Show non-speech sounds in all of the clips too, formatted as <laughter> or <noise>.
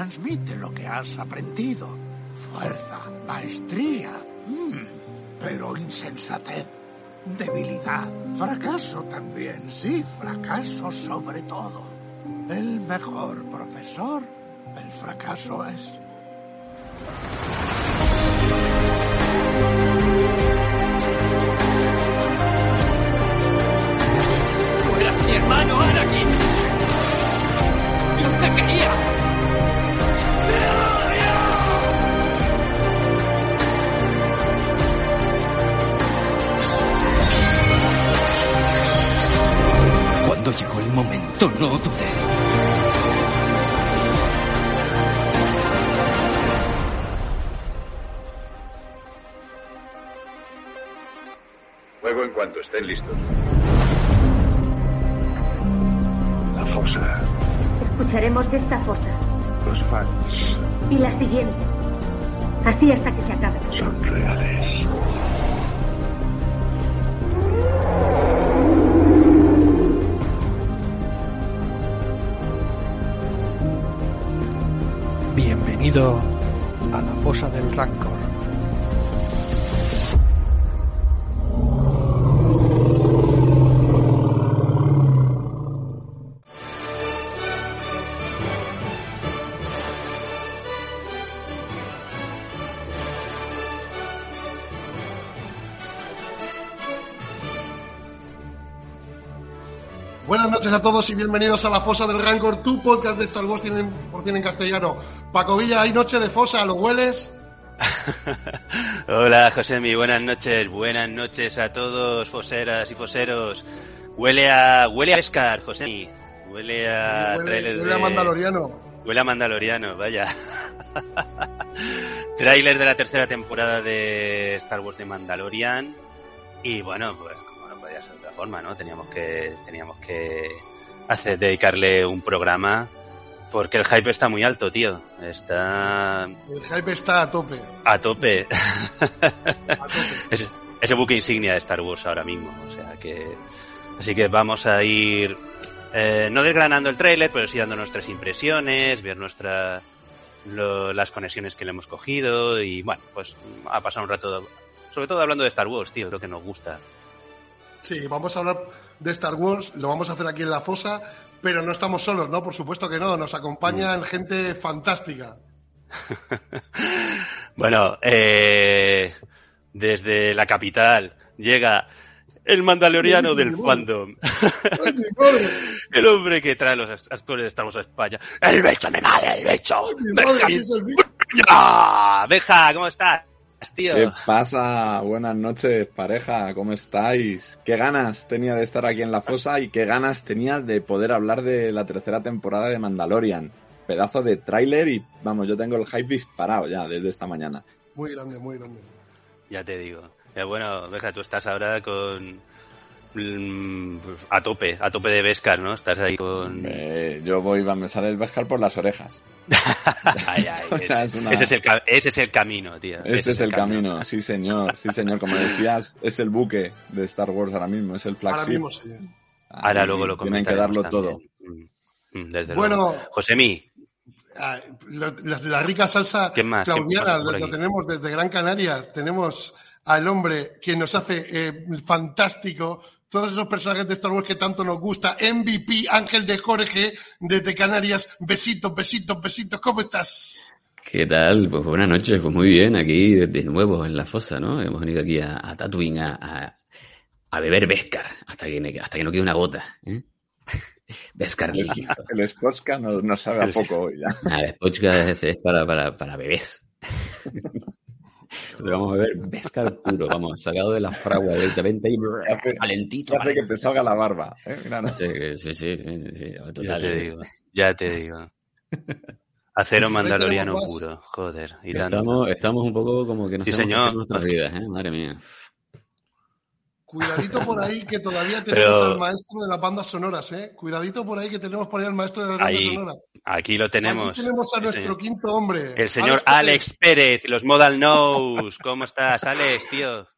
transmite lo que has aprendido. Fuerza, maestría, mm, pero insensatez, debilidad, fracaso también, sí, fracaso sobre todo. El mejor profesor, el fracaso es. ¡Fuera mi hermano Anakin! ¡Yo te quería! Cuando llegó el momento, no dudé. Juego en cuanto estén listos. La fosa. Escucharemos de esta fosa Los fans y la siguiente. Así hasta que se acabe. son reales. A la fosa del Rancor. Buenas noches a todos y bienvenidos a la Fosa del Rancor, tu podcast de Star Wars tienen, por cien en castellano. Paco Villa, hay noche de fosa, ¿lo hueles? <laughs> Hola, Josemi, buenas noches, buenas noches a todos, foseras y foseros. Huele a, huele a Escar, Josemi. Huele a huele, huele a Mandaloriano. Huele a Mandaloriano, vaya. <laughs> Tráiler de la tercera temporada de Star Wars de Mandalorian. Y bueno, pues como no podía ser de otra forma, ¿no? Teníamos que, teníamos que hacer, dedicarle un programa. Porque el hype está muy alto, tío. Está El hype está a tope. a tope. <laughs> A tope. es, es el buque insignia de Star Wars ahora mismo. O sea que. Así que vamos a ir. eh, no desgranando el tráiler, pero sí dando nuestras impresiones, ver nuestra, lo- las conexiones que le hemos cogido y bueno, pues a pasar un rato, sobre todo hablando de Star Wars, tío, creo que nos gusta. Sí, vamos a hablar de Star Wars, lo vamos a hacer aquí en la fosa, pero no estamos solos, ¿no? Por supuesto que no, nos acompañan gente fantástica. <laughs> Bueno, eh, desde la capital llega el mandaloriano del fandom. <laughs> El hombre que trae los actores de Wars a España. ¡El becho, mi madre, el becho! ¡Mi madre, ¡Benja, si es el bicho! ¡Ah! Benja, ¿cómo estás, tío? ¿Qué pasa? Buenas noches, pareja, ¿cómo estáis? ¿Qué ganas tenía de estar aquí en la fosa y qué ganas tenía de poder hablar de la tercera temporada de Mandalorian? Pedazo de tráiler y vamos, yo tengo el hype disparado ya desde esta mañana. Muy grande, muy grande. Ya te digo. Eh, bueno, Benja, tú estás ahora con... mm, a tope, a tope de Beskar, ¿no? Estás ahí con... Eh, yo voy, me sale el Beskar por las orejas. <laughs> Ay, ay, <laughs> ese, Es una- ese es el, ese es el camino, tío. Ese Ese es el camino, sí señor, sí señor, como decías, es el buque de Star Wars ahora mismo, es el Ahora flagship. mismo sí. Ahora luego lo Tienen que darlo todo. también. Mm, mm, Desde Bueno, luego. Josemi, ah, la, la- la rica salsa ¿Qué más? ¿Qué claudiana aquí? tenemos desde Gran Canaria. Tenemos al hombre que nos hace eh, fantástico todos esos personajes de Star Wars que tanto nos gusta. MVP, Ángel de Jorge, desde Canarias. Besitos, besitos, besitos. ¿Cómo estás? ¿Qué tal? Pues buenas noches, pues muy bien, aquí de, nuevo en la fosa, ¿no? Hemos venido aquí a, a Tatooine a, a, a beber Beskar hasta que, hasta que no quede una gota, ¿eh? <laughs> Beskar líquido. <laughs> El Sposka nos, nos sabe a El- <laughs> poco hoy ya. Nada, el podcast es, es para, para, para bebés. Pero vamos a beber Beskar puro, vamos, sacado de la fragua directamente ahí, <laughs> Hace- calentito. Hace que te salga la barba. ¿eh? Mira, no. Sí, sí, sí, sí, sí, ya te digo, ya te digo. Acero mandaloriano puro, joder. Y tanto. Estamos, estamos un poco como que no Sí, sabemos qué señor. hacer con nuestras vidas, ¿eh? Madre mía. Cuidadito por ahí que todavía tenemos Pero- al maestro de las bandas sonoras, ¿eh? Cuidadito por ahí que tenemos por ahí al maestro de las bandas sonoras. Aquí lo tenemos. Aquí tenemos a nuestro señor. quinto hombre. El señor Alex Pérez, los Modal Knows. ¿Cómo estás, Alex, tío?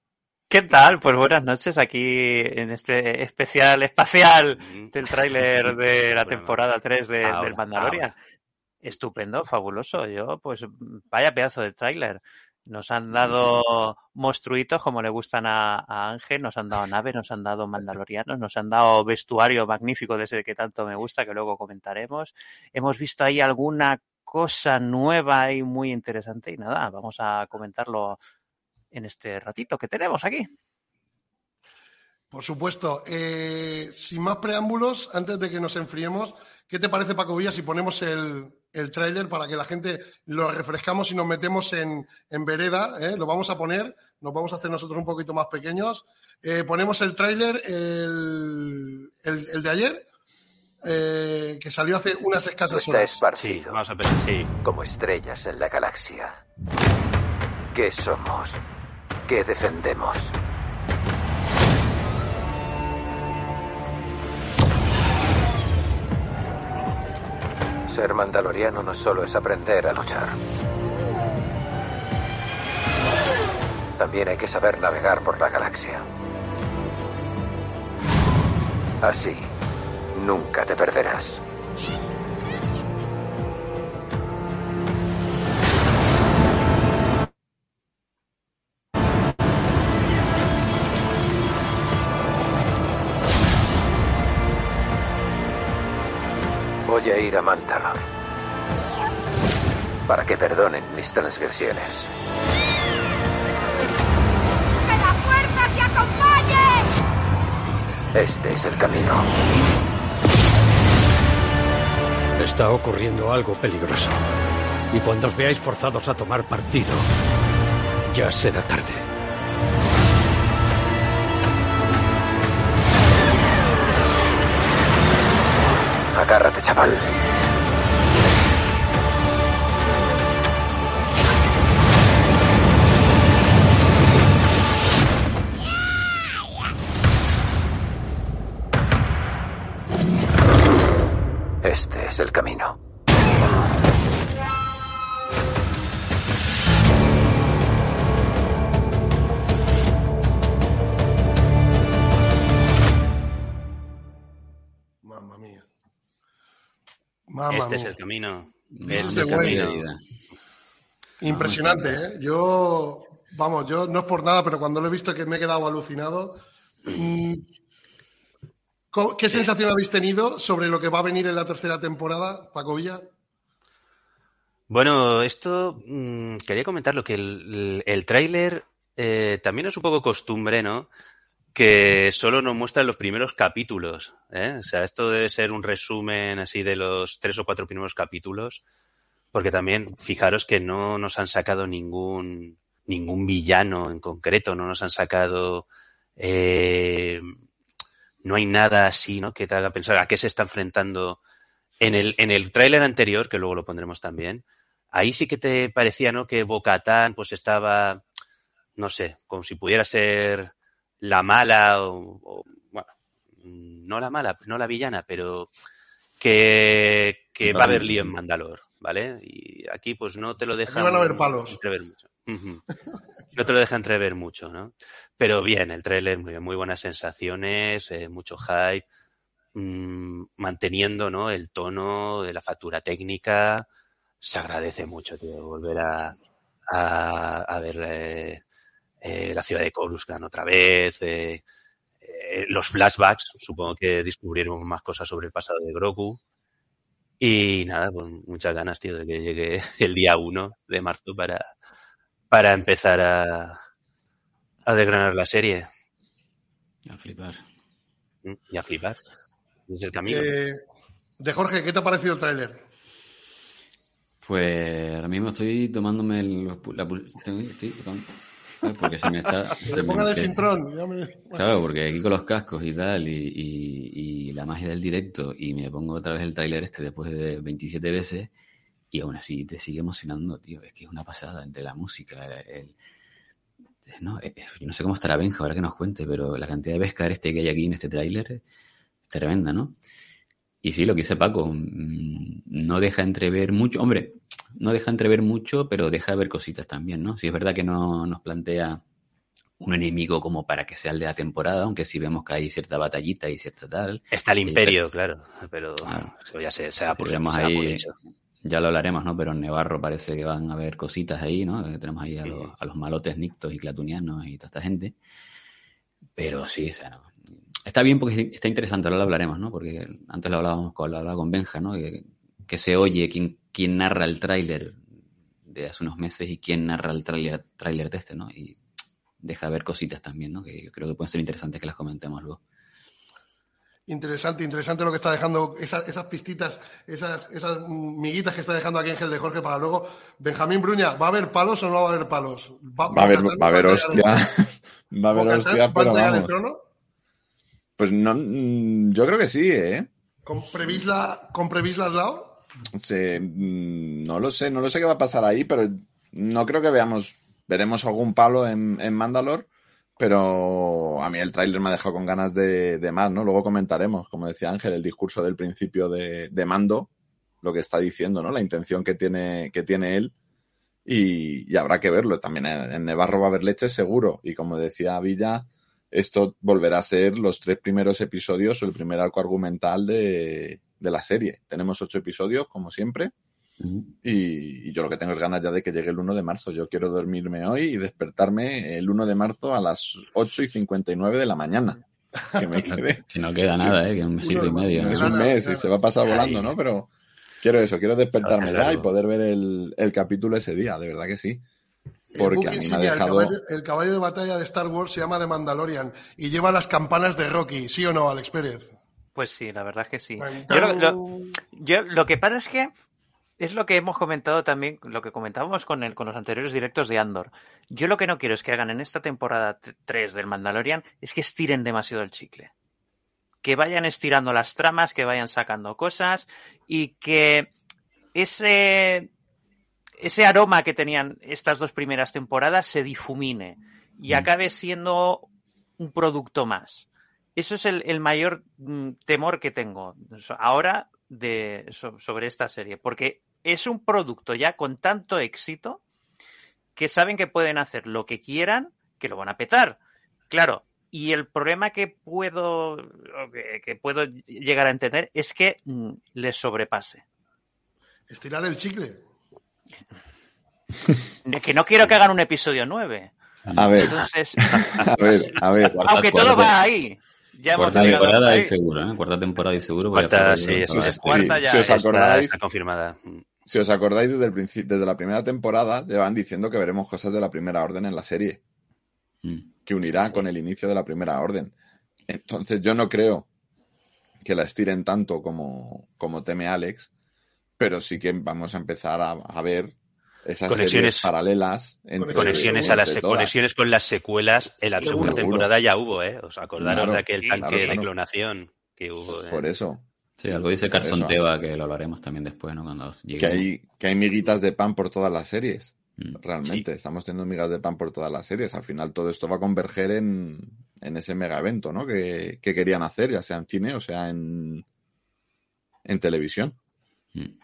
¿Qué tal? Pues buenas noches aquí en este especial espacial del tráiler de la temporada 3 de, ahora, del Mandalorian. estupendo, fabuloso. Yo, pues, vaya pedazo de tráiler. Nos han dado monstruitos como le gustan a, Ángel, nos han dado naves, nos han dado mandalorianos, nos han dado vestuario magnífico de ese que tanto me gusta, que luego comentaremos. Hemos visto ahí alguna cosa nueva y muy interesante y nada, vamos a comentarlo en este ratito que tenemos aquí. Por supuesto. Eh, sin más preámbulos, antes de que nos enfriemos, ¿qué te parece, Paco Villa, si ponemos el, el tráiler para que la gente lo refrescamos y nos metemos en, en vereda? ¿eh? Lo vamos a poner, nos vamos a hacer nosotros un poquito más pequeños. Eh, ponemos el tráiler, el, el, el, de ayer, eh, que salió hace unas escasas Está horas. esparcido Sí, vamos a ver, sí. como estrellas en la galaxia. ¿Qué somos? ¿Qué defendemos? Ser mandaloriano no solo es aprender a luchar. También hay que saber navegar por la galaxia. Así, nunca te perderás. Voy a ir a Mandalor. Para que perdonen mis transgresiones. ¡Que la fuerza te acompañe! Este es el camino. Está ocurriendo algo peligroso. Y cuando os veáis forzados a tomar partido, ya será tarde. Agárrate, chaval. Es el camino. Mamma mía. Mamma Este es mía. el camino. Este Este es es el camino. Impresionante, ¿eh? Yo, vamos, yo no es por nada, pero cuando lo he visto que me he quedado alucinado. Mm, ¿co- ¿Qué sensación habéis tenido sobre lo que va a venir en la tercera temporada, Paco Villa? Bueno, esto mm, quería comentarlo, que el, el, tráiler eh, también es un poco costumbre, ¿no? Que solo nos muestra los primeros capítulos, ¿eh? O sea, esto debe ser un resumen así de los tres o cuatro primeros capítulos, porque también fijaros que no nos han sacado ningún ningún villano en concreto, no nos han sacado eh, no hay nada así, ¿no? Que te haga pensar a qué se está enfrentando en el, en el tráiler anterior, que luego lo pondremos también, ahí sí que te parecía, ¿no? Que Bocatán pues estaba, no sé, como si pudiera ser la mala o, o, bueno, no la mala, no la villana, pero que, que va a haber lío en Mandalor, ¿vale? Y aquí pues no te lo deja Aquí van a haber palos. entrever <laughs> No te lo deja entrever mucho, ¿no? Pero bien, el tráiler muy muy buenas sensaciones, eh, mucho hype, mm, manteniendo, ¿no? El tono de la factura técnica, se agradece mucho, tío, volver a, a, ver eh, eh, la ciudad de Coruscant otra vez, los flashbacks, supongo que descubriremos más cosas sobre el pasado de Grogu. Y nada, pues muchas ganas, tío, de que llegue el día 1 de marzo para, para empezar a, a desgranar la serie. A flipar. Y a flipar. Es el camino. Eh, de Jorge, ¿qué te ha parecido el tráiler? Pues ahora mismo estoy tomándome el, la pul- estoy, ¿sabes? porque se me está <laughs> Que se le me- pongan el que- cintrón. ya me- Claro, porque aquí con los cascos y tal, y, y- y la magia del directo, y me pongo otra vez el tráiler este después de 27 veces, y aún así te sigue emocionando, tío. Es que es una pasada entre la música, el... No, yo no sé cómo estará Benja ahora que nos cuente, pero la cantidad de Beskar este que hay aquí en este tráiler es tremenda, ¿no? Y sí, lo que dice Paco, mm, no deja entrever mucho, hombre, no deja entrever mucho, pero deja ver cositas también, ¿no? Si es verdad que no nos plantea un enemigo como para que sea el de la temporada, aunque sí vemos que hay cierta batallita y cierta tal. Está el imperio, claro, pero eso ya se, se por ahí. Ya lo hablaremos, ¿no? Pero en Nevarro parece que van a haber cositas ahí, ¿no? Que tenemos ahí a los, a los malotes nictos y clatunianos y toda esta gente. Pero sí, o sea, no. Está bien porque está interesante, ahora lo hablaremos, ¿no? Porque antes lo hablábamos con, lo hablaba con Benja, ¿no? Que, que se oye quién, quién narra el tráiler de hace unos meses y quién narra el tráiler tráiler de este, ¿no? Y deja ver cositas también, ¿no? Que yo creo que pueden ser interesantes que las comentemos luego. Interesante, interesante lo que está dejando, esas, esas pistitas, esas, esas miguitas que está dejando aquí Ángel de Jorge para luego. Benjamín Bruña, ¿va a haber palos o no va a haber palos? Va, va a haber, va a haber hostia. Va a haber hostia, <laughs> pero ¿Va a vamos. el trono? Pues no, mm, yo creo que sí, ¿eh? ¿Con Previsla, con Previsla al lado? Sí, mm, no lo sé, no lo sé qué va a pasar ahí, pero no creo que veamos, veremos algún palo en, en Mandalore, pero a mí el tráiler me ha dejado con ganas de, de, más, ¿no? Luego comentaremos, como decía Ángel, el discurso del principio de, de, Mando, lo que está diciendo, ¿no? La intención que tiene, que tiene él y, y habrá que verlo. También en, Nevarro va a haber leche seguro y como decía Villa, esto volverá a ser los tres primeros episodios o el primer arco argumental de la serie. Tenemos ocho episodios, como siempre. -huh. y, y, yo lo que tengo es ganas ya de que llegue el 1 de marzo. Yo quiero dormirme hoy y despertarme el 1 de marzo a las 8 y 59 de la mañana. <laughs> Que, me quede. que no queda nada, ¿eh? que un mesito y medio. No es un mes y se va a pasar volando, ¿no? Pero quiero eso, quiero despertarme ya y poder ver el, el capítulo ese día, de verdad que sí. Porque a mí me ha dejado... el, caballo, el, caballo, de batalla de Star Wars se llama The Mandalorian y lleva las campanas de Rocky, ¿sí o no, Alex Pérez? Pues sí, la verdad es que sí. Yo lo, lo, yo, lo que pasa es que es lo que hemos comentado también, lo que comentábamos con, el, con los anteriores directos de Andor. Yo lo que no quiero es que hagan en esta temporada 3 del Mandalorian es que estiren demasiado el chicle. Que vayan estirando las tramas, que vayan sacando cosas y que ese ese aroma que tenían estas dos primeras temporadas se difumine y acabe siendo un producto más. Eso es el, el mayor mm, temor que tengo ahora de, so, sobre esta serie, porque es un producto ya con tanto éxito que saben que pueden hacer lo que quieran, que lo van a petar. Claro, y el problema que puedo, que, puedo llegar a entender es que mm, les sobrepase. Estirar el chicle. <laughs> Es que no quiero que hagan un episodio 9. A ver, Entonces, <laughs> a ver, a ver. <laughs> aunque todo va ahí. Ya hemos Cuarta llegado temporada y seguro, ¿eh? Cuarta temporada y seguro. Cuarta, sí, eso es. cuarta ya si os está, acordáis, está confirmada. Si os acordáis desde el principio, desde la primera temporada, llevan diciendo que veremos cosas de la primera orden en la serie, Mm. que unirá con el inicio de la primera orden. Entonces yo no creo que la estiren tanto como, como teme Alex, pero sí que vamos a empezar a, a ver esas Conexiones. paralelas entre, Conexiones, a las, conexiones con las secuelas en la segunda temporada ya hubo, ¿eh? Os acordaros Claro, de aquel tanque claro, de claro. clonación que hubo. ¿eh? Por eso. Sí, algo dice Carson Eso. Teva, que lo hablaremos también después, ¿no? Cuando que lleguemos. hay, que hay miguitas de pan por todas las series. Mm. Realmente, estamos teniendo migas de pan por todas las series. Al final todo esto va a converger en, en ese mega evento, ¿no? Que, que querían hacer, ya sea en cine o sea en, en televisión. Mm.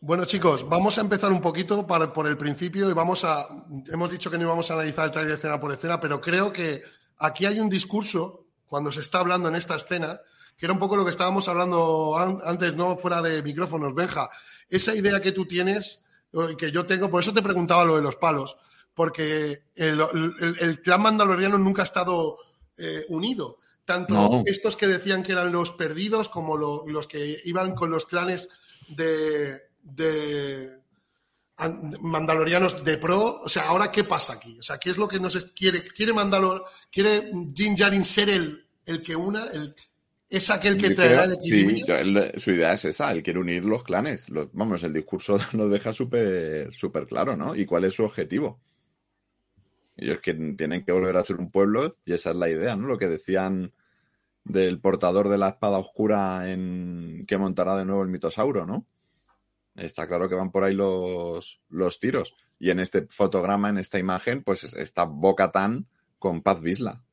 Bueno, chicos, vamos a empezar un poquito para- por el principio y vamos a. Hemos dicho que no íbamos a analizar el trailer escena por escena, pero creo que aquí hay un discurso, cuando se está hablando en esta escena, que era un poco lo que estábamos hablando an- antes, no fuera de micrófonos, Benja. Esa idea que tú tienes, que yo tengo, por eso te preguntaba lo de los palos, porque el, el- el clan mandaloriano nunca ha estado eh, unido. Tanto No. estos que decían que eran los perdidos como lo- los que iban con los clanes de, de an- mandalorianos de pro. O sea, ahora qué pasa aquí? O sea, ¿qué es lo que nos quiere? ¿Quiere Mandalor, quiere Jin Jarin ser el, el que una? El, ¿Es aquel que traerá el sí, equilibrio? él- su idea es esa, él quiere unir los clanes. Vamos, el discurso <laughs> lo deja súper súper claro, ¿no? ¿Y cuál es su objetivo? Ellos que tienen que volver a ser un pueblo y esa es la idea, ¿no? Lo que decían del portador de la espada oscura en que montará de nuevo el mitosauro, ¿no? Está claro que van por ahí los, los tiros. Y en este fotograma, en esta imagen, pues está Boca Tan con Paz Visla.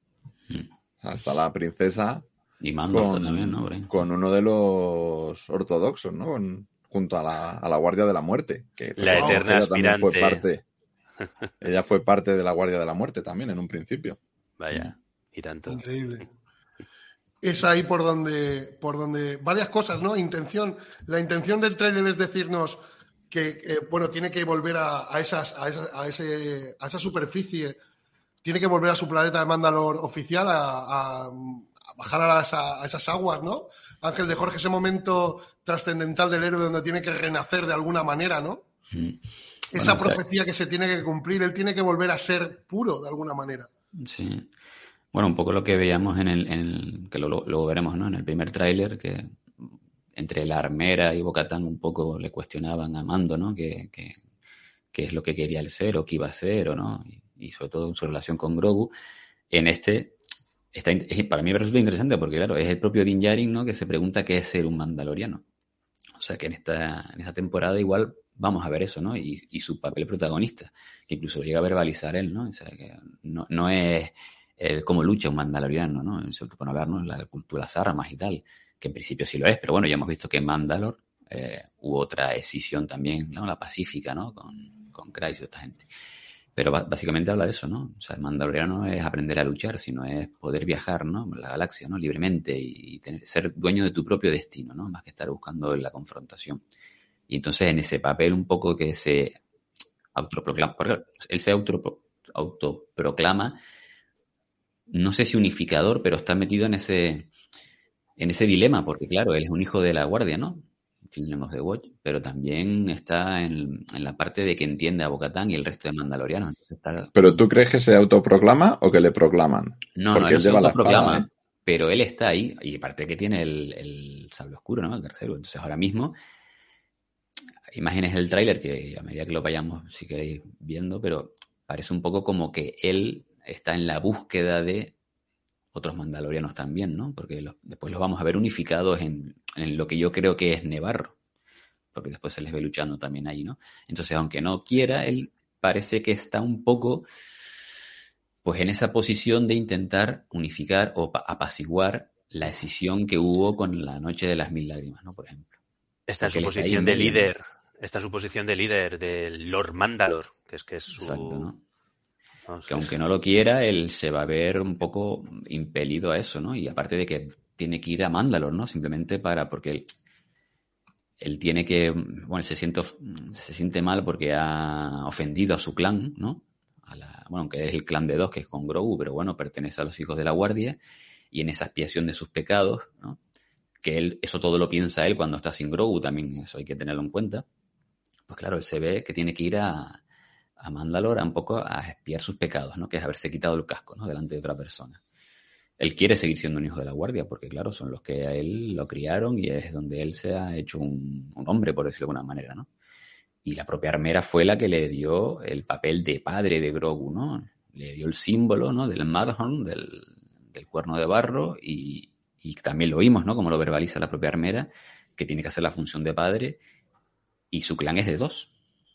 Mm. O sea, está la princesa Y Mando está con, también, ¿no? Con uno de los ortodoxos, ¿no? Con- junto a la, a la Guardia de la Muerte. Que La eterna también fue aspirante. parte. <laughs> Ella fue parte de la Guardia de la Muerte también en un principio. Vaya, y tanto. Increíble. es ahí por donde, por donde varias cosas, ¿no? Intención, la intención del trailer es decirnos que, eh, bueno, tiene que volver a, a esas, a, esas, a, ese, a esa superficie, tiene que volver a su planeta de Mandalor oficial, a bajar a, las- a esas aguas, ¿no? Ángel de Jorge, ese momento trascendental del héroe donde tiene que renacer de alguna manera, ¿no? Esa. Bueno, o sea- profecía que se tiene que cumplir, él tiene que volver a ser puro de alguna manera. Sí. Bueno, un poco lo que veíamos en el, en el- que lo- lo- luego veremos, ¿no? En el primer tráiler, que entre la armera y Bocatán un poco le cuestionaban a Mando, ¿no? Que, que- qué es lo que quería el ser o qué iba a ser o no, y, y sobre todo su relación con Grogu. En este, está, es- para mí me resulta interesante porque, claro, es el propio Din Djarin, ¿no? Que se pregunta qué es ser un mandaloriano. O sea que en esta, en esta temporada igual vamos a ver eso, ¿no? Y, y su papel protagonista, que incluso lo llega a verbalizar él, ¿no? O sea que no, no es el cómo lucha un mandaloriano, ¿no? Todo por hablar, ¿no? La cultura, las armas y tal, que en principio sí lo es, pero bueno, ya hemos visto que en Mandalor eh, hubo otra escisión también, ¿no? La pacífica, ¿no? Con, con Christ esta gente. Pero básicamente habla de eso, ¿no? O sea, el mandaloriano no es aprender a luchar, sino es poder viajar, ¿no? La galaxia, ¿no? Libremente y tener, ser dueño de tu propio destino, ¿no? Más que estar buscando la confrontación. Y entonces en ese papel un poco que se autoproclama, él se auto- autoproclama, no sé si unificador, pero está metido en ese, en ese dilema, porque claro, él es un hijo de la guardia, ¿no? Children of the Watch, pero también está en, en la parte de que entiende a Bocatán y el resto de mandalorianos. Está- ¿Pero tú crees que se autoproclama o que le proclaman? no, Porque no, él él se autoproclama, espada, ¿eh? pero él está ahí, y aparte que tiene el, el sable oscuro, ¿no? El tercero. Entonces ahora mismo, imágenes del tráiler que a medida que lo vayamos, si queréis, viendo, pero parece un poco como que él está en la búsqueda de otros mandalorianos también, ¿no? Porque los- después los vamos a ver unificados en, en lo que yo creo que es Nevarro, porque después se les ve luchando también ahí, ¿no? Entonces, aunque no quiera, él parece que está un poco pues en esa posición de intentar unificar o pa- apaciguar la escisión que hubo con la Noche de las Mil Lágrimas, ¿no? Por ejemplo. Esta es su posición de líder. Esta es su posición de líder del Lord Mandalor, que es que es su. Exacto, ¿no? Sé, Que aunque no lo quiera, él se va a ver un poco impelido a eso, ¿no? Y aparte de que tiene que ir a Mandalor, ¿no? Simplemente para, porque él, él tiene que, bueno, él se siente, se siente mal porque ha ofendido a su clan, ¿no? A la, bueno, aunque es el clan de dos, que es con Grogu, pero bueno, pertenece a los hijos de la guardia, y en esa expiación de sus pecados, ¿no? Que él, eso todo lo piensa él cuando está sin Grogu, también eso hay que tenerlo en cuenta. Pues claro, él se ve que tiene que ir a, a Mandalor a un poco a expiar sus pecados, ¿no? Que es haberse quitado el casco, ¿no? Delante de otra persona. Él quiere seguir siendo un hijo de la guardia, porque claro, son los que a él lo criaron y es donde él se ha hecho un, un hombre, por decirlo de alguna manera, ¿no? Y la propia armera fue la que le dio el papel de padre de Grogu, ¿no? Le dio el símbolo, ¿no? Del Madhorn, del, del cuerno de barro, y, y también lo vimos, ¿no? Como lo verbaliza la propia armera, que tiene que hacer la función de padre, y su clan es de dos.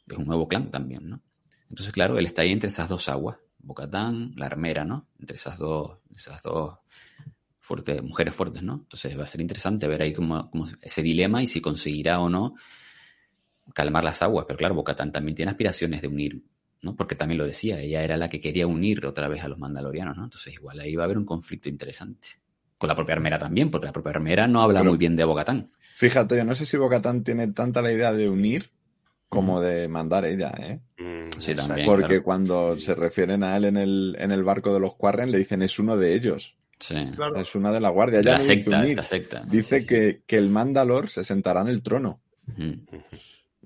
Es un nuevo clan también, ¿no? Entonces, claro, él está ahí entre esas dos aguas, Bocatán, la armera, ¿no? Entre esas dos, esas dos fuertes, mujeres fuertes, ¿no? Entonces va a ser interesante ver ahí cómo, ese dilema y si conseguirá o no calmar las aguas. Pero claro, Bocatán también tiene aspiraciones de unir, ¿no? Porque también lo decía, ella era la que quería unir otra vez a los mandalorianos, ¿no? Entonces igual ahí va a haber un conflicto interesante. Con la propia armera también, porque la propia armera no habla Pero- muy bien de Bocatán. Fíjate, yo no sé si Bocatán tiene tanta la idea de unir como de mandar ella, ¿eh? mm, Sí, también. Porque claro. cuando se refieren a él en el, en el barco de los Quarren, le dicen es uno de ellos. Sí. Claro. Es una de la guardia. Ya la no dice secta, unir. esta secta. Dice Sí, sí. que, que el Mandalor se sentará en el trono. Ujú.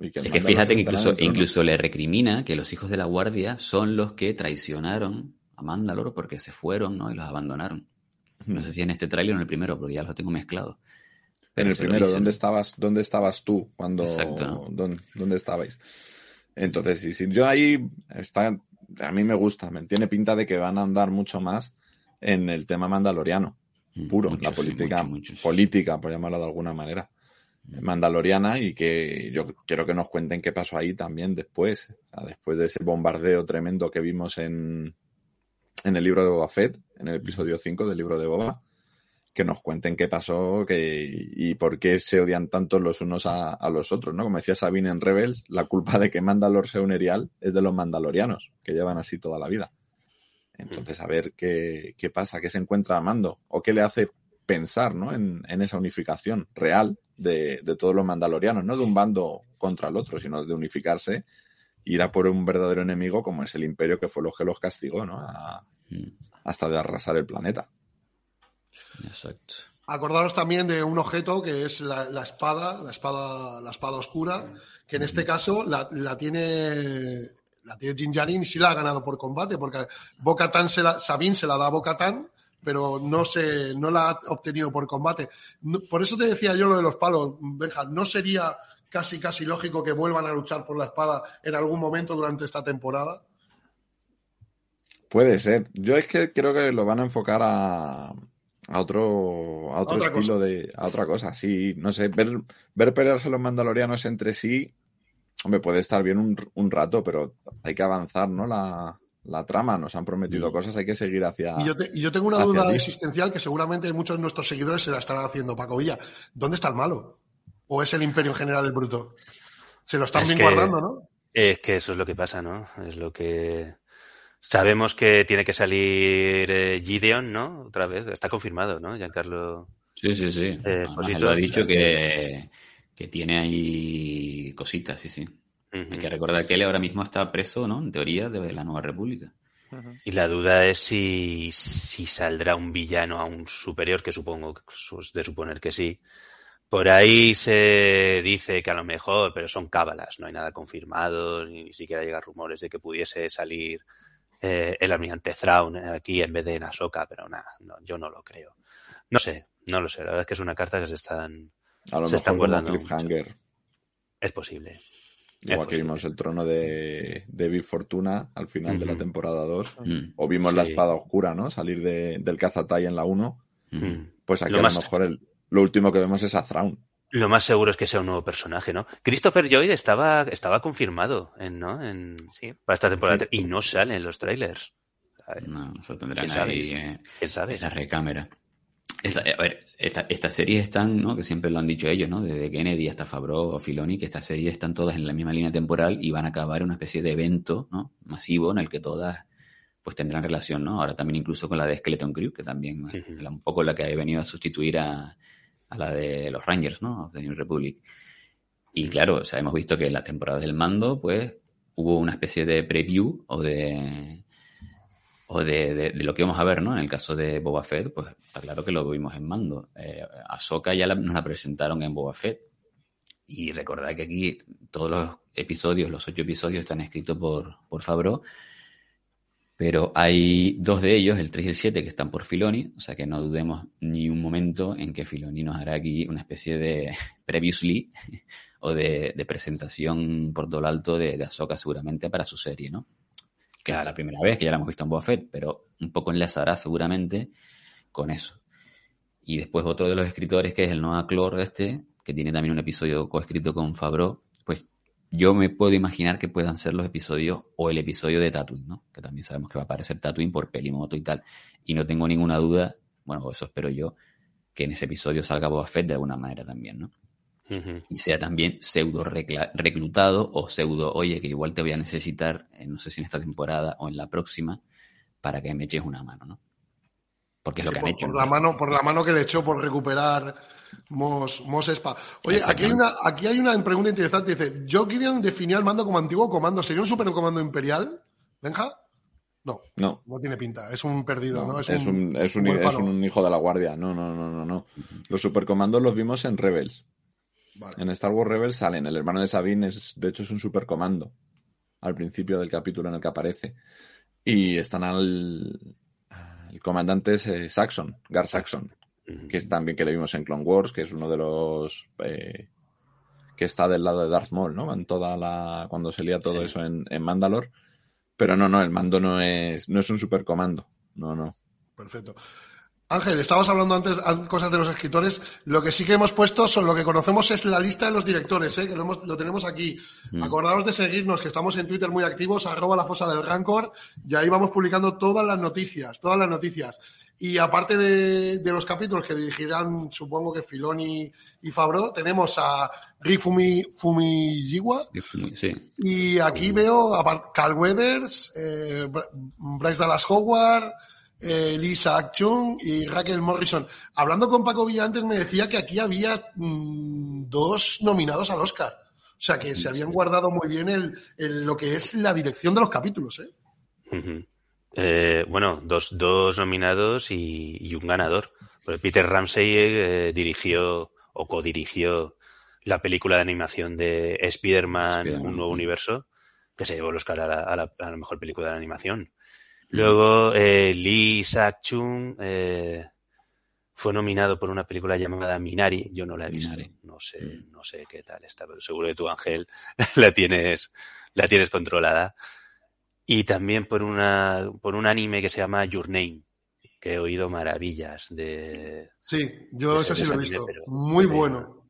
Y que el Es que Mandalor fíjate que incluso, incluso le recrimina que los hijos de la guardia son los que traicionaron a Mandalor porque se fueron ¿no? y los abandonaron. No sé si en este tráiler o en el primero, porque ya los tengo mezclados. En el primero. ¿dónde estabas, ¿dónde estabas tú cuando dónde, dónde estabais? Entonces, sí, sí, yo ahí está, a mí me gusta, me tiene pinta de que van a andar mucho más en el tema mandaloriano, Mm, puro, la política, política, por llamarlo de alguna manera, mandaloriana, y que yo quiero que nos cuenten qué pasó ahí también después, o sea, después de ese bombardeo tremendo que vimos en, en el libro de Boba Fett, en el episodio 5 del libro de Boba, que nos cuenten qué pasó que, y por qué se odian tanto los unos a, a los otros, ¿no? Como decía Sabine en Rebels, la culpa de que Mandalor sea un Erial es de los mandalorianos, que llevan así toda la vida. Entonces, a ver qué, qué pasa, qué se encuentra Mando, o qué le hace pensar ¿no? en, en esa unificación real de, de todos los mandalorianos, no de un bando contra el otro, sino de unificarse, ir a por un verdadero enemigo como es el imperio que fue lo que los castigó, ¿no? A- hasta de arrasar el planeta. Exacto. Acordaros también de un objeto que es la, la espada, la espada, la espada oscura, que en este caso la, la tiene la tiene Din Djarin y sí la ha ganado por combate, porque Bo-Katan se la, Sabine se la da a Bo-Katan, pero no se, no la ha obtenido por combate. No- por eso te decía yo lo de los palos, Benja, ¿no sería casi casi lógico que vuelvan a luchar por la espada en algún momento durante esta temporada? Puede ser. Yo es que creo que lo van a enfocar a, a otro, a otro otra estilo cosa. de, a otra cosa. Sí, no sé, ver, ver pelearse los mandalorianos entre sí, hombre, puede estar bien un, un rato, pero hay que avanzar, ¿no? La, la trama, nos han prometido cosas, hay que seguir hacia. Y yo, te- y yo tengo una duda existencial que seguramente muchos de nuestros seguidores se la estarán haciendo, Paco Villa. ¿Dónde está el malo? ¿O es el imperio en general el bruto? Se lo están Es bien que- guardando, ¿no? Es que eso es lo que pasa, ¿no? Es lo que... Sabemos que tiene que salir eh, Gideon, ¿no? Otra vez. Está confirmado, ¿no? Giancarlo. Sí, sí, sí. Eh, Además, lo ha o sea dicho que, que tiene ahí cositas, sí, sí. Hay que recordar que él ahora mismo está preso, ¿no? En teoría, de la Nueva República. Y la duda es si, si saldrá un villano a un superior, que supongo de suponer que sí. Por ahí se dice que a lo mejor, pero son cábalas, no hay nada confirmado, ni, ni siquiera llegan rumores de que pudiese salir eh, el almirante Thrawn aquí en vez de en Ahsoka, pero nada, no, yo no lo creo. No sé, no lo sé, la verdad es que es una carta que se están, A lo se están mejor como guardando. mucho. cliffhanger. Es posible. Igual que vimos el trono de, de Big Fortuna al final de la temporada 2. Mm. O vimos la espada oscura, ¿no? Salir de- del cazatay en la 1. Mm. Pues aquí Lo a más- lo mejor el- lo último que vemos es a Thrawn. Lo más seguro es que sea un nuevo personaje, ¿no? Christopher Lloyd estaba, estaba confirmado en, ¿no? En, para esta temporada Sí. y no sale en los trailers. No, eso tendrán ¿Quién sabe? ahí eh, ¿Quién sabe? en la recámara. Esta, a ver, esta- estas series están, ¿no? Que siempre lo han dicho ellos, ¿no? Desde Kennedy hasta Favreau o Filoni, que estas series están todas en la misma línea temporal y van a acabar en una especie de evento, ¿no? Masivo en el que todas pues tendrán relación, ¿no? Ahora también incluso con la de Skeleton Crew, que también es un poco la que ha venido a sustituir a, a la de los Rangers, ¿no? De New Republic. Y claro, o sea, hemos visto que en la temporada del mando, pues, hubo una especie de preview o de o de, de- de lo que vamos a ver, ¿no? En el caso de Boba Fett, pues está claro que lo vimos en mando. Eh, Ahsoka ya la- nos la presentaron en Boba Fett. Y recordad que aquí todos los episodios, los ocho episodios, están escritos por, por Favreau. Pero hay dos de ellos, el 3 y el 7, que están por Filoni. O sea que no dudemos ni un momento en que Filoni nos hará aquí una especie de <laughs> previously <laughs> o de, de presentación por todo lo alto de, de Ahsoka seguramente para su serie, ¿no? que es la primera vez que ya la hemos visto en Boba Fett, pero un poco enlazará seguramente con eso. Y después otro de los escritores, que es el Noah Clore este, que tiene también un episodio coescrito con Favreau, pues yo me puedo imaginar que puedan ser los episodios o el episodio de Tatooine, ¿no? Que también sabemos que va a aparecer Tatooine por pelimoto y tal. Y no tengo ninguna duda, bueno, eso espero yo, que en ese episodio salga Boba Fett de alguna manera también, ¿no? y sea también pseudo reclutado o pseudo, oye, que igual te voy a necesitar, eh, no sé si en esta temporada o en la próxima, para que me eches una mano, ¿no? Porque es lo que por, han hecho. por ¿no? la mano, por la mano que le echó por recuperar Mos, Mos Espa. Oye, aquí hay, una, aquí hay una pregunta interesante. Dice, Joe Gideon definió al mando como antiguo comando. ¿Sería un supercomando imperial? ¿Benja? No, No. no tiene pinta. Es un perdido, ¿no? No, es, un, es, un, es un hijo de la guardia. No, no, no, no, no. Los supercomandos los vimos en Rebels. En Star Wars Rebels salen. El hermano de Sabine es, de hecho, es un supercomando. Al principio del capítulo en el que aparece. Y están al. El comandante es eh, Saxon, Gar Saxon. Que es también que le vimos en Clone Wars, que es uno de los. eh, que está del lado de Darth Maul, ¿no? En toda la. Cuando se lía todo eso en, en Mandalore. Pero no, no, el mando no es, no es un supercomando. No, no. Perfecto. Ángel, estabas hablando antes an- cosas de los escritores. Lo que sí que hemos puesto son lo que conocemos es la lista de los directores, ¿eh? que lo, hemos- lo tenemos aquí. Mm. Acordaos de seguirnos, que estamos en Twitter muy activos, arroba la fosa del Rancor, y ahí vamos publicando todas las noticias, todas las noticias. Y aparte de, de los capítulos que dirigirán, supongo que Filoni y Fabro, tenemos a Rifumi Fumijiwa, Sí. y aquí veo a Car- Carl Weathers, eh, Br- Bryce Dallas Howard, eh, Lisa Action y Raquel Morrison. Hablando con Paco Villa antes me decía que aquí había mm, dos nominados al Oscar. O sea que se habían guardado muy bien el, el- lo que es la dirección de los capítulos, ¿eh? Eh, bueno, dos, dos nominados y, y un ganador. Pues Peter Ramsey eh, dirigió o codirigió la película de animación de Spider-Man, Un Nuevo. Universo, que se llevó el Oscar a la, a la- a la mejor película de animación. Luego, eh, Lee Isaac-chung eh, fue nominado por una película llamada Minari. Yo no la he visto. Minari. No sé, no sé qué tal está, pero seguro que tú, Ángel, <laughs> la tienes, la tienes controlada. Y también por una, por un anime que se llama Your Name, que he oído maravillas de. Sí, yo de ese sí lo he anime, visto. Muy bueno.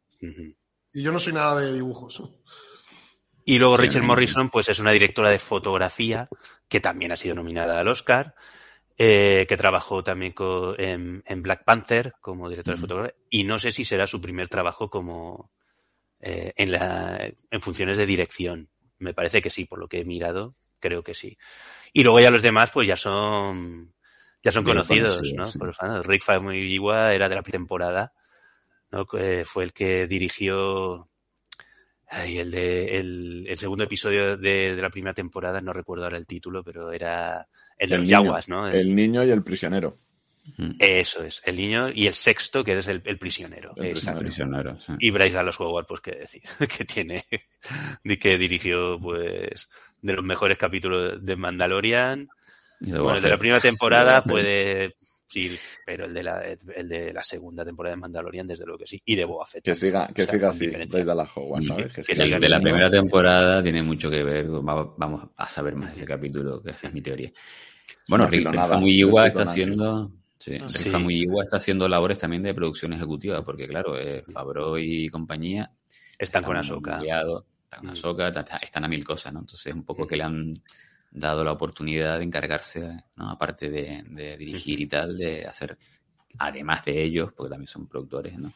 Y yo no soy nada de dibujos. Y luego no, Morrison, pues es una directora de fotografía que también ha sido nominada al Oscar, eh, que trabajó también en, en Black Panther como directora de Ujú. fotografía, y no sé si será su primer trabajo como eh, en, la, en funciones de dirección. Me parece que sí, por lo que he mirado, creo que sí. Y luego ya los demás, pues ya son ya son Bien conocidos, ¿no? sí. Por los fans. Rick Famuyiwa era de la pretemporada, ¿no? Fue el que dirigió Ay, el de el, el segundo episodio de, de la primera temporada, no recuerdo ahora el título, pero era el de El los niño, yaguas, ¿no? El niño y el prisionero. Eso es, el niño y el sexto, que es el, el prisionero. El Exacto. Prisionero, sí. Y Bryce Dallas Howard, pues qué decir, <laughs> que tiene, de que dirigió, pues, de los mejores capítulos de Mandalorian. Bueno, de la primera temporada puede, sí, pero el de la, el de la segunda temporada de Mandalorian, desde luego que sí. Y de Boba Fett. Que siga, que O sea, siga así. la Hogwarts, ¿sabes? que- Que que siga siga El de la primera temporada tiene mucho que ver. va- Vamos a saber más de ese capítulo, que esa es mi teoría. Bueno, Yo estoy está haciendo. Sí, Sí. Rick Famuyiwa está haciendo labores también de producción ejecutiva, porque claro, eh, Favreau y compañía Están con muy liados, están con Mm. Están a mil cosas, ¿no? Entonces, un poco que le han dado la oportunidad de encargarse, ¿no? Aparte de, de dirigir y tal, de hacer, además de ellos, porque también son productores, ¿no?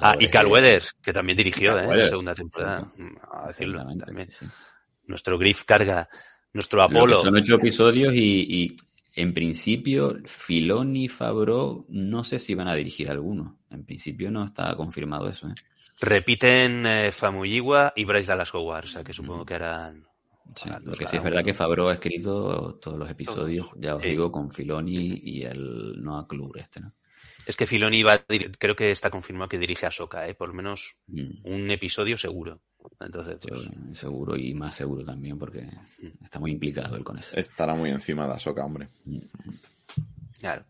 Ah, y Carl Weathers, que también dirigió, ¿eh? La segunda temporada. Mm, A decirlo Exactamente, también. sí, sí. Nuestro Griff carga, nuestro Apolo. son ocho episodios y, y, en principio Filoni y Favreau no sé si van a dirigir alguno. En principio no está confirmado eso. ¿eh? Repiten eh, Famuyiwa y Bryce Dallas Howard, o sea que supongo que harán. Sí, lo que sí cada es verdad que Favreau ha escrito todos los episodios, ya os Sí. digo, con Filoni y el Noah Club este, ¿no? Es que Filoni va creo que está confirmado que dirige a Soka, ¿eh? por lo menos Mm, un episodio seguro. Entonces, pues, seguro, seguro y más seguro también porque está muy implicado él con eso. Estará muy encima de Ahsoka, hombre. claro.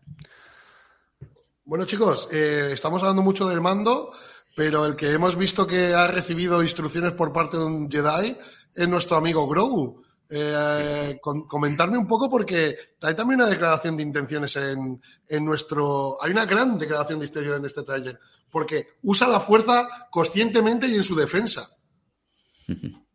Bueno, chicos, eh, estamos hablando mucho del mando, pero el que hemos visto que ha recibido instrucciones por parte de un Jedi es nuestro amigo Grogu. Eh, con- comentarme un poco porque hay también una declaración de intenciones en, en nuestro... Hay una gran declaración de intenciones en este tráiler, porque usa la fuerza conscientemente y en su defensa. <laughs>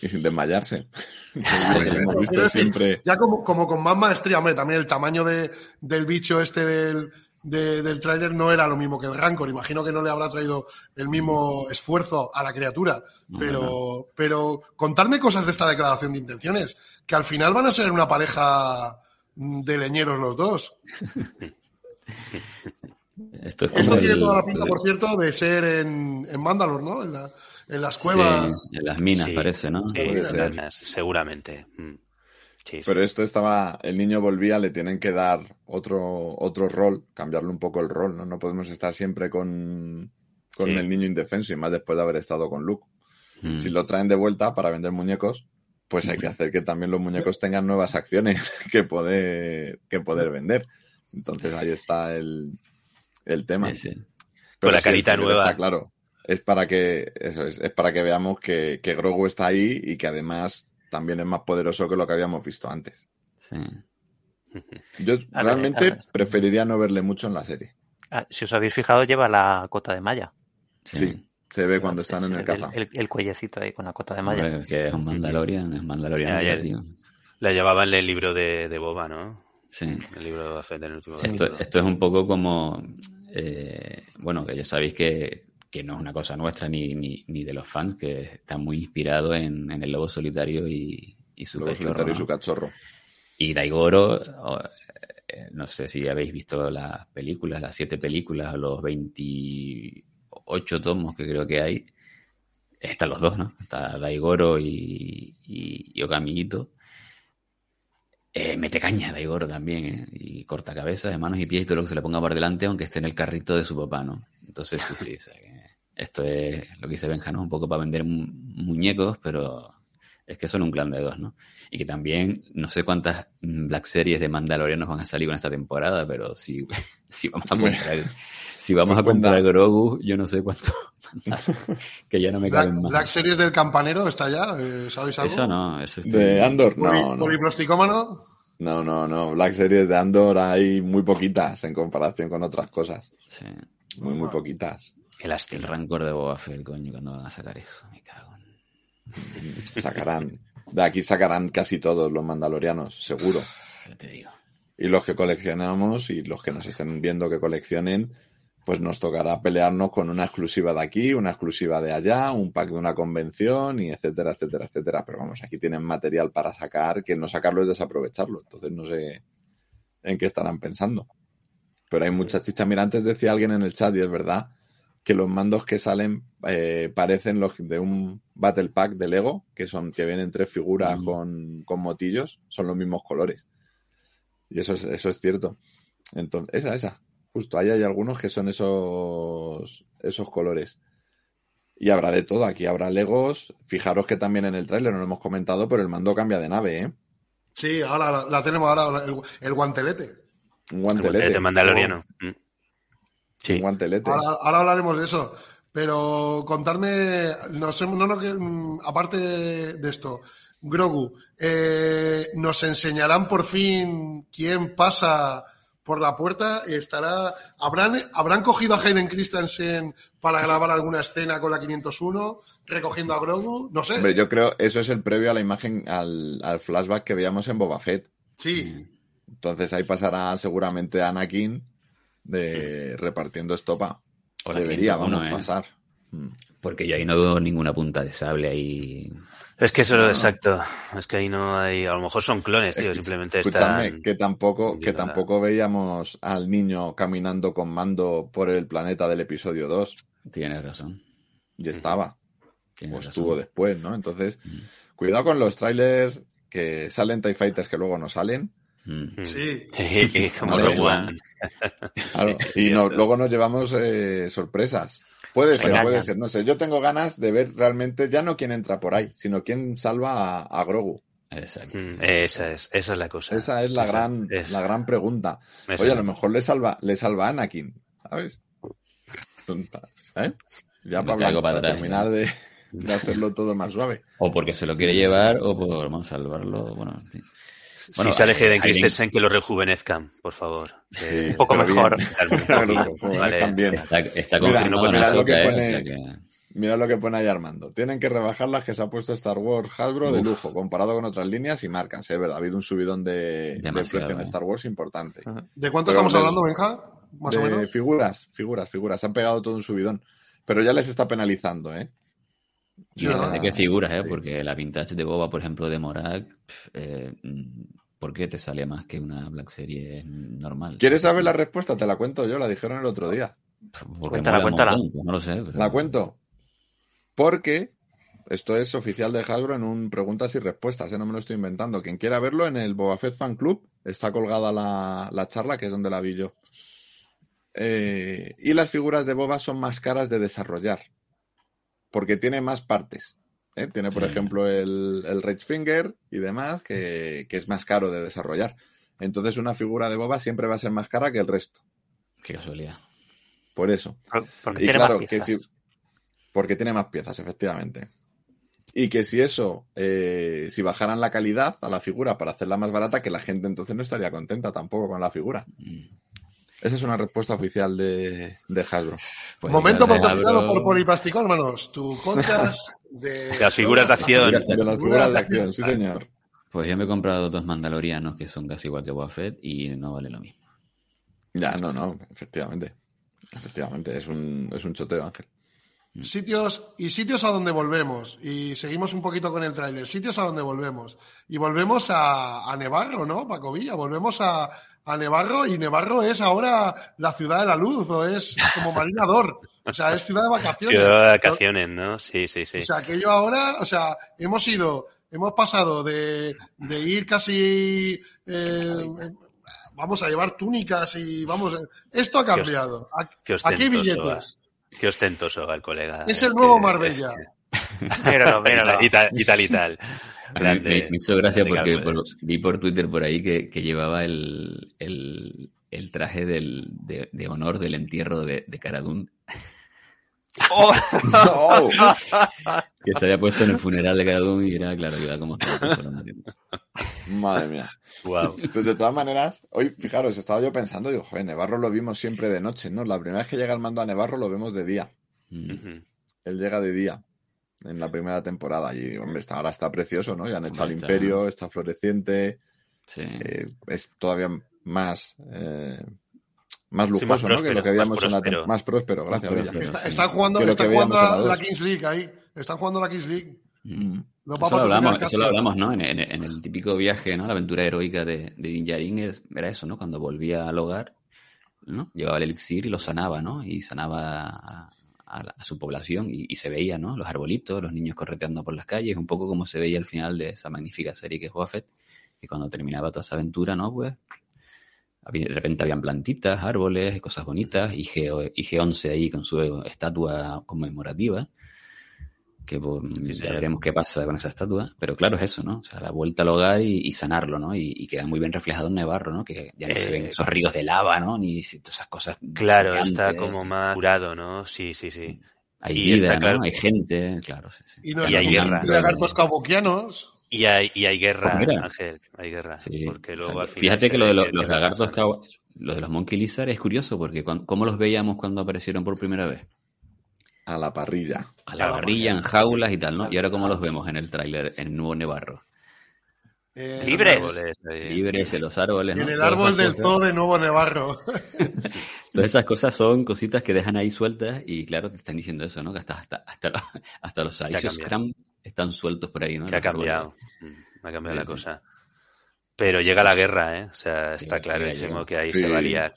Y sin desmayarse. <laughs> Hemos visto siempre. Ya como, como con más maestría, hombre, también el tamaño de, del bicho este del, de- del tráiler no era lo mismo que el Rancor. Imagino que no le habrá traído el mismo esfuerzo a la criatura. Pero, pero contarme cosas de esta declaración de intenciones, que al final van a ser una pareja de leñeros los dos. <laughs> Esto, es como Esto tiene el- toda la pinta, por cierto, de ser en, en Mandalor, ¿no? En, la- en las cuevas. Sí, en las minas Sí, parece, ¿no? sí, Puede en ser. las minas, seguramente. Mm. Sí, sí. Pero esto estaba, el niño volvía, le tienen que dar otro, otro rol, cambiarle un poco el rol, ¿no? No podemos estar siempre con, con Sí. el niño indefenso y más después de haber estado con Luke. Mm. Si lo traen de vuelta para vender muñecos, pues hay que hacer que también los muñecos tengan nuevas acciones <laughs> que poder, que poder vender. Entonces ahí está el, el tema. Pero Con la carita nueva. Está claro. Es para que, eso es, es para que veamos que, que Grogu está ahí y que además también es más poderoso que lo que habíamos visto antes. sí. Yo A realmente ver. preferiría no verle mucho en la serie. Ah, si os habéis fijado, lleva la cota de malla. sí. Sí, se ve cuando Sí, están sí, en el caza. el, el cuellecito ahí con la cota de malla. Hombre, que es un Mandalorian, es Mandalorian, Ya, ya. tío. La llevaba en el libro de, de Boba, ¿no? Sí. El libro de Boba Fett en el último Esto, esto es un poco como, eh, bueno, que ya sabéis que, que no es una cosa nuestra ni, ni, ni de los fans, que está muy inspirado en, en el lobo solitario y, y su Luego cachorro, solitario y ¿no? su cachorro. Y Daigoro eh, no sé si habéis visto las películas, las siete películas, los 28 tomos que creo que hay. Están los dos, ¿no? Está Daigoro y, y, y Okamito. Eh, mete caña Daigoro también, ¿eh? Y corta cabeza de manos y pies y todo lo que se le ponga por delante, aunque esté en el carrito de su papá, ¿no? Entonces, sí, sí, o sea que esto es lo que dice Benja, ¿no? Un poco para vender mu- muñecos, pero es que son un clan de dos, ¿no? Y que también, no sé cuántas mm, Black Series de Mandalorianos van a salir con esta temporada, pero si, <laughs> si vamos a comprar, si vamos a comprar Grogu, yo no sé cuánto, <laughs> que ya no me Black, caben más. Black Series del Campanero está ya, eh, ¿sabéis algo? Eso no, eso estoy- De Andor, no, no. No, no, no. Black Series de Andor hay muy poquitas en comparación con otras cosas. Sí. Muy, muy poquitas. Qué lástima. El rancor de Boba Fett, coño, cuando van a sacar eso, me cago en... Sacarán. De aquí sacarán casi todos los mandalorianos, seguro. Te digo. Y los que coleccionamos y los que nos estén viendo que coleccionen, pues nos tocará pelearnos con una exclusiva de aquí, una exclusiva de allá, un pack de una convención y etcétera, etcétera, etcétera. Pero vamos, aquí tienen material para sacar, que no sacarlo es desaprovecharlo. Entonces no sé en qué estarán pensando. Pero hay muchas chichas. Mira, antes decía alguien en el chat, y es verdad, que los mandos que salen eh, parecen los de un Battle Pack de Lego, que son que vienen tres figuras con, con motillos, son los mismos colores. Y eso es, eso es cierto. Entonces, esa, esa. Justo, ahí hay algunos que son esos, esos colores. Y habrá de todo. Aquí habrá Legos. Fijaros que también en el tráiler no lo hemos comentado, pero el mando cambia de nave, ¿eh? Sí, ahora la, la tenemos ahora, el, el guantelete. Un guantelete. De Mandaloriano. Mm. Guantelete. Ahora, ahora hablaremos de eso. Pero contarme, no sé, no, no, que, mm, aparte de, de esto, Grogu, eh, nos enseñarán por fin quién pasa por la puerta. Estará, habrán, habrán cogido a Hayden Christensen para grabar alguna escena con la 501, recogiendo a Grogu, no sé. Hombre, yo creo eso es el previo a la imagen, al, al flashback que veíamos en Boba Fett. Sí, Entonces ahí pasará seguramente Anakin de repartiendo estopa. O la Debería, 501, vamos, ¿eh? pasar. Mm. Porque yo ahí no veo ninguna punta de sable ahí. Es que eso es lo no. exacto. Es que ahí no hay. A lo mejor son clones, tío. Simplemente Escuchadme, están. que tampoco, que tampoco veíamos al niño caminando con mando por el planeta del episodio 2. Tienes razón. Y estaba. Tienes O razón. estuvo después, ¿no? Entonces, cuidado con los trailers que salen TIE Fighters que luego no salen. Mm. sí. Como. <laughs> Claro, y no, luego nos llevamos eh, sorpresas. Puede ser, puede ser, no sé. Yo tengo ganas de ver realmente ya no quién entra por ahí, sino quién salva a, a Grogu. Exacto. Mm, Esa es, esa es la cosa. Esa es la Esa- gran, esa. la gran pregunta. Esa Oye, a lo mejor le salva, le salva a Anakin, ¿sabes? ¿Eh? Ya para, terminar de, de hacerlo todo más suave. O porque se lo quiere llevar o por vamos a salvarlo. Bueno, en fin. Bueno, si sale Hayden Christensen, que lo rejuvenezcan, por favor. Sí, Eh, Un poco mejor. <laughs> Está, Mira, confirmado lo que ¿eh? pone- O sea que- Mira lo que pone ahí Armando. Tienen que rebajar las que se ha puesto Star Wars Hasbro de Uf. lujo, comparado con otras líneas y marcas. Es verdad, ha habido un subidón de, de Demasiado, precio en ¿eh? Star Wars importante. ¿De cuánto Pero estamos hablando, Benja? Más o de menos. figuras, figuras, figuras. Se han pegado todo un subidón. Pero ya les está penalizando, ¿eh? Sí, Ya- ¿verdad? de qué figuras, ¿eh? sí. Porque la vintage de Boba, por ejemplo, de Morak, pf, eh, mm, ¿por qué te sale más que una Black Series normal? ¿Quieres saber la respuesta? Te la cuento yo, la dijeron el otro día. Porque Cuéntala, cuéntala. montón, pues no lo sé. pero- La cuento. Porque esto es oficial de Hasbro en un preguntas y respuestas, ¿eh? no me lo estoy inventando. Quien quiera verlo en el Boba Fett Fan Club está colgada la, la charla, que es donde la vi yo. Eh, y las figuras de Boba son más caras de desarrollar, porque tiene más partes. ¿eh? Tiene, por Sí. ejemplo, el, el Rage Finger y demás, que, que es más caro de desarrollar. Entonces, una figura de Boba siempre va a ser más cara que el resto. Qué casualidad. Por eso. Por- Porque Y tiene claro, más que piezas. si. Porque tiene más piezas, efectivamente. Y que si eso, eh, si bajaran la calidad a la figura para hacerla más barata, que la gente entonces no estaría contenta tampoco con la figura. Mm. Esa es una respuesta oficial de, de Hasbro. Pues Momento patrocinado por Poliplástico, hermanos. Tu podcast de... <laughs> Las figuras de acción. figuras De las figuras de acción, sí señor. Pues yo me he comprado dos mandalorianos que son casi igual que Boba Fett y no vale lo mismo. Ya, no, no, efectivamente. Efectivamente, es un, es un choteo, Ángel. Sitios y sitios a donde volvemos. Y seguimos un poquito con el tráiler. Sitios a donde volvemos. Y volvemos a, a Nevarro, ¿no? Paco Villa. Volvemos a, a Nevarro y Nevarro es ahora la ciudad de la luz o es como Marinador. O sea, es ciudad de vacaciones. Ciudad de vacaciones, ¿no? Sí, sí, sí. O sea, que yo ahora, o sea, hemos ido, hemos pasado de, de ir casi, eh, vamos a llevar túnicas y vamos, esto ha cambiado. Qué Aquí ostentoso, billetes. Qué ostentoso el colega. Es el nuevo Marbella. <laughs> Míralo, <laughs> míralo. Y tal, y tal, y tal. Me, me hizo gracia porque por- vi por Twitter por ahí que, que llevaba el, el, el traje del, de, de honor del entierro de, de Cara Dune, Oh. Oh. <laughs> que se había puesto en el funeral de Cara Dune y era, claro, iba como Madre mía. Wow. Pues de todas maneras, hoy, fijaros, estaba yo pensando, digo, joder, Nevarro lo vimos siempre de noche, ¿no? La primera vez que llega el mando a Nevarro lo vemos de día. Mm. Él llega de día en la primera temporada y, hombre, está, ahora está precioso, ¿no? Ya han hecho al está- Imperio, está floreciente, Sí. eh, es todavía más... eh, más Sí, más lujoso, ¿no? Que lo que más en la tem- próspero. más próspero, gracias, Más próspero. Está- están jugando, la. Kings League ahí. Están jugando la Kings League. Mm. Eso lo, hablamos, eso lo hablamos, ¿no? En, en- en el típico viaje, ¿no? La aventura heroica de, de Din Djarin es- era eso, ¿no? Cuando volvía al hogar, ¿no? Llevaba el elixir y lo sanaba, ¿no? Y sanaba a, a la- a su población y, y se veía, ¿no? Los arbolitos, los niños correteando por las calles, un poco como se veía al final de esa magnífica serie que es Buffett. Y cuando terminaba toda esa aventura, ¿no? Pues de repente habían plantitas, árboles, cosas bonitas, y G11 ahí con su estatua conmemorativa que pues, ya veremos qué pasa con esa estatua, pero claro es eso, ¿no? O sea, la vuelta al hogar y, y sanarlo, ¿no? Y, y queda muy bien reflejado en Nevarro, ¿no? Que ya no se ven Eh, esos ríos de lava, ¿no? Ni todas esas cosas. Claro, gigantes. está como más curado, ¿no? Sí, sí, sí. Hay y vida, está ¿no? claro- Hay gente, claro. sí, sí. Y no Y hay guerra. lagartos cauboquianos. Y hay, y hay guerra, Pues mira. Ángel, hay guerra. Sí, porque luego exacto. al final Fíjate que lo de los lagartos, cabo- lo de los Monkey Lizard es curioso porque cuando, ¿cómo los veíamos cuando aparecieron por primera vez? A la parrilla. A la parrilla, en jaulas y tal, ¿no? Y ahora cómo los vemos en el tráiler, en nuevo Nevarro. Eh, Libres. Árboles. Libres en los árboles, ¿no? En el Todas árbol del cosas. zoo de Nuevo Nevarro. <laughs> Todas esas cosas son cositas que dejan ahí sueltas y claro, te están diciendo eso, ¿no? Que hasta, hasta, hasta, <laughs> los- hasta. Scrum están sueltos por ahí, ¿no? que ha cambiado. Mm, Ha cambiado Sí, la sí. cosa. Pero llega la guerra, ¿eh? O sea, está Llega, clarísimo que ahí Sí. se va a liar.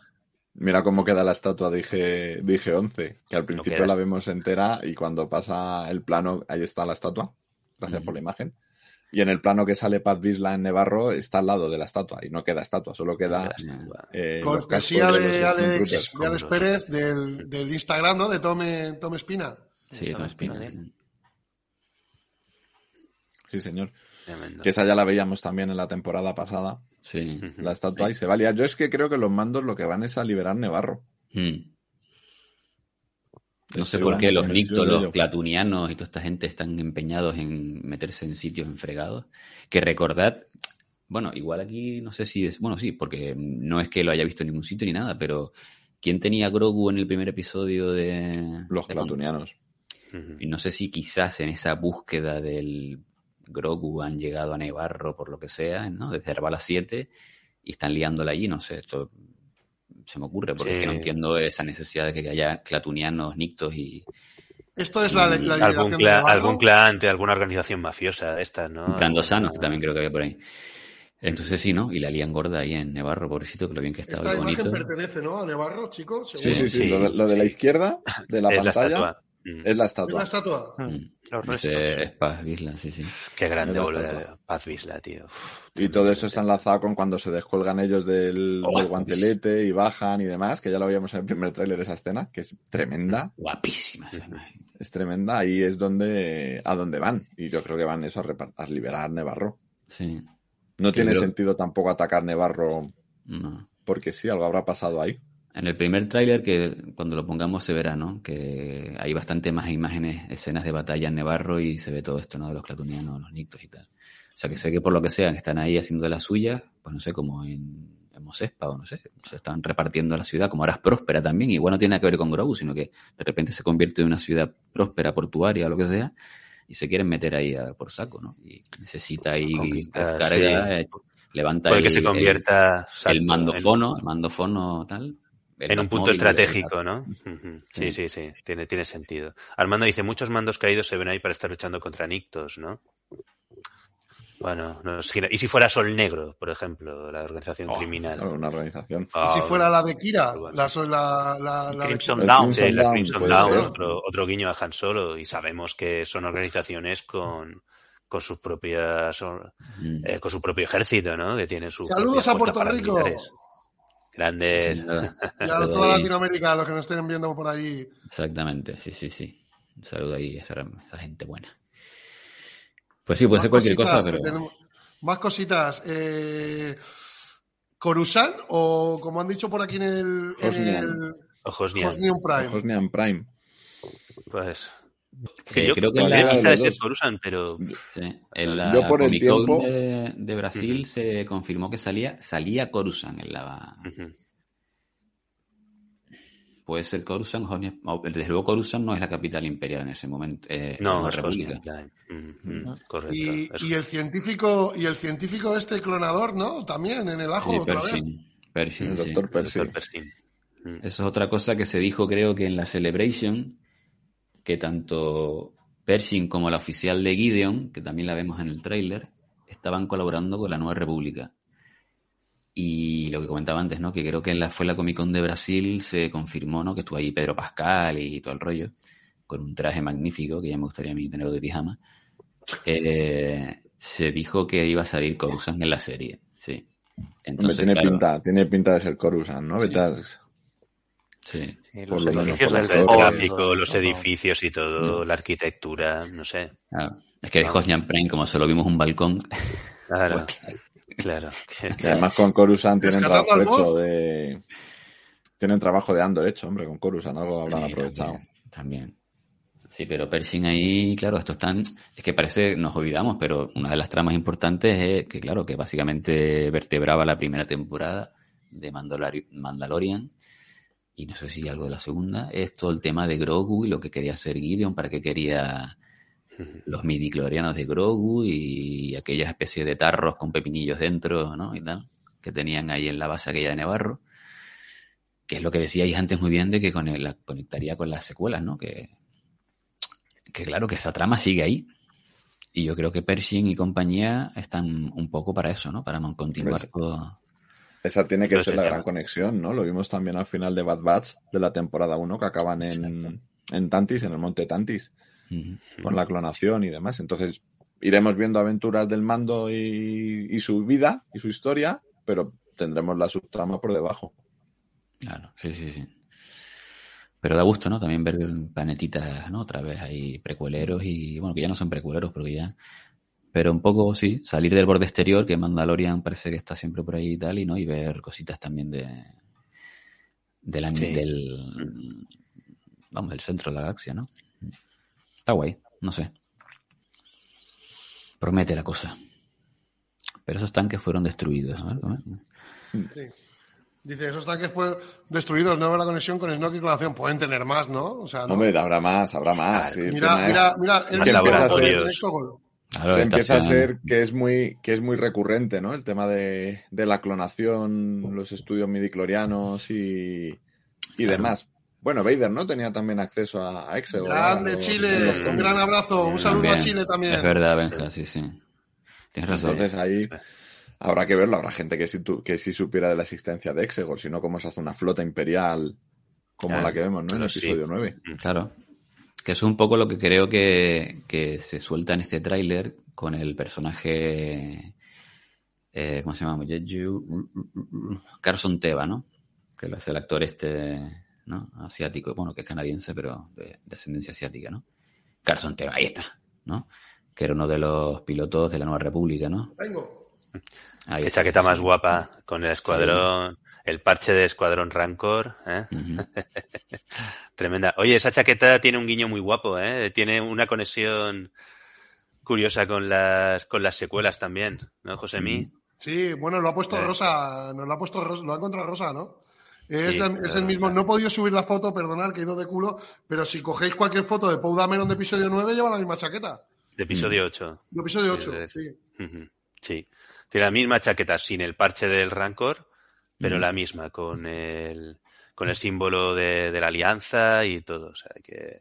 Mira cómo queda la estatua de IG, de IG-11, que al principio la vemos entera y cuando pasa el plano, ahí está la estatua. Gracias por la imagen. Y en el plano que sale Paz Visla en Nevarro está al lado de la estatua y no queda estatua, solo queda eh, Cortesía de Alex, Stormtroopers. de Alex Pérez del, del Instagram, ¿no? De Tome, Tome Espina. Sí, Tom Espina, sí. Sí, señor. Tremendo. Que esa ya la veíamos también en la temporada pasada. Sí. La estatua ahí se va a liar. Yo es que creo que los mandos lo que van es a liberar Nevarro. Hmm. No sé por qué los nictos, los ello. clatunianos y toda esta gente están empeñados en meterse en sitios enfregados. Que recordad, bueno, igual aquí no sé si es, bueno, sí, porque no es que lo haya visto en ningún sitio ni nada, pero ¿quién tenía Grogu en el primer episodio de... Los de clatunianos. Ujú. Y no sé si quizás en esa búsqueda del Grogu han llegado a Nevarro por lo que sea, ¿no? Desde Herbala 7 y están liándola allí, no sé, esto se me ocurre porque Sí. es que no entiendo esa necesidad de que haya clatunianos, nictos y... Esto es la, la algún, de clan, Nevarro. algún clan de alguna organización mafiosa de estas, ¿no? Trandosanos, que también creo que había por ahí. Entonces sí, ¿no? Y la lían gorda ahí en Nevarro, pobrecito, que lo bien que estaba Esta imagen bonito. pertenece, ¿no? A Nevarro, chicos. Sí, sí, sí. Sí, Lo, de, lo de la izquierda de la es la pantalla. Mm. es la ¿Es la estatua. estatua? Los restos. Ese es Paz Vizla, sí, sí. Qué grande volver estatua. Paz Visla, tío. Uf, Y todo eso está enlazado con cuando se descuelgan ellos del, Oh, del guantelete y bajan y demás, que ya lo veíamos en el primer tráiler esa escena, que es tremenda, Guapísima esa imagen. es tremenda, ahí es donde a donde van. Y yo creo que van eso a, a liberar Nevarro. Sí. No tiene creo- sentido tampoco atacar Nevarro No. porque sí, algo habrá pasado ahí. En el primer tráiler, que cuando lo pongamos se verá, ¿no? Que hay bastante más imágenes, escenas de batalla en Nevarro y se ve todo esto, ¿no? De los clatunianos, los nictos y tal. O sea, que sé que por lo que sea, que están ahí haciendo de la suya, pues no sé, como en, en Mosespa o no sé, se están repartiendo la ciudad, como ahora es próspera también, igual no tiene nada que ver con Grogu, sino que de repente se convierte en una ciudad próspera, portuaria o lo que sea, y se quieren meter ahí a- por saco, ¿no? Y necesita ahí carga, sí. eh, levanta Puede ahí que se el- convierta el, mandofono, el mandofono tal, En un punto estratégico, ¿no? Sí. Sí, sí, sí, tiene, tiene sentido. Armando dice, muchos mandos caídos se ven ahí para estar luchando contra Nictos, ¿no? Bueno, nos gira- ¿y si fuera Sol Negro, por ejemplo, la organización criminal? Claro, una organización. Ah, Y si fuera la de Kira, la, la, la, Crimson. Dawn, sí, la Crimson ser. otro, otro guiño a Han Solo, y sabemos que son organizaciones con, con sus propias, Mm. eh, con su propio ejército, ¿no? Que tienen sus Saludos a Puerto Rico. Grandes. Y a <laughs> toda Latinoamérica, los que nos estén viendo por ahí. Exactamente, sí, sí, sí. Un saludo ahí a esa, a esa gente buena. Pues sí, puede Más ser cualquier cosa, pero. tenemos- Más cositas. Eh, Coruscant, o como han dicho por aquí en el. en Hosnian. el- Hosnian. Hosnian Prime. Hosnian Prime. Pues. Sí, yo creo que creo la- el dos. Coruscant, pero. Sí, En la Yo por el Comic Con tiempo- de, de Brasil se confirmó que salía, salía Coruscant en la. Puede ser Coruscant, Hosnian- no, desde luego Coruscant no es la capital imperial en ese momento. eh, No, la es República. Correcto. Y, Es- y el científico, y el científico este clonador, ¿no? También en el ajo Sí, otra vez. Pershing. El sí. doctor. Pershing. Eso es otra cosa que se dijo, creo que en la Celebration, que tanto Pershing como la oficial de Gideon, que también la vemos en el tráiler, estaban colaborando con la Nueva República. Y lo que comentaba antes, ¿no? Que creo que en la, fue la Comic Con de Brasil se confirmó, ¿no? Que estuvo ahí Pedro Pascal y todo el rollo, con un traje magnífico, que ya me gustaría a mí tenerlo de pijama. Eh, se dijo que iba a salir Coruscant en la serie, sí. Hombre, Entonces, tiene claro, pinta, tiene pinta de ser Coruscant, ¿no? Vete Sí. Los lo menos edificios del fotos. gráfico, los edificios y todo, la arquitectura, no sé. Claro. Es que de Hosnian Prime, como solo vimos un balcón, <laughs> Claro, claro. Que además con Coruscant tienen trabajo hecho de. Tienen trabajo de Andor hecho, hombre, con Coruscant, algo habrán Sí, aprovechado. También, también. Sí, pero Pershing ahí, claro, esto están. Es que parece, nos olvidamos, pero una de las tramas importantes es que, claro, que básicamente vertebraba la primera temporada de Mandalori- Mandalorian. Y no sé si algo de la segunda. Es todo el tema de Grogu y lo que quería hacer Gideon, para qué quería los midiclorianos de Grogu y aquellas especies de tarros con pepinillos dentro, ¿no? Y tal, que tenían ahí en la base aquella de Nevarro. Que es lo que decíais antes muy bien de que con el- la conectaría con las secuelas, ¿no? Que, que claro, que esa trama sigue ahí. Y yo creo que Pershing y compañía están un poco para eso, ¿no? Para continuar todo. Esa tiene que Pero ser se la llama. gran conexión, ¿no? Lo vimos también al final de Bad Batch de la temporada 1, que acaban en, en Tantis, en el monte Tantis, con la clonación y demás. Entonces, iremos viendo aventuras del mando y, y su vida y su historia, pero tendremos la subtrama por debajo. Claro, sí, sí, sí. Pero da gusto, ¿no? También ver planetitas, ¿no? Otra vez ahí precueleros y, bueno, que ya no son precueleros, porque ya... Pero un poco, sí, salir del borde exterior, que Mandalorian parece que está siempre por ahí y tal, y, ¿no? Y ver cositas también de... Del, Sí. Vamos, del centro de la galaxia, ¿no? Está guay, no sé. Promete la cosa. Pero esos tanques fueron destruidos, ¿no? Sí. Dice, esos tanques fueron destruidos, no veo la conexión con Snoke y clonación. Pueden tener más, ¿no? O sea, no. Hombre, habrá más, habrá más. sí, el mira, es- mira, mira, el Más mismo laboratorios. Claro, se empieza a ser que es muy que es muy recurrente, ¿no? El tema de, de la clonación, los estudios midiclorianos y, y Claro. demás. Bueno, Vader, ¿no? Tenía también acceso a, a Exegol. Grande. Chile, los un gran abrazo, un saludo a. Chile también. Es verdad, Benja, sí, sí. Tienes razón. Entonces ahí habrá que verlo. Habrá gente que sí, tu- que sí supiera de la existencia de Exegol, si no, cómo se hace una flota imperial como Claro, la que vemos, ¿no? En el pero sí. episodio 9. Claro. Que es un poco lo que creo que, que se suelta en este tráiler con el personaje. eh, ¿Cómo se llama? Jeju- Carson Teva, ¿no? Que lo hace el actor este, ¿no? Asiático, bueno, que es canadiense, pero de, de ascendencia asiática, ¿no? Carson Teva, ahí está, ¿no? Que era uno de los pilotos de la Nueva República, ¿no? Vengo. Ahí Qué chaqueta más guapa, con el escuadrón, el parche de escuadrón Rancor, ¿eh? <laughs> Tremenda. Oye, esa chaqueta tiene un guiño muy guapo, ¿eh? Tiene una conexión curiosa con las, con las secuelas también, ¿no, Josemi? Sí, bueno, lo ha puesto Eh. Rosa, nos lo ha puesto Rosa, lo ha encontrado Rosa, ¿no? Es, Sí, es el mismo, no he podido subir la foto, perdonad, que he ido de culo, pero si cogéis cualquier foto de Paul Dameron de episodio 9, lleva la misma chaqueta. De episodio 8. De episodio 8, Sí, Sí. Tiene la misma chaqueta sin el parche del Rancor, pero la misma, con el con el símbolo de, de la alianza y todo. O sea que.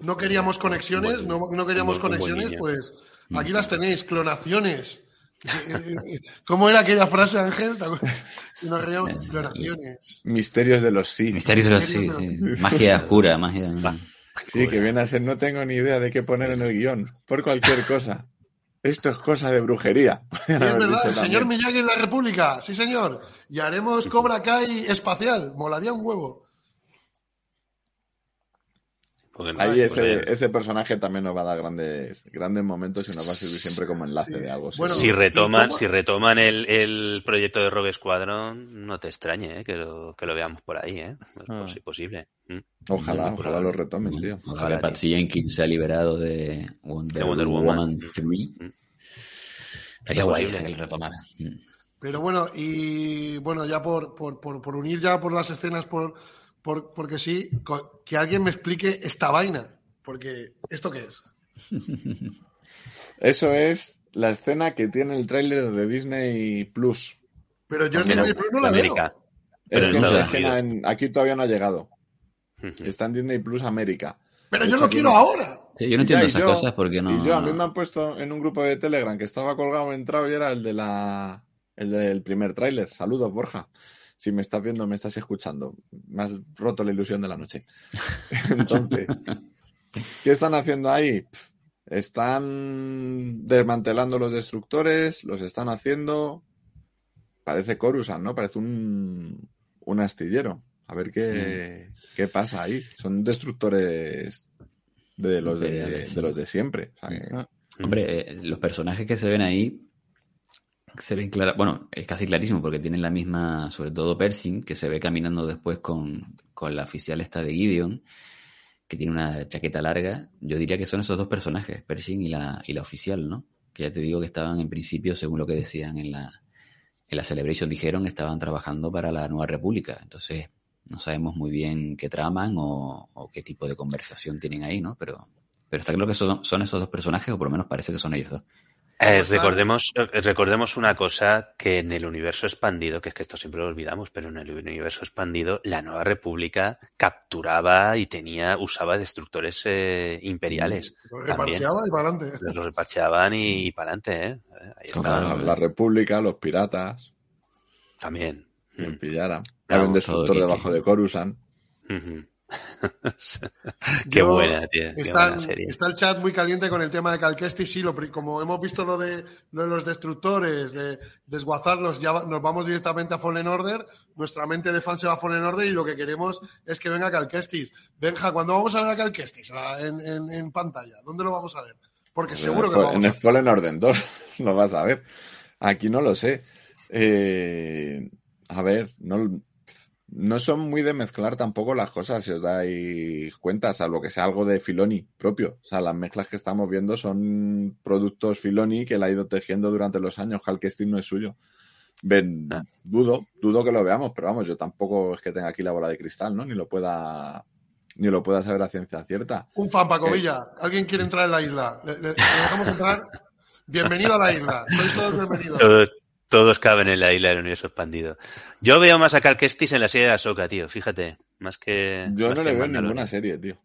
No queríamos conexiones, no, no queríamos buen- conexiones, pues aquí las tenéis, clonaciones. <laughs> ¿Cómo era aquella frase, Ángel? Nos reíamos, <laughs> clonaciones. Misterios de los sí. Misterios de los sí, sí. Magia oscura, magia. Sí, que viene a ser, no tengo ni idea de qué poner en el guion, por cualquier cosa. Esto es cosa de brujería. <laughs> Sí, es verdad, el señor Miyagi en la República, sí señor. Y haremos Cobra Kai espacial, molaría un huevo. Ahí ese, ese personaje también nos va a dar grandes, grandes momentos y nos va a servir siempre como enlace de algo. Bueno, si retoman, si retoman el, el proyecto de Rogue Squadron, no te extrañe ¿eh? que, lo, que lo veamos por ahí, ¿eh? Es Ah. posi- posible. ¿Mm? Ojalá, Muy ojalá lo retomen, tío. Ojalá Patsy Jenkins se ha liberado de Wonder, De Wonder Woman, Woman. 3. Mm. Estaría guay Posible. que lo retomara. Mm. Pero bueno, y bueno, ya por, por, por, por unir ya por las escenas, por, por, porque sí, que alguien me explique esta vaina. Porque, ¿esto qué es? <laughs> Eso es la escena que tiene el tráiler de Disney Plus. Pero yo en Disney Plus no la veo. América. Pero Estados es que no, Unidos. en- aquí todavía no ha llegado. Está en Disney Plus América. Pero yo lo quiero ahora. Sí, yo no ya, entiendo esas yo- cosas porque no. Y yo, a mí me han puesto en un grupo de Telegram que estaba colgado, entrado y era el de la el del primer tráiler. Saludos, Borja. Si me estás viendo, me estás escuchando. Me has roto la ilusión de la noche. <laughs> Entonces, ¿qué están haciendo ahí? Están desmantelando los destructores, los están haciendo. Parece Coruscant, ¿no? Parece un, un astillero. A ver qué, qué pasa ahí. Son destructores de los de, los de siempre. O sea que- Ah. Hombre, eh, los personajes que se ven ahí se ven clara, bueno, es casi clarísimo porque tienen la misma, sobre todo Pershing, que se ve caminando después con, con la oficial esta de Gideon, que tiene una chaqueta larga. Yo diría que son esos dos personajes, Pershing y la, y la oficial, ¿no? Que ya te digo que estaban en principio, según lo que decían en la, en la Celebration, dijeron estaban trabajando para la Nueva República. Entonces, no sabemos muy bien qué traman o, o qué tipo de conversación tienen ahí, ¿no? Pero, pero está claro que son, son esos dos personajes, o por lo menos parece que son ellos dos. Eh, recordemos, eh, recordemos una cosa que en el universo expandido, que es que esto siempre lo olvidamos, pero en el universo expandido, la Nueva República capturaba y tenía, usaba destructores eh, imperiales. Lo también. reparcheaba y para adelante. Los reparcheaban y, para adelante, ¿eh? Ahí la, la República, los piratas, También. quien Mm. pillara. Había un destructor debajo de Coruscant. Ujú. <laughs> Qué Yo- buena, tío. Qué Está, buena serie. está el chat muy caliente con el tema de Cal Kestis. Sí, lo, pri- como hemos visto lo de, lo de los destructores, de desguazarlos, ya nos vamos directamente a Fallen Order. Nuestra mente de fan se va a Fallen Order y lo que queremos es que venga Cal Kestis. Benja, ¿cuándo vamos a ver a Cal Kestis Ah, en, en- en pantalla? ¿Dónde lo vamos a ver? Porque seguro que en lo vamos en a el ver. Fallen Order 2 <laughs> lo vas a ver. Aquí no lo sé. Eh, a ver, no, no son muy de mezclar tampoco las cosas, si os dais cuenta, salvo que sea algo de Filoni propio. O sea, las mezclas que estamos viendo son productos Filoni que él ha ido tejiendo durante los años. Cal Kestis no es suyo. Ven, Ah. dudo, dudo que lo veamos, pero vamos, yo tampoco es que tenga aquí la bola de cristal, ¿no? Ni lo pueda, ni lo pueda saber a ciencia cierta. Un fan, Paco Villa. ¿Alguien quiere entrar en la isla? ¿Le, le- le dejamos entrar? Bienvenido a la isla. Sois todos bienvenidos. Todos, caben en la isla del universo expandido. Yo veo más a Cal Kestis en la serie de Ahsoka, tío, fíjate. Más que. Yo más no que le veo en ninguna serie, tío.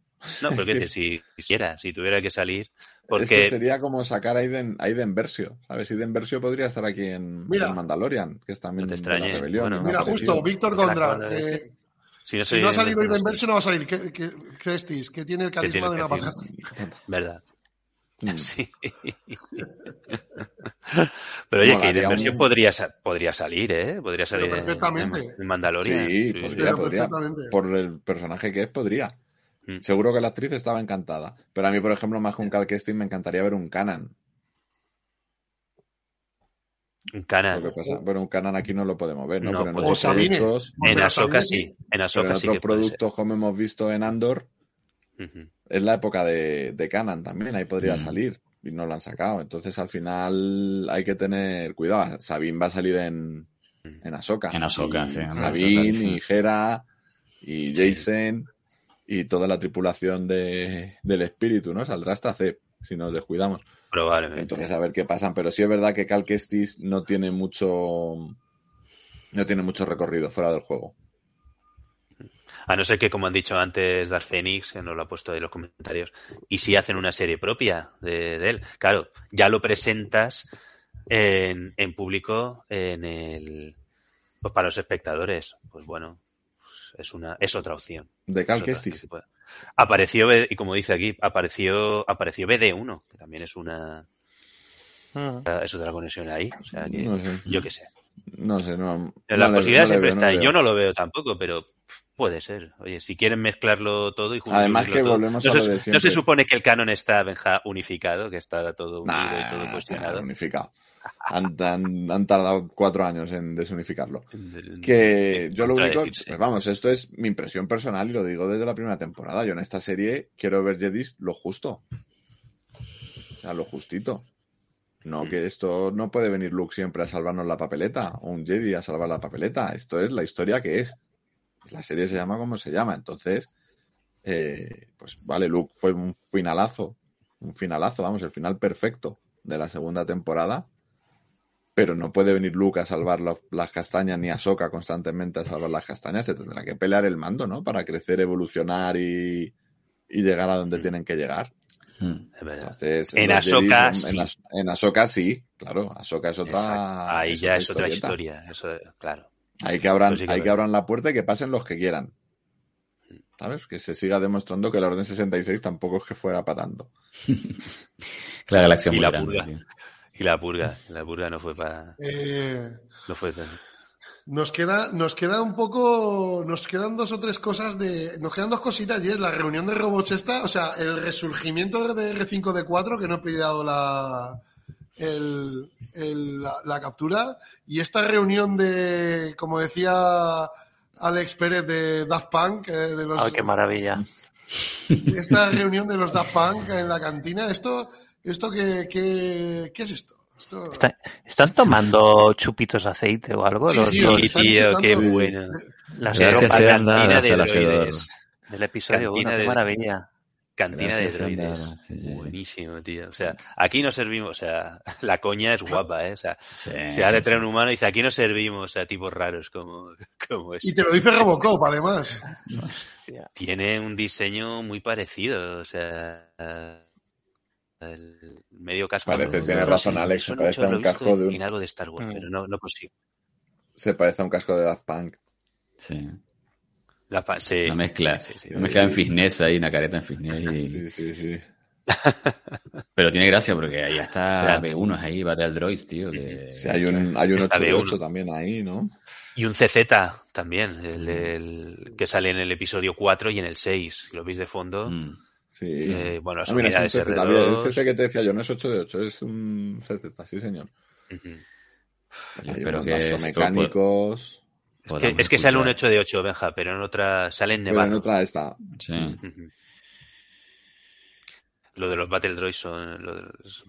No, pero qué <laughs> si quisiera, si tuviera que salir. Es Porque que sería como sacar a Aiden, a Aiden Versio, ¿sabes? Aiden Versio podría estar aquí en, Mira. en Mandalorian, que es también No te extrañes. rebelión. Bueno, Mira, justo, Víctor Gondra. eh, sí. si no, si soy- no ha salido conozco. Versio, no va a salir. ¿Qué, qué, Kestis? Que tiene el carisma de una patata. ¿Verdad? Mm. <laughs> Sí. <laughs> Pero oye, que Molaría Versio un- podría, podría salir, ¿eh? Podría salir en- perfectamente. en, en Mandalorian. Sí, Sí, podría, Pero podría. perfectamente. Por el personaje que es, podría. Mm. Seguro que la actriz estaba encantada. Pero a mí, por ejemplo, más que un Cal Kestis, me encantaría ver un Canan. Un Lo canal. que pasa, bueno, un Canan aquí no lo podemos ver, ¿no? No, pero en. O Sabine. productos, En también sí. En sí otros que productos, como hemos visto en Andor, Es la época de, de Canan también, ahí podría Mm. salir y no lo han sacado. Entonces al final hay que tener cuidado. Sabine va a salir en, en Ahsoka. En Ahsoka, Y sí, en Sabine Ahsoka, sí. y Hera y Jason y toda la tripulación de, del espíritu, ¿no? Saldrá hasta C, si nos descuidamos. Probablemente. Entonces a ver qué pasan. Pero sí es verdad que Cal Kestis no tiene mucho no tiene mucho recorrido fuera del juego. A no ser que, como han dicho antes Dark Phoenix, que nos lo ha puesto ahí en los comentarios, y si hacen una serie propia de, de él. Claro, ya lo presentas en, en público en el pues para los espectadores. Pues bueno, pues es una es otra opción. De Cal Kestis. Apareció, B- y como dice aquí, apareció apareció BD1, que también es una es otra conexión ahí. O sea que, No sé. yo qué sé. No sé, no. La no le- posibilidad no siempre veo, no está veo. Yo no lo veo tampoco, pero puede ser. Oye, si quieren mezclarlo todo y Además juntarlo que todo. volvemos no a se, lo de no se supone que el canon está Benja, unificado, que está todo unido y todo cuestionado. unificado. Han, han- han tardado cuatro años en desunificarlo. Que yo lo único, pues vamos, esto es mi impresión personal y lo digo desde la primera temporada. Yo en esta serie quiero ver Jedis lo justo. O sea, lo justito. No que esto no puede venir Luke siempre a salvarnos la papeleta o un Jedi a salvar la papeleta. Esto es la historia que es. La serie se llama como se llama. Entonces, eh, pues vale, Luke fue un finalazo. Un finalazo, vamos, el final perfecto de la segunda temporada. Pero no puede venir Luke a salvar las castañas ni a Soka constantemente a salvar las castañas. Se tendrá que pelear el mando, ¿no? Para crecer, evolucionar y, y llegar a donde tienen que llegar. Es verdad. Entonces, En Ahsoka, en, sí. Ahs- en Ahsoka sí, claro. Ahsoka es otra. Exacto. Ahí ya es otra historia. Eso, claro. Hay que abran, Pues sí que hay es que abran la puerta y que pasen los que quieran. ¿Sabes? Que se siga demostrando que la Orden 66 tampoco es que fuera para tanto. <laughs> La galaxia es y muy la grande, purga. tío. Y la purga. La purga no fue para. Eh, No fue tan- Nos queda, nos queda un poco, nos quedan dos o tres cosas de, nos quedan dos cositas y es la reunión de robots esta, o sea, el resurgimiento de R5D4 que no he pillado la, el, el- la, la captura y esta reunión de, como decía Alex Pérez de Daft Punk, eh, de los, Ay, qué maravilla. esta reunión de los Daft Punk en la cantina, esto, esto qué, qué, qué es esto? Esto- Está- ¿Están tomando chupitos de aceite o algo? Sí, Los- sí, los- sí, tío, qué bueno. Las Anda, Cantina de droides. del episodio Cantina 1, qué de- maravilla. Cantina Gracias, de droides. sí, sí, sí. Buenísimo, tío. O sea, aquí nos servimos, o sea, <laughs> la coña es guapa, ¿eh? O sea, Sí, se ha de sí, traer un humano y dice, aquí nos servimos, sea, tipos raros como, <laughs> como y este. te lo dice Robocop, además. Hostia. Tiene un diseño muy parecido, o sea, el medio casco. Parece, no- tienes no razón, Alex, no- parece lo un casco de un- en algo de Star Wars, Mm. pero no, no consigo. Se parece a un casco de Daft Punk. Sí. La fa- sí. Una mezcla. Sí, sí, Una mezcla en fitness ahí, una careta en fitness. y- Sí, sí, sí. <laughs> Pero tiene gracia porque ahí está Claro. B1 ahí, Battle Droids, tío. Que... Sí, hay un, hay un Está 8 de B1. 8 también ahí, ¿no? Y un CZ también, el, del- que sale en el episodio 4 y en el 6. Si lo veis de fondo, Mm. Sí. eh, bueno, Ah, mira, es un CZ, bien, R2. es ese que te decía yo, no es 8 de 8, es un CZ, sí, señor. Hay espero unos que mecánicos. Es que, es que sale un 8 de 8, Benja, pero en otra sale en Pero Nevada. en otra está. Sí. Lo de los Battle Droids son los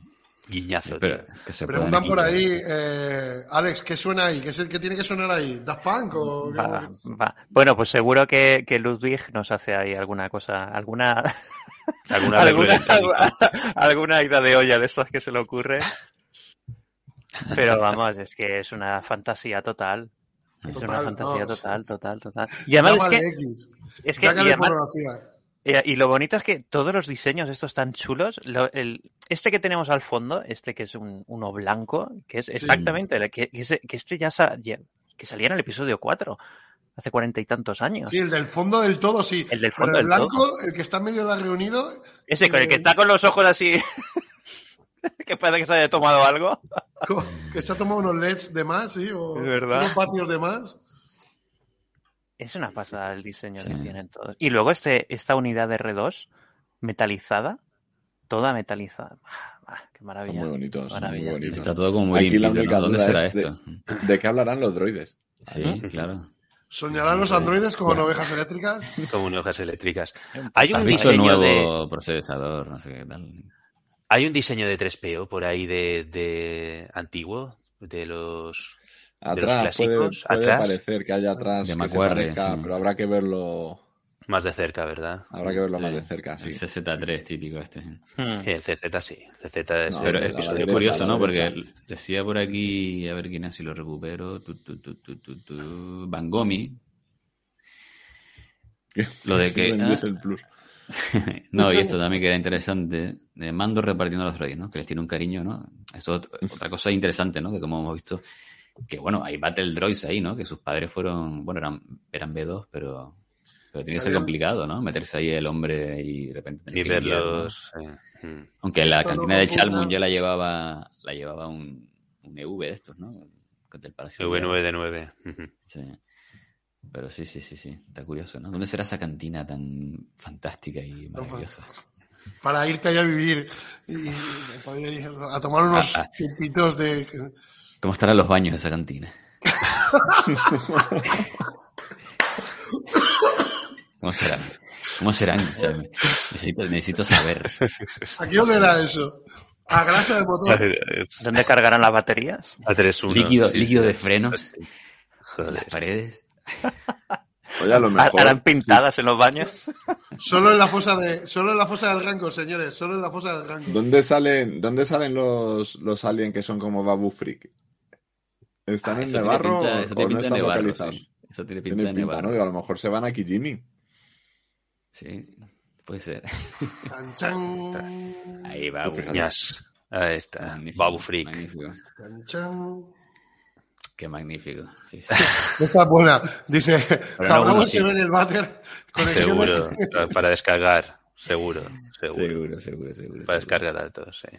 guiñazos. Espero tío. que se Preguntan por ahí, eh, Alex, ¿qué suena ahí? ¿Qué es el que tiene que sonar ahí? ¿Daft Punk o qué? Va, va. Bueno, pues seguro que, que Ludwig nos hace ahí alguna cosa, alguna, <laughs> Alguna alguna, <laughs> alguna ida de olla de estas que se le ocurre. Pero vamos, es que es una fantasía total. Es Total, una fantasía no. total, total, total. Y además es que, X. es que y además- Y lo bonito es que todos los diseños estos tan chulos, lo- el- este que tenemos al fondo, este que es un, uno blanco, que es exactamente, el que, este ya, sa- ya- que salía en el episodio 4, hace cuarenta y tantos años. Sí, el del fondo del todo, sí. El del Pero fondo el del blanco, el que está en medio de reunido, ese con el que eh, está con los ojos así, <laughs> que parece que se haya tomado algo. <laughs> que se ha tomado unos LEDs de más, sí, o unos patios de más. Es una pasada el diseño Sí. que tienen todos. Y luego este, esta unidad de R2 metalizada, toda metalizada. Ah, qué maravilla. muy bonitos, son muy Maravilla. bonitos. Está todo como muy Aquí la limpio, única ¿no? ¿Dónde duda será es esto? ¿De qué hablarán los droides? Sí, claro. Soñarán los androides con ovejas eléctricas. <laughs> Como hojas eléctricas. Hay un ¿Has visto el diseño nuevo de. procesador? No sé qué tal. Hay un diseño de 3PO por ahí de, de antiguo, de los. De los Atrás puede, clásicos, puede atrás, parecer que haya atrás De que se parezca, sí. pero habrá que verlo, más de cerca, ¿verdad? habrá que verlo Sí. más de cerca, sí. El CZ3 típico este. Hmm. Sí, el CZ sí. El CZ es No, Pero el es, derecha, curioso, ¿no? Porque decía por aquí, a ver quién es, si lo recupero, tu, tu, tu, tu, tu, tu, Bangomi, Lo de <laughs> que. Ah, el plus. <laughs> no, y esto también que era interesante. De mando repartiendo los droids, ¿no? Que les tiene un cariño, ¿no? Eso es otra cosa interesante, ¿no? De cómo hemos visto que, bueno, hay Battle Droids ahí, ¿no? Que sus padres fueron, bueno, eran, eran B2, pero, pero tiene que ser complicado, ¿no? Meterse ahí el hombre y de repente. tener Y que lidiar, ¿no? verlos. eh, mm. Aunque la no cantina de. Chalmon ya la llevaba, la llevaba un, un EV de estos, ¿no? Del Palacio Real. V9 de 9. ujú. Sí. Pero sí, sí, sí, sí. Está curioso, ¿no? ¿Dónde será esa cantina tan fantástica y maravillosa? Para irte allá a vivir y, a tomar unos Ah, ah. chupitos de... ¿Cómo estarán los baños de esa cantina? ¿Cómo serán? ¿Cómo serán? O sea, me- necesito, necesito saber. ¿Aquí dónde era eso? A grasa de motor. ¿Dónde cargarán las baterías? A 3-1. Líquido, sí, líquido sí. de frenos. Joder. Las paredes. Oye, a lo mejor. ¿Harán pintadas en los baños? Solo en la fosa de, solo en la fosa del rango, señores, solo en la fosa del rango. ¿Dónde salen, dónde salen los, los aliens que son como Babu Freak? ¿Están Ah, en Nevarro pinta- o- eso o tiene no pinta de están Nevarro, localizados? sí. Eso tiene pinta Tiene de pinta, Nevarro. ¿no? Digo, a lo mejor se van a Kijimi. Sí, puede ser. Chan, chan, Ahí va. Pues fíjate. Ñas. Ahí está. Magnífico, Babu Freak. Magnífico. chan, chan. Qué magnífico. Sí, sí. <laughs> Esta es buena. Dice, uno se ve en el váter. Conexiones. Seguro. Para descargar. Seguro. Seguro. Seguro, seguro, seguro. Para seguro. descargar datos, sí.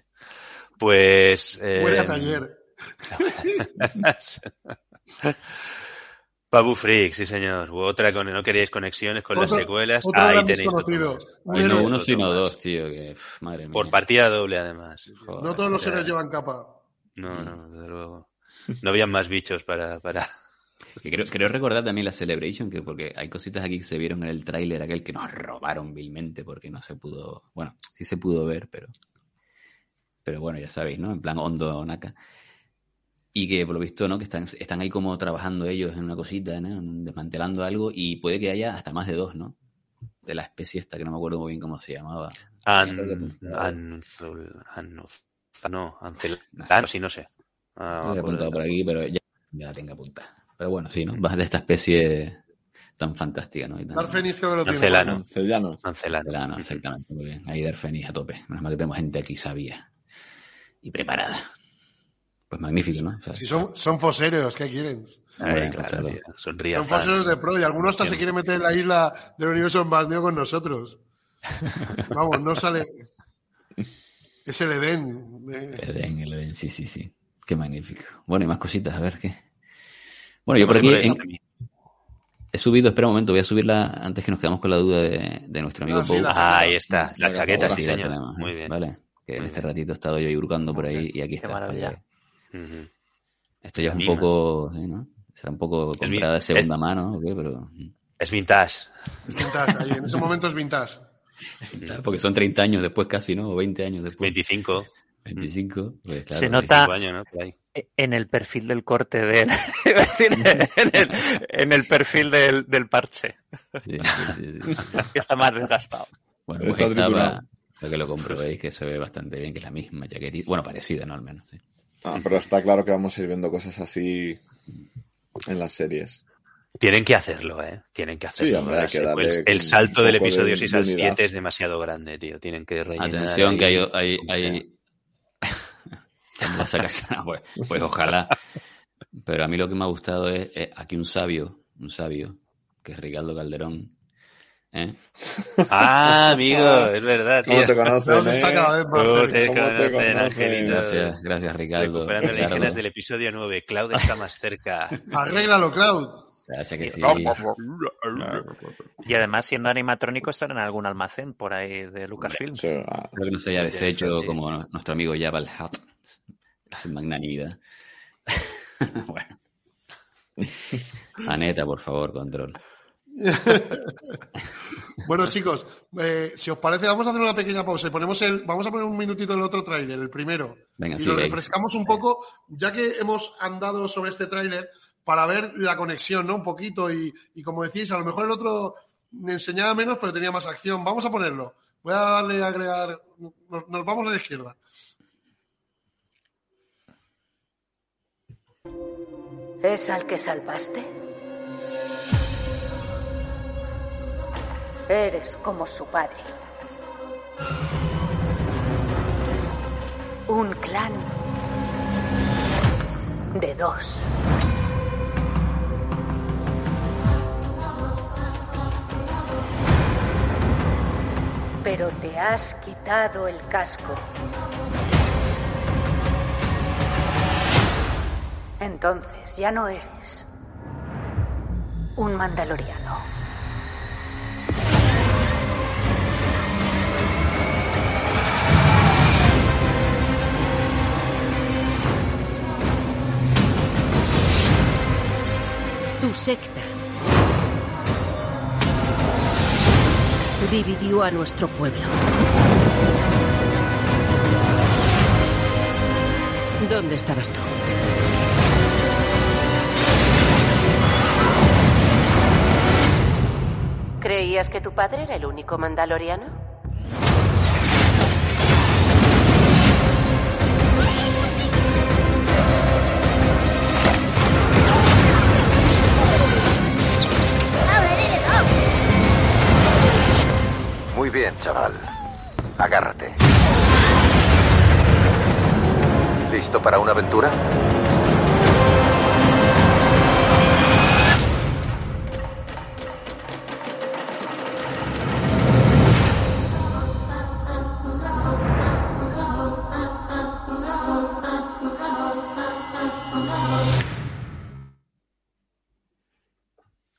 Pues. eh, Huele a taller. <laughs> Babu Freak, sí señor. U otra con no queríais conexiones con las secuelas. otro Ahí tenéis otro Ay, no uno, sino más. dos, tío. Que, madre mía. Por partida doble, además. Joder. No todos los héroes llevan capa. No, no, desde luego. No habían más bichos para. para... Que creo, creo recordar también la Celebration, que porque hay cositas aquí que se vieron en el tráiler aquel que nos robaron vilmente porque no se pudo, bueno, sí se pudo ver, pero pero bueno, ya sabéis, ¿no? En plan Hondo Naka. Y que por lo visto, ¿no? Que están, están ahí como trabajando ellos en una cosita, ¿no? Desmantelando algo y puede que haya hasta más de dos, ¿no? De la especie esta que no me acuerdo muy bien cómo se llamaba. An, Anzul- Anuz- no, Ancelano, sí, no sé. Ah, Lo he apuntado por aquí, pero ya, ya la tengo apuntada. Pero bueno, sí, ¿no? Vas de esta especie tan fantástica, ¿no? Y tan- Dar Fenix creo que lo tiene. Ancelano. Ancelano. Celano, exactamente, muy bien. Ahí Darfenis a tope. Menos mal que tenemos gente aquí sabia y preparada. Pues magnífico, ¿no? O sea, Si son, son foseros, ¿qué quieren? Ay, Bueno, claro, claro. tío. Sonría. Son foseros de pro y algunos hasta se quieren meter en la isla del universo en bandeo con nosotros. <laughs> Vamos, no sale. Es el Edén. eh. el Edén, el Edén, sí, sí, sí. Qué magnífico. Bueno, y más cositas, a ver qué. Bueno, yo por aquí en- he subido, espera un momento, voy a subirla antes que nos quedamos con la duda de, de nuestro amigo Ah, Pou. Ah, ahí está. La chaqueta, sí, señor. tenemos, Muy bien. Vale. Que en este ratito he estado yo hurgando por ahí y aquí está. maravilla. Porque Ujú. Esto ya es un poco, sí, ¿no? Será un poco Es comprada de segunda mano, ¿o qué? Pero... Es vintage. Es vintage, ahí, en ese momento es vintage. Porque son 30 años después casi, ¿no? O 20 años después. 25. 25. Pues claro, Se nota- 25 años, ¿no? Por ahí. En el perfil del corte <laughs> a decir, en, el, en el perfil del, del parche. sí, sí, sí, <laughs> está más desgastado. Bueno, pues Está estaba, lo que lo comprobéis, que se ve bastante bien, que es la misma chaquetita. Bueno, parecida, ¿no? Al menos. sí. Ah, pero está claro que vamos a ir viendo cosas así en las series. Tienen que hacerlo, ¿eh? Tienen que hacerlo. Sí, hombre, hay que Pues darle el salto del poco de- episodio 6 de al unidad. 7 es demasiado grande, tío. Tienen que rellenar. Atención, que hay... hay, hay... <laughs> <laughs> Pues, pues ojalá. Pero a mí lo que me ha gustado es, es aquí un sabio, un sabio, que es Ricardo Calderón. ¿Eh? Ah, amigo, es verdad, tío. ¿Cómo te conocen, ¿Dónde está eh? cada vez más ¿Cómo te ¿Cómo te conocen? Gracias, gracias Ricardo. Recuperando las Ricardo. escenas del episodio 9. Cloud está más cerca. <laughs> Arréglalo, Cloud. Gracias que sí. Y además, siendo animatrónico, estar en algún almacén por ahí de Lucasfilm. Sí, ah, Espero que no se haya deshecho como nuestro amigo Jabal Hat. Sin magnanimidad. <laughs> bueno. <laughs> Aneta, por favor, control. <laughs> Bueno, chicos, eh, si os parece, vamos a hacer una pequeña pausa y ponemos el, vamos a poner un minutito el otro tráiler, el primero. Venga, y sí, lo refrescamos un poco, ya que hemos andado sobre este tráiler para ver la conexión, ¿no? Un poquito y, y como decís, a lo mejor el otro me enseñaba menos, pero tenía más acción. Vamos a ponerlo. Voy a darle a agregar. Nos, nos vamos a la izquierda. ¿Es al que salvaste? Eres como su padre. Un clan de dos. Pero te has quitado el casco. Entonces ya no eres un mandaloriano. Tu secta dividió a nuestro pueblo. ¿Dónde estabas tú? ¿Creías que tu padre era el único mandaloriano? Muy bien, chaval. Agárrate. ¿Listo para una aventura?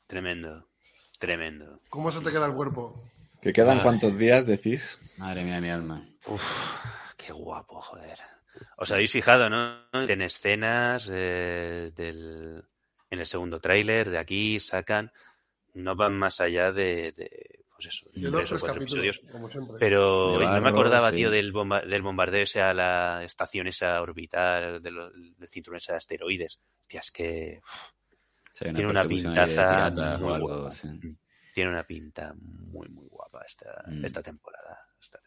Tremendo, tremendo. ¿Cómo se te queda el cuerpo? ¿Que quedan Ay. cuántos días, decís? Madre mía, mi alma. Uf, qué guapo, joder. Os habéis fijado, ¿no? En escenas eh, del, en el segundo tráiler de aquí sacan, no van más allá de, de, pues eso, De tres dos, o tres cuatro episodios. como siempre. Pero De no me acordaba, sí. tío, del, bomba- del bombardeo ese a la estación esa orbital, de lo- del cinturón ese de asteroides. Hostia, es que uf, Sí, una tiene una ahí de pintaza muy algo, guapa. sí. Tiene una pinta muy, muy guapa esta, Mm. esta temporada. Esta-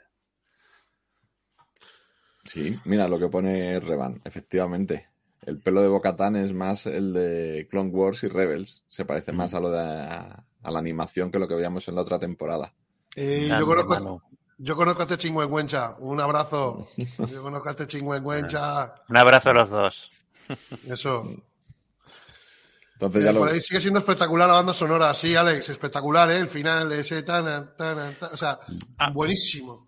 Sí, mira lo que pone Revan, efectivamente. El pelo de Bocatán es más el de Clone Wars y Rebels. Se parece más a lo de a, a la animación que lo que veíamos en la otra temporada. Eh, yo, conozco, yo conozco a este chingüengüencha. Un abrazo. Yo conozco a este chingüengüencha. Un abrazo a los dos. Eso. <laughs> Entonces Eh, ya lo... por ahí sigue siendo espectacular la banda sonora. Sí, Alex, espectacular, ¿eh? El final, ese tan, tan, tan, o sea, Ah. buenísimo.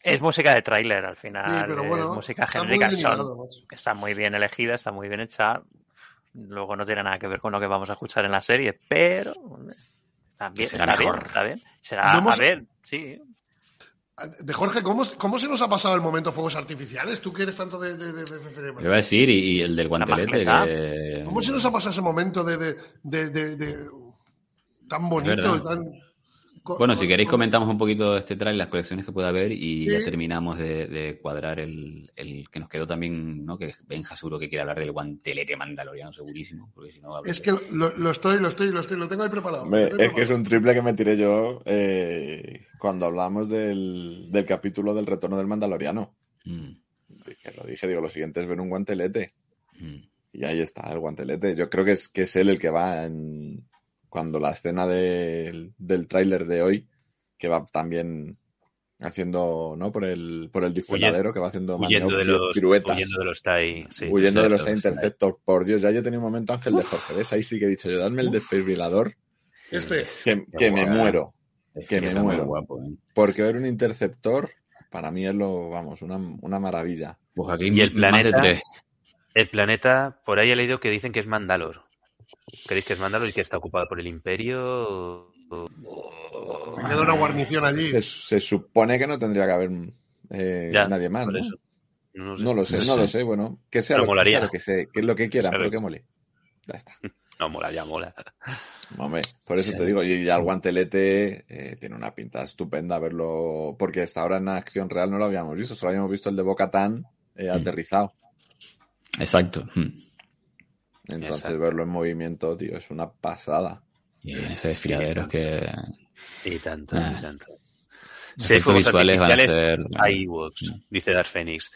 Es música de tráiler al final. Sí, pero bueno, es música genérica. está muy bien elegida, está muy bien hecha. Luego no tiene nada que ver con lo que vamos a escuchar en la serie, pero bien, será está bien, está bien. Será, No hemos- a ver, sí. De Jorge, ¿cómo, ¿cómo se nos ha pasado el momento fuegos artificiales? Tú que eres tanto de, de, de- de cerebro. Le iba a decir, y, y el del guantelete, que... ¿Cómo se nos ha pasado ese momento de, de, de, de- de- tan bonito tan... Bueno, si queréis co- comentamos un poquito este trailer, las colecciones que pueda haber y Sí. ya terminamos de, de cuadrar el, el que nos quedó también, ¿no? Que Benja seguro que quiere hablar del guantelete mandaloriano, segurísimo, porque si no... hablo Es de- que lo, lo estoy, lo estoy, lo estoy, lo tengo ahí preparado. Tengo es que es un triple que me tiré yo eh, cuando hablamos del, del capítulo del retorno del Mandaloriano. Mm, Que lo dije, digo, lo siguiente es ver un guantelete. mm. Y ahí está, el guantelete. Yo creo que es, que es él el que va en... Cuando la escena del, del tráiler de hoy, que va también haciendo, ¿no? Por el, por el disparadero, que va haciendo huyendo de los piruetas. huyendo de los TIE, sí, huyendo de los. TIE Interceptor. Por Dios, ya yo tenía un momento Ángel de Jorge, ¿ves? Ahí sí que he dicho yo, dadme el desfibrilador, Este. que, que me muero. Es que me muero. guapo, ¿eh? Porque ver un interceptor, para mí es lo, vamos, una, una maravilla. Pues aquí Y el de planeta, el planeta, por ahí he leído que dicen que es Mandalor. ¿Creéis que es Mandalor y que está ocupado por el Imperio? O- Me queda una guarnición allí. Se, se supone que no tendría que haber eh, Ya, nadie más, ¿no? eso. No, No lo sé, no, lo sé. Bueno, que sea, lo, que, molaría. sea lo que que es lo que quieran, Sea lo pero que- que mole. Ya está. <laughs> No, mola, ya mola. Hombre, por eso Sí. te digo, y ya el guantelete eh, tiene una pinta estupenda verlo, porque hasta ahora en acción real no lo habíamos visto, solo habíamos visto el de Bocatán eh, aterrizado. Exacto. mm. Entonces Exacto. verlo en movimiento, tío, es una pasada. Y en ese desfiladero es que... Y tanto, Ah. y tanto. Si hay fuegos visuales van a artificiales, ser... hay Ewoks, dice Dark Phoenix.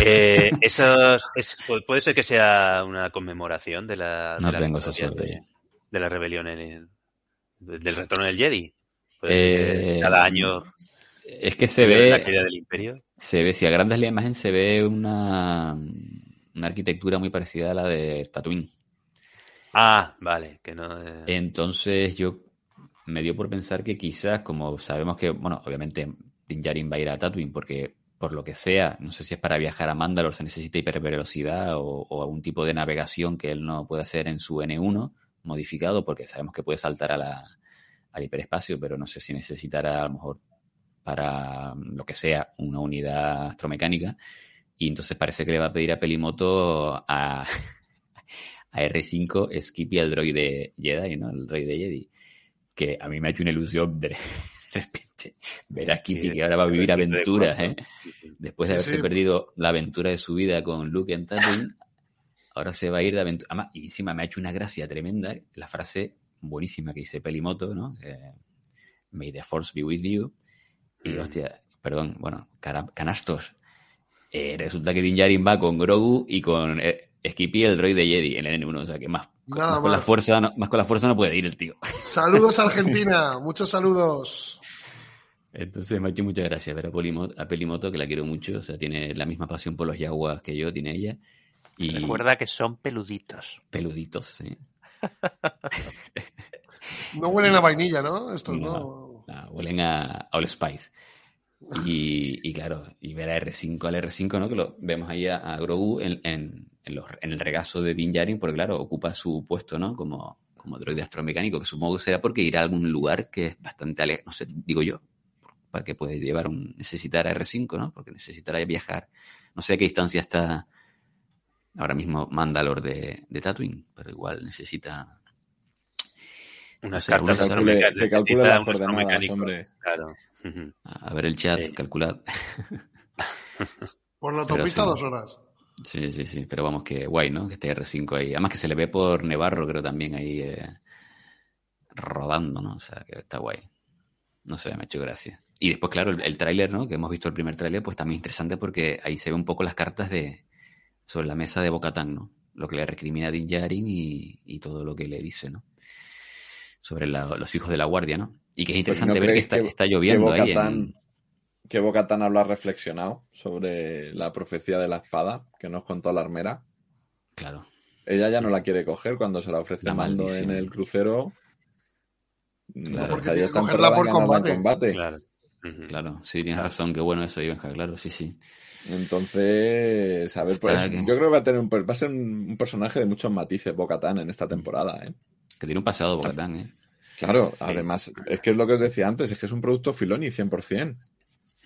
Eh, <laughs> esos, es- pu- puede ser que sea una conmemoración de la, de No la tengo esa suerte de, la rebelión en el- del retorno del Jedi. Eh, cada año Es que se la ve. caída del imperio. Se ve, si a grandes la imagen se ve una, una arquitectura muy parecida a la de Tatooine. Ah, vale, que no. eh, Entonces yo me dio por pensar que quizás, como sabemos que, bueno, obviamente Din Djarin va a ir a Tatooine porque por lo que sea, no sé si es para viajar a Mandalore, se necesita hipervelocidad o, o algún tipo de navegación que él no puede hacer en su N1 modificado porque sabemos que puede saltar a la, al hiperespacio, pero no sé si necesitará a lo mejor para lo que sea una unidad astromecánica. Y entonces parece que le va a pedir a Pelimoto a, a R5 Skippy al droide Jedi, ¿no? El droide Jedi. Que a mí me ha hecho una ilusión de, de <laughs> repente ver a Skippy que ahora va a vivir de aventuras, ¿eh? Después de haberse sí. perdido la aventura de su vida con Luke en Tatooine, ahora se va a ir de aventura. Además, y encima me ha hecho una gracia tremenda la frase buenísima que dice Pelimoto, ¿no? Eh, May the Force be with you. Y Mm. hostia, perdón, bueno, canastos. Eh, resulta que Din Djarin va con Grogu y con eh, Skippy el droide Jedi en el N1, o sea que más, Nada más con la fuerza no, más con la fuerza no puede ir el tío. Saludos <laughs> Argentina, muchos saludos. Entonces me ha hecho muchas gracias ver a, Polimo- a Pelimoto, que la quiero mucho, o sea, tiene la misma pasión por los yaguas que yo, tiene ella. Y Recuerda que son peluditos. peluditos, sí. <laughs> No huelen a vainilla, ¿no? Estos <laughs> no. Ah, huelen a, a All Spice. Y, y claro, y ver a R5 al R5, ¿no? Que lo vemos ahí a, a Grogu en, en, en, los- en el regazo de Din Djarin, porque claro, ocupa su puesto, ¿no? Como, como droide astromecánico, que supongo que será porque irá a algún lugar que es bastante alejado, no sé, digo yo, para que puede llevar un, necesitar a R5, ¿no? Porque necesitará viajar. No sé a qué distancia está ahora mismo Mandalore de, de Tatooine, pero igual necesita Unas sé, cartas astromecánicas. que calcule necesita las coordenadas, hombre. Claro. A ver el chat, Sí. calculad. Por la autopista sí. dos horas. Sí, sí, sí, pero vamos, que guay, ¿no? Que esté R5 ahí. Además que se le ve por Nevarro, creo también ahí eh, rodando, ¿no? O sea, que está guay. No sé, me ha hecho gracia. Y después, claro, el, el tráiler, ¿no? Que hemos visto el primer tráiler, pues también interesante porque ahí se ve un poco las cartas de sobre la mesa de Bocatán, ¿no? Lo que le recrimina a Din Djarin y, y todo lo que le dice, ¿no? Sobre la- los hijos de la guardia, ¿no? Y que es Pues, ¿no interesante ver que está, que- está lloviendo que ahí en... que Bocatan habrá reflexionado sobre la profecía de la espada que nos contó la armera. Claro. Ella ya no la quiere coger cuando se la ofrece La Mando en el crucero. Claro. No, porque tiene está que cogerla por combate. combate. Claro. Claro, sí, tienes razón, qué bueno eso, Ibenja, claro, sí, sí. Entonces, a ver, pues, que- yo creo que va a tener un, va a ser un, un personaje de muchos matices Bocatan en esta temporada, ¿eh? Que tiene un pasado Bocatán, ¿eh? Claro, además, es que es lo que os decía antes, es que es un producto Filoni 100%.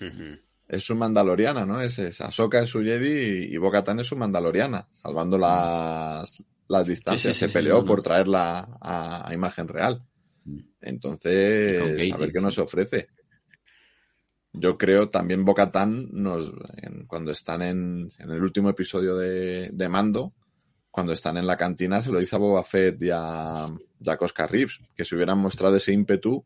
Ujú. Es su mandaloriana, ¿no? Es, es Ahsoka es su Jedi y, y Bo-Katan es su mandaloriana, salvando las, las distancias. Sí, sí, sí, Se peleó no, por traerla a, a imagen real. Mm. Entonces, Katie, a ver qué nos ofrece. Yo creo también Bo-Katan nos, en- cuando están en, en el último episodio de, de Mando, cuando están en la cantina, se lo dice a Boba Fett y a, y a Cosca Reeves, que si hubieran mostrado ese ímpetu,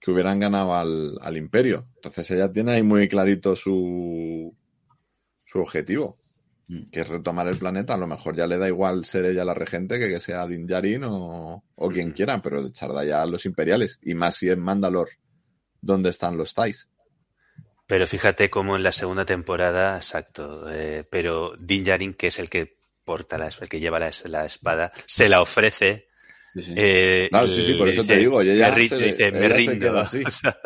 que hubieran ganado al, al Imperio. Entonces ella tiene ahí muy clarito su, su objetivo, Mm. que es retomar el planeta. A lo mejor ya le da igual ser ella la regente que que sea Din Djarin o, o quien Ujú. quiera, pero echar de allá a los imperiales. Y más si en Mandalor, donde están los Tais. Pero fíjate cómo en la segunda temporada, exacto, eh, pero Din Djarin, que es el que porta la, el que lleva la, la espada, se la ofrece. Sí, sí. eh, Claro, sí, sí, por eso dice, te digo, ella me, se- dice, me ella rindo. así. <laughs> O sea,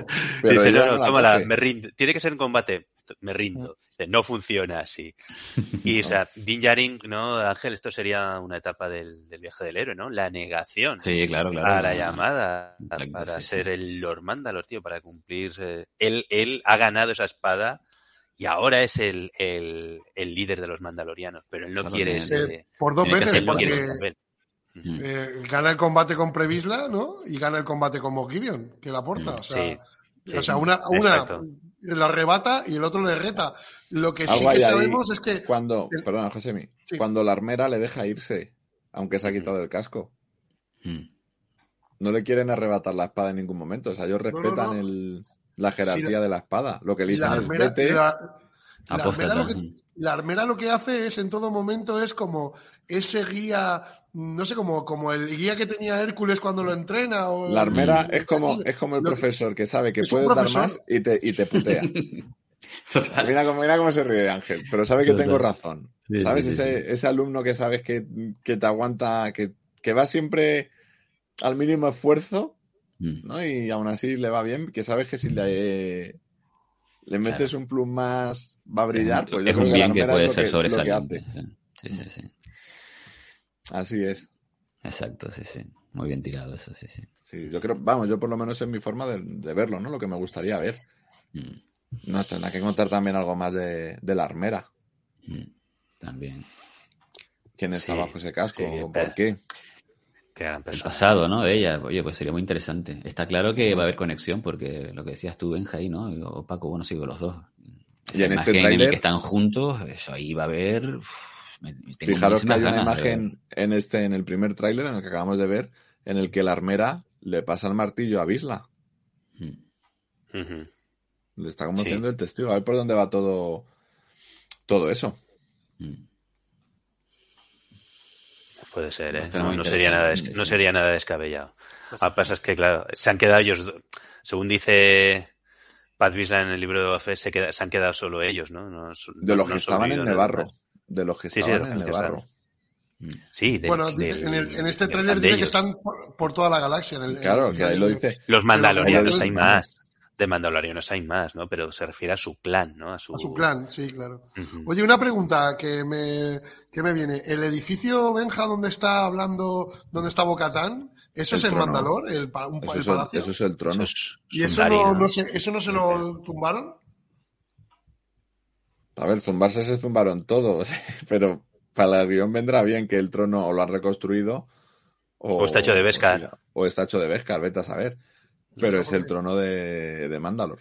Pero dice, no, no no, la tómala, me rindo. Tiene que ser en combate, me rindo. Dice, no funciona así. <laughs> Y, o sea, Din Djarin, ¿no, Ángel? Esto sería una etapa del, del viaje del héroe, ¿no? La negación. Sí, claro, claro. a la La- llamada Exacto, para sí, ser sí. el Lord Mandalor, tío, para cumplir. eh, él, él ha ganado esa espada y ahora es el, el, el líder de los mandalorianos, pero él no Claro, quiere ese, Eh, por dos veces, quiere porque. Mm. eh, gana el combate con Previsla, ¿no? Y gana el combate con Moff Gideon, que la aporta. O sea, Sí, sí, o sea una, una la arrebata y el otro le reta. Lo que sí Algo que ahí sabemos es que Cuando, el- perdona, Josemi, Sí. cuando la armera le deja irse, aunque se ha quitado el casco, Mm. no le quieren arrebatar la espada en ningún momento. O sea, ellos no, respetan no. el, la jerarquía de la espada. Lo que le la dicen es armera, vete. la, armera lo que, Mm. la armera lo que hace es en todo momento es como ese guía, no sé, como, como el guía que tenía Hércules cuando lo entrena. O La armera es como, es como el profesor que sabe que puedes dar más y te, y te putea. <laughs> Mira, cómo- mira cómo se ríe Ángel, pero sabe que Total. tengo razón. Sí, ¿Sabes? sí, sí, ese, ese alumno que sabes que, que te aguanta, que, que va siempre al mínimo esfuerzo, Mm. ¿no? Y aún así le va bien, que sabes que si le, le metes un plus más va a brillar, pues yo es creo un que la bien que puede es ser que, sobresaliente. hace. Sí, sí, sí. Así es. Exacto, sí, sí. Muy bien tirado eso, sí, sí. Sí, yo creo, vamos, yo por lo menos es mi forma de, de verlo, ¿no? Lo que me gustaría ver. Mm. Nos tendrá que contar también algo más de, de la armera. También. ¿Quién está Sí, bajo ese casco? sí, ¿O pe- ¿Por qué? Qué gran El persona. pasado, ¿no? De ella. Oye, pues sería muy interesante. Está claro que va a haber conexión, porque lo que decías tú, Benja, ahí, ¿no? O Paco, bueno, sigo los dos. Y en este en el tráiler- que están juntos, eso ahí va a haber. uf, me- tengo Fijaros que hay una imagen en este, en el primer tráiler, en el que acabamos de ver, en el que la armera le pasa el martillo a Visla. Ujú. Le está como haciendo el testigo. A ver por dónde va todo, todo eso. Puede ser, ¿eh? No, sería nada, des- no sería nada descabellado. Lo que pasa es que, claro, se han quedado ellos, según dice Pat Vizla en el libro de Buffett, se, queda- se han quedado solo ellos, ¿no? De los no que estaban en Nevarro. De los que Sí, sí, estaban de en los que Nevarro. Sí, del- bueno, en, el- en este del tráiler dice de que están por, por toda la galaxia. En el, en Claro, el que ahí lo de- dice. Los de mandalorianos los hay más. De mandalorianos hay más, ¿no? Pero se refiere a su clan, ¿no? A su, A su clan, sí, claro. Oye, una pregunta que me, que me viene. ¿El edificio Benja donde está hablando, donde está Bocatán, eso El es el trono. Mandalor, el, un Eso el es el, palacio? eso es el trono. ¿Y eso no, no se, eso no se lo tumbaron? A ver, zumbarse se zumbaron todos, <laughs> pero para el guion vendrá bien que el trono o lo han reconstruido O está hecho de Beskar. O está hecho de Beskar, vete a saber. Pero es el trono de, de Mandalor.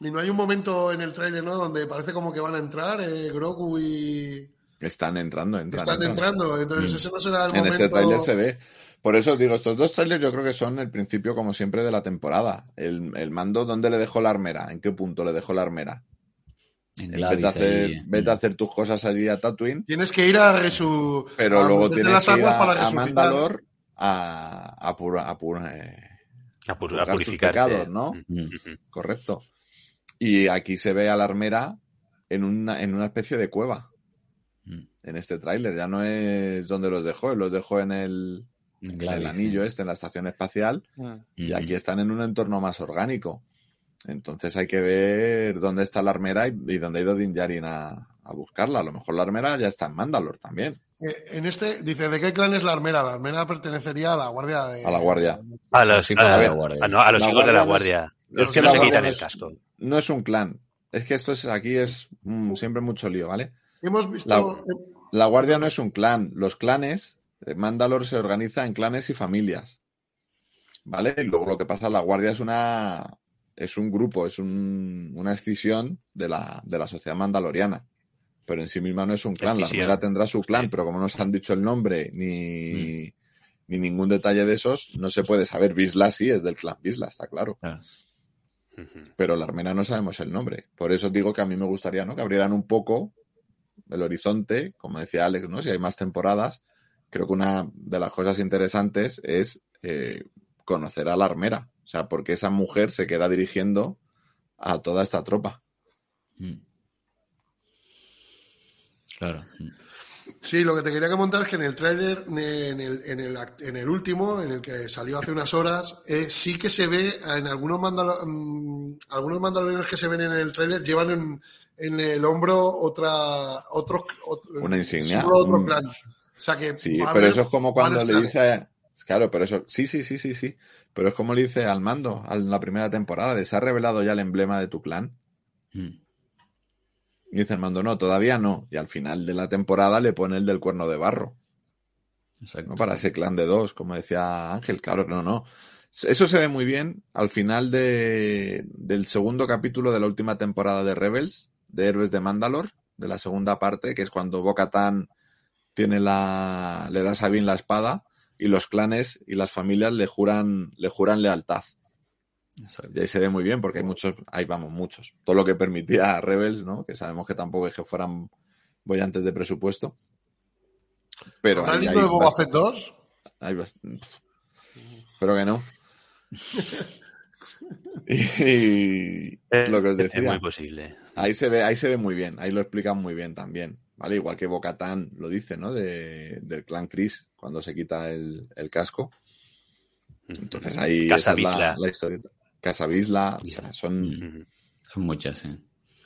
Y no hay un momento en el tráiler, ¿no? Donde parece como que van a entrar eh, Grogu y... Están entrando, entran, Están entran. entrando, entonces Mm. ese no será el En momento... este tráiler se ve. Por eso os digo, estos dos trailers yo creo que son el principio, como siempre, de la temporada. El, el mando, ¿dónde le dejó la armera? ¿En qué punto le dejó la armera? En En Glavis vete, a hacer, ahí. vete a hacer tus cosas allí a Tatooine, Tienes que ir a resu... pero a luego tienes las que ir a, para a resucitar. Mandalor a, a, pura- a pura- eh, A, pur- a tus purificarte. pecados, ¿no? Mm. Correcto. Y aquí se ve a la armera en una, en una especie de cueva. Mm. En este tráiler. Ya no es donde los dejó, los dejó en el, En Glavis, el anillo sí. este, en la estación espacial. Mm. Y aquí están en un entorno más orgánico. Entonces hay que ver dónde está la armera y, y dónde ha ido Din Djarin a, a buscarla. A lo mejor la armera ya está en Mandalor también. Eh, En este, dice, ¿de qué clan es la armera? La armera pertenecería a la guardia de... A la guardia. A los, hijos de la guardia. a- no, a los La hijos de la guardia Los que no se quitan el es- casco. No es un clan. Es que esto es aquí es mm, siempre mucho lío, ¿vale? Hemos visto... La, la guardia no es un clan. Los clanes, eh, Mandalor se organiza en clanes y familias. ¿Vale? Y luego lo que pasa, la guardia es una. Es un grupo, es un- una escisión de la, de la sociedad mandaloriana. Pero en sí misma no es un clan. La armera tendrá su clan, pero como no nos han dicho el nombre ni, ni ningún detalle de esos, no se puede saber. Visla sí es del clan Visla, está claro. Ujú. Pero la armera no sabemos el nombre. Por eso digo que a mí me gustaría, ¿no? Que abrieran un poco el horizonte, como decía Alex, ¿no? Si hay más temporadas, creo que una de las cosas interesantes es eh, conocer a la armera. O sea, porque esa mujer se queda dirigiendo a toda esta tropa. Mm. Claro. Mm. Sí, lo que te quería comentar es que en el tráiler, en el, en, el, en el último, en el que salió hace unas horas, eh, sí que se ve en algunos, mandalo- mm, algunos mandalorianos que se ven en el tráiler llevan en, en el hombro otra otro, otro- Una insignia, otro un- clan. O sea que Sí, pero eso es como cuando le dice... a- Claro, pero eso... Sí, sí, sí, sí, sí. Pero es como le dice al mando, en la primera temporada, de se ha revelado ya el emblema de tu clan. Mm. Y dice el mando, no, todavía no. Y al final de la temporada le pone el del cuerno de barro. Exacto. ¿no? Para ese clan de dos, como decía Ángel, claro, no, no. Eso se ve muy bien al final de, del segundo capítulo de la última temporada de Rebels, de Héroes de Mandalor, de la segunda parte, que es cuando Bo-Katan tiene la, le da a Sabine la espada y los clanes y las familias le juran, le juran lealtad. Y ahí se ve muy bien porque hay muchos, ahí vamos, muchos. Todo lo que permitía a Rebels, ¿no? Que sabemos que tampoco es que fueran bollantes de presupuesto. Pero ¿Estás hay, de Boba Fett 2? hay bast- Pero que no. <laughs> Y, lo que os decía. Es muy posible. Ahí se ve, ahí se ve muy bien, ahí lo explican muy bien también, ¿vale? Igual que Bocatán lo dice, ¿no? De, del clan Chris, cuando se quita el, el casco. Entonces ahí Casa esa es la, la historia. Casa Bisla, o sea, son, Son muchas, sí.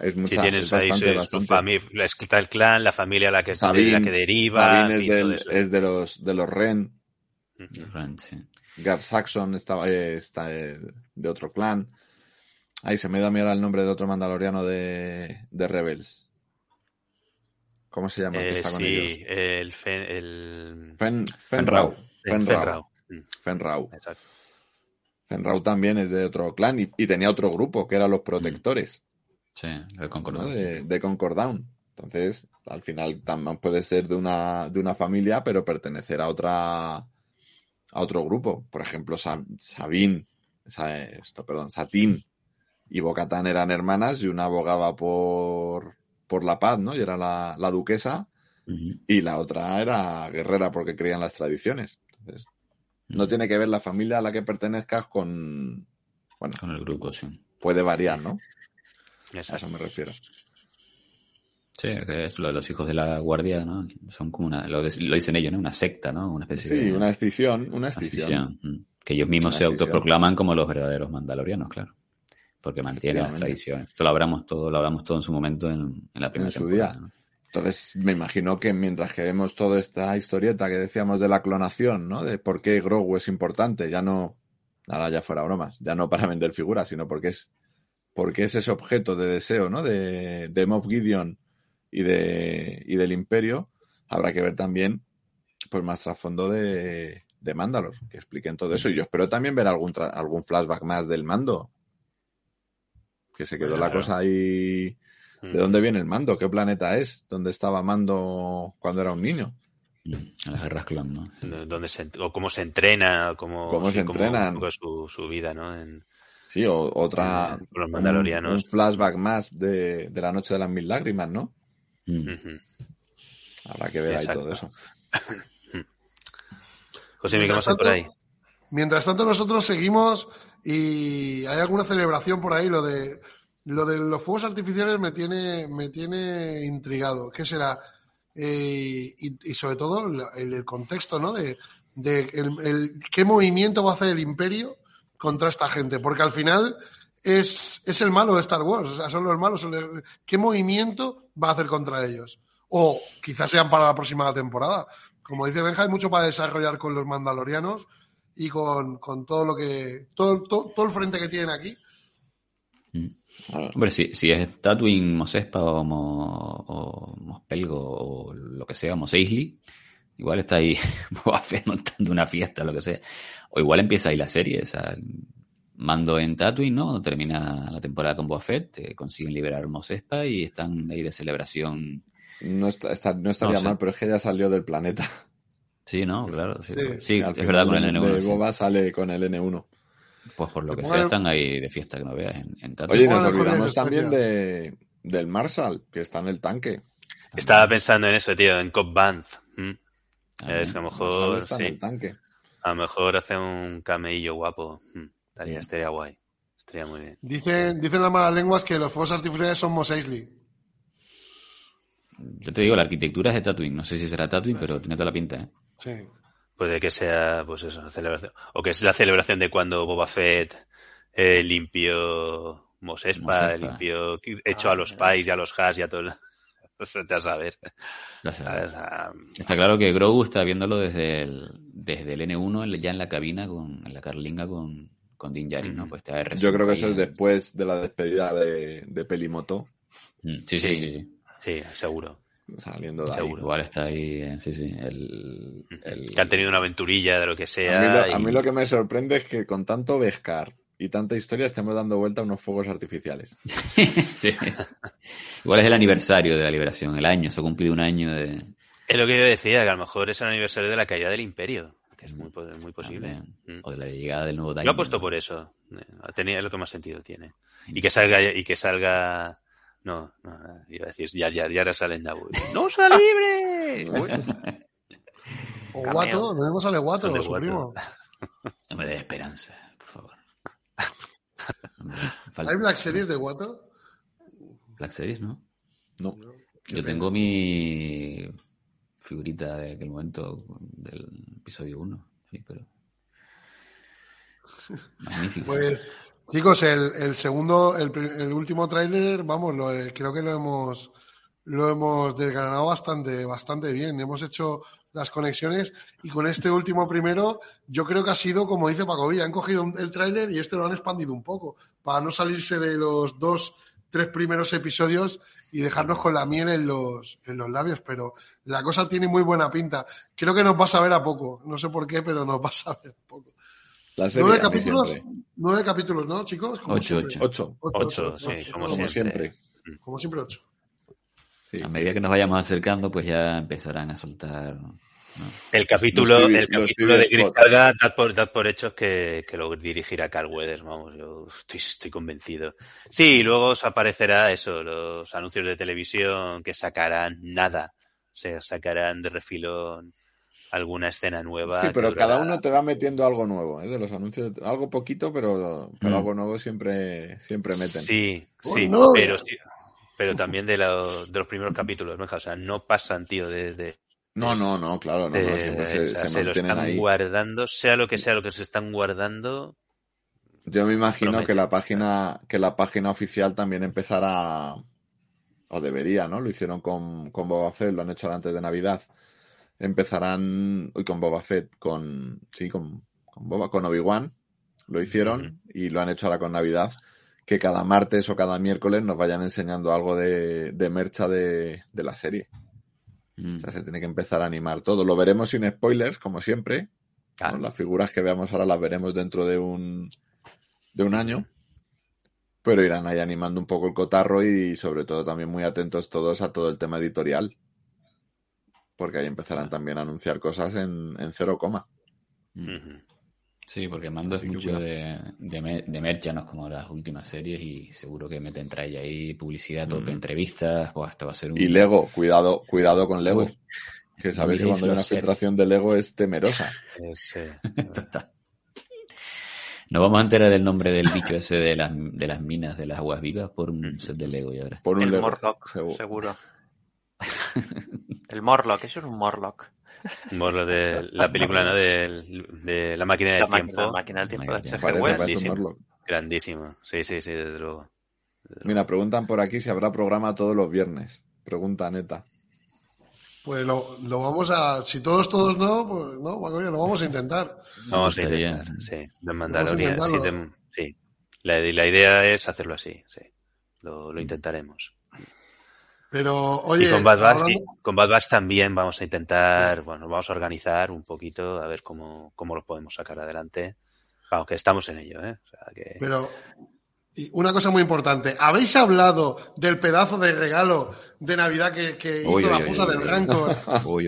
es mucha, Si tienes es ahí bastante, familia, está el clan, la familia a la que, de Sabine, la que deriva. Es, del- es de los de los Ren. Ren, sí. Gar Saxon estaba, eh, está eh, de otro clan. Ahí se me da miedo el nombre de otro mandaloriano de, de Rebels. ¿Cómo se llama? que Eh, con sí, ellos? el, Fen, el... Fen, Fenrau. Fenrau. Fenrau. Fenrau. Mm, Fenrau. Exacto. Fenrau también es de otro clan y, y tenía otro grupo que eran los protectores Sí, el ¿no? concordado. de, de Concord Down. Entonces, al final también puede ser de una, de una familia, pero pertenecer a otra a otro grupo. Por ejemplo, Sa- Sabine, Sa- esto, perdón, Satín y Bocatán eran hermanas y una abogaba por, por la paz, ¿no? Y era la, la duquesa y la otra era guerrera porque creían las tradiciones. Entonces, no tiene que ver la familia a la que pertenezcas con... Bueno, Con el grupo, sí. puede variar, ¿no? A eso me refiero. Sí, que es lo de los hijos de la guardia, ¿no? Son como una, lo, lo dicen ellos, ¿no? Una secta, ¿no? Una especie Sí, de una escisión, una una escisión. mm. Que ellos mismos Una se autoproclaman como los verdaderos mandalorianos, claro. Porque mantienen las tradiciones. Esto lo hablamos todo, lo hablamos todo en su momento en, en la primera En su temporada, día. ¿no? Entonces, me imagino que mientras que vemos toda esta historieta que decíamos de la clonación, ¿no? De por qué Grogu es importante, ya no, ahora ya fuera bromas, ya no para vender figuras, sino porque es, porque es ese objeto de deseo, ¿no? De, de Moff Gideon y, de, y del Imperio, habrá que ver también, pues más trasfondo de, de Mandalor, que expliquen todo eso. Y yo espero también ver algún, algún flashback más del mando. Que se quedó la cosa ahí. Mm. ¿De dónde viene el mando? ¿Qué planeta es? ¿Dónde estaba Mando cuando era un niño? En las guerras clon, ¿no? De- Dónde se, o cómo se entrena, cómo, Cómo se cómo entrenan. un poco su, su vida, ¿no? En, Sí, o otra. Los mandalorianos. Un, flashback más de, de la noche de las mil lágrimas, ¿no? Mm. Habrá que ver Exacto. ahí todo eso. <coughs> José, ¿qué hay por ahí? Mientras tanto, nosotros seguimos y hay alguna celebración por ahí. Lo de lo de los fuegos artificiales me tiene, me tiene intrigado. ¿Qué será? Eh, y, sobre todo el, contexto, ¿no? De, de el- qué movimiento va a hacer el imperio contra esta gente. Porque al final es, es el malo de Star Wars. O sea, son los malos. ¿Qué movimiento va a hacer contra ellos? O quizás sean para la próxima temporada. Como dice Benja, hay mucho para desarrollar con los mandalorianos y con, con todo lo que. Todo, todo, todo el frente que tienen aquí. Hombre, si, si es Tatooine, Mosespa o, Mo- o Mospelgo o lo que sea, Mos Eisley, igual está ahí <laughs> Boba Fett montando una fiesta o lo que sea. O igual empieza ahí la serie, o sea, mando en Tatooine, ¿no? Cuando termina la temporada con Boba Fett, eh, consiguen liberar Mosespa y están ahí de celebración. No, está, está- no estaría No mal, pero es que ya salió del planeta. Sí, ¿no? Claro, sí. Sí. Sí, Al es verdad con el de- N1. de sí. Boba sale con el N1. Pues por lo que sea, pongan- están ahí de fiesta que no veas en, en Tatooine. Oye, nos olvidamos también de, del Marshall, que está en el tanque. Estaba pensando en eso, tío, en Cop Band. ¿Mm? Ah, es que a lo mejor, está en sí. el tanque. A lo mejor hace un cameillo guapo. Mm, Estaría, estaría guay. Estaría muy bien. Dicen, dicen las malas lenguas que los fuegos artificiales son Mos Eisley. Yo te digo, la arquitectura es de Tatooine. No sé si será Tatooine, pero tiene toda la pinta, ¿eh? Sí. Puede que sea, pues eso, la celebración. O que es la celebración de cuando Boba Fett eh, limpió Mos Espa, Mos Espa. limpió, echó a los Pais y a los Has y a todo. el- <laughs> a saber. Ya sabes. ¿Sabes? Ah, Está claro que Grogu está viéndolo desde el, desde el N1, en- ya en la cabina, con, en la carlinga con, con Din Djarin, ¿no? Pues está R5 Yo creo que eso es después de la despedida de, de Pelimoto. Mm, Sí, sí, sí, sí. Sí, seguro. Saliendo de ahí. Seguro. Igual está ahí, eh, sí, sí. El, el- Que han tenido una aventurilla de lo que A sea. mí, lo, a mí lo que me sorprende es que con tanto Beskar y tanta historia estemos dando vuelta a unos fuegos artificiales. <laughs> sí. Igual es el aniversario de la liberación, el año, se ha cumplido un año de... Es lo que yo decía, que a lo mejor es el aniversario de la caída del imperio. Que es muy, po- muy posible. También. O de la llegada del nuevo Lo he Daimon. puesto por eso. Eh, Tenía es lo que más sentido tiene. Y que salga, y que salga. No, no, iba a decir, ya, ya, ya ahora sale en Naboo. ¡No sea libre! <laughs> O Cameo. Guato, lo mismo sale Guato, Sale su Guato. primo. No me des esperanza, por favor. <laughs> ¿Hay Black Series de Guato? Black Series, ¿no? No. Yo tengo mi figurita de aquel momento del episodio 1, sí, pero... <laughs> Magnífico. Pues, chicos, el, el segundo, el, el último tráiler, vamos, lo, eh, creo que lo hemos, lo hemos desgranado bastante, bastante bien. Hemos hecho las conexiones y con este último primero, yo creo que ha sido, como dice Paco Villa, han cogido un- el tráiler y este lo han expandido un poco, para no salirse de los dos, tres primeros episodios y dejarnos con la miel en los, en los labios, pero la cosa tiene muy buena pinta. Creo que nos va a saber a poco, no sé por qué, pero nos va a saber a poco. La serie, Nueve capítulos, siempre. Nueve capítulos, ¿no, chicos? Como Ocho, siempre. Ocho. Ocho, ocho, sí, ocho, como ocho. Como siempre. Como siempre, ocho. Sí. A medida que nos vayamos acercando, pues ya empezarán a soltar... ¿no? El capítulo, Los el capítulo de Chris. Carga, dad por, dad por hechos que, que lo dirigirá Carl Weathers, vamos, yo estoy, estoy convencido. Sí, y luego os aparecerá eso, los anuncios de televisión que sacarán nada, o sea, sacarán de refilón alguna escena nueva. Sí, pero cada uno te va metiendo algo nuevo, ¿eh? De los anuncios. Algo poquito, pero, pero Mm. algo nuevo siempre, siempre meten. Sí, ¡Oh, sí, no! pero, sí, pero también de, lo- de los primeros capítulos, ¿no? O sea, no pasan, tío, de... de- No, no, no, claro, no, o se, sea, se se lo mantienen están ahí. guardando, sea lo que sea lo que se están guardando, Yo me imagino Promete. que la página, que la página oficial también empezará, o debería, ¿no? Lo hicieron con, con Boba Fett, lo han hecho antes de Navidad. Empezarán, uy, con Boba Fett, con, sí, con, con Boba, con Obi-Wan, lo hicieron y lo han hecho ahora con Navidad, que cada martes o cada miércoles nos vayan enseñando algo de, de mercha de, de la serie. Mm. O sea, se tiene que empezar a animar todo. Lo veremos sin spoilers, como siempre. ¿no? Claro. Las figuras que veamos ahora las veremos dentro de un, de un año. Pero irán ahí animando un poco el cotarro y sobre todo también muy atentos todos a todo el tema editorial. Porque ahí empezarán también a anunciar cosas en, en cero coma. Ujú. Sí, porque Mando es Así mucho de, de, de mercha, no es como las últimas series y seguro que meten trae ahí publicidad, tope, entrevistas, pues esto va a ser un... Y Lego, cuidado, cuidado con Lego. Uf. Que sabéis que cuando hay una sets. filtración de Lego es temerosa. Es, <laughs> eh, Total. Nos vamos a enterar del nombre del bicho <laughs> ese de las, de las minas de las aguas vivas por un set de Lego y ahora. Por un El Lego. Morlock, seguro. seguro. <laughs> El Morlock, eso es un Morlock. Morlo de <laughs> la película, ¿no? De, de la máquina del La máquina, tiempo. la máquina del tiempo de grandísimo. Morlock. Grandísimo. Sí, sí, sí, desde luego. Mira, preguntan por aquí si habrá programa todos los viernes. Pregunta neta. Pues lo, lo vamos a. Si todos, todos no, pues no, Villa, lo vamos a intentar. Vamos a intentar, sí. De Mandalorian. Sí, de- sí. La, la idea es hacerlo así, sí. Lo, lo intentaremos. Pero, oye, y con Bad, Batch, hablando- y con Bad también vamos a intentar, bueno, vamos a organizar un poquito a ver cómo, cómo lo podemos sacar adelante. Vamos, que estamos en ello, ¿eh? O sea, que... Pero y una cosa muy importante. ¿Habéis hablado del pedazo de regalo de Navidad que, que hizo Uy, la fosa uy, del. Rancor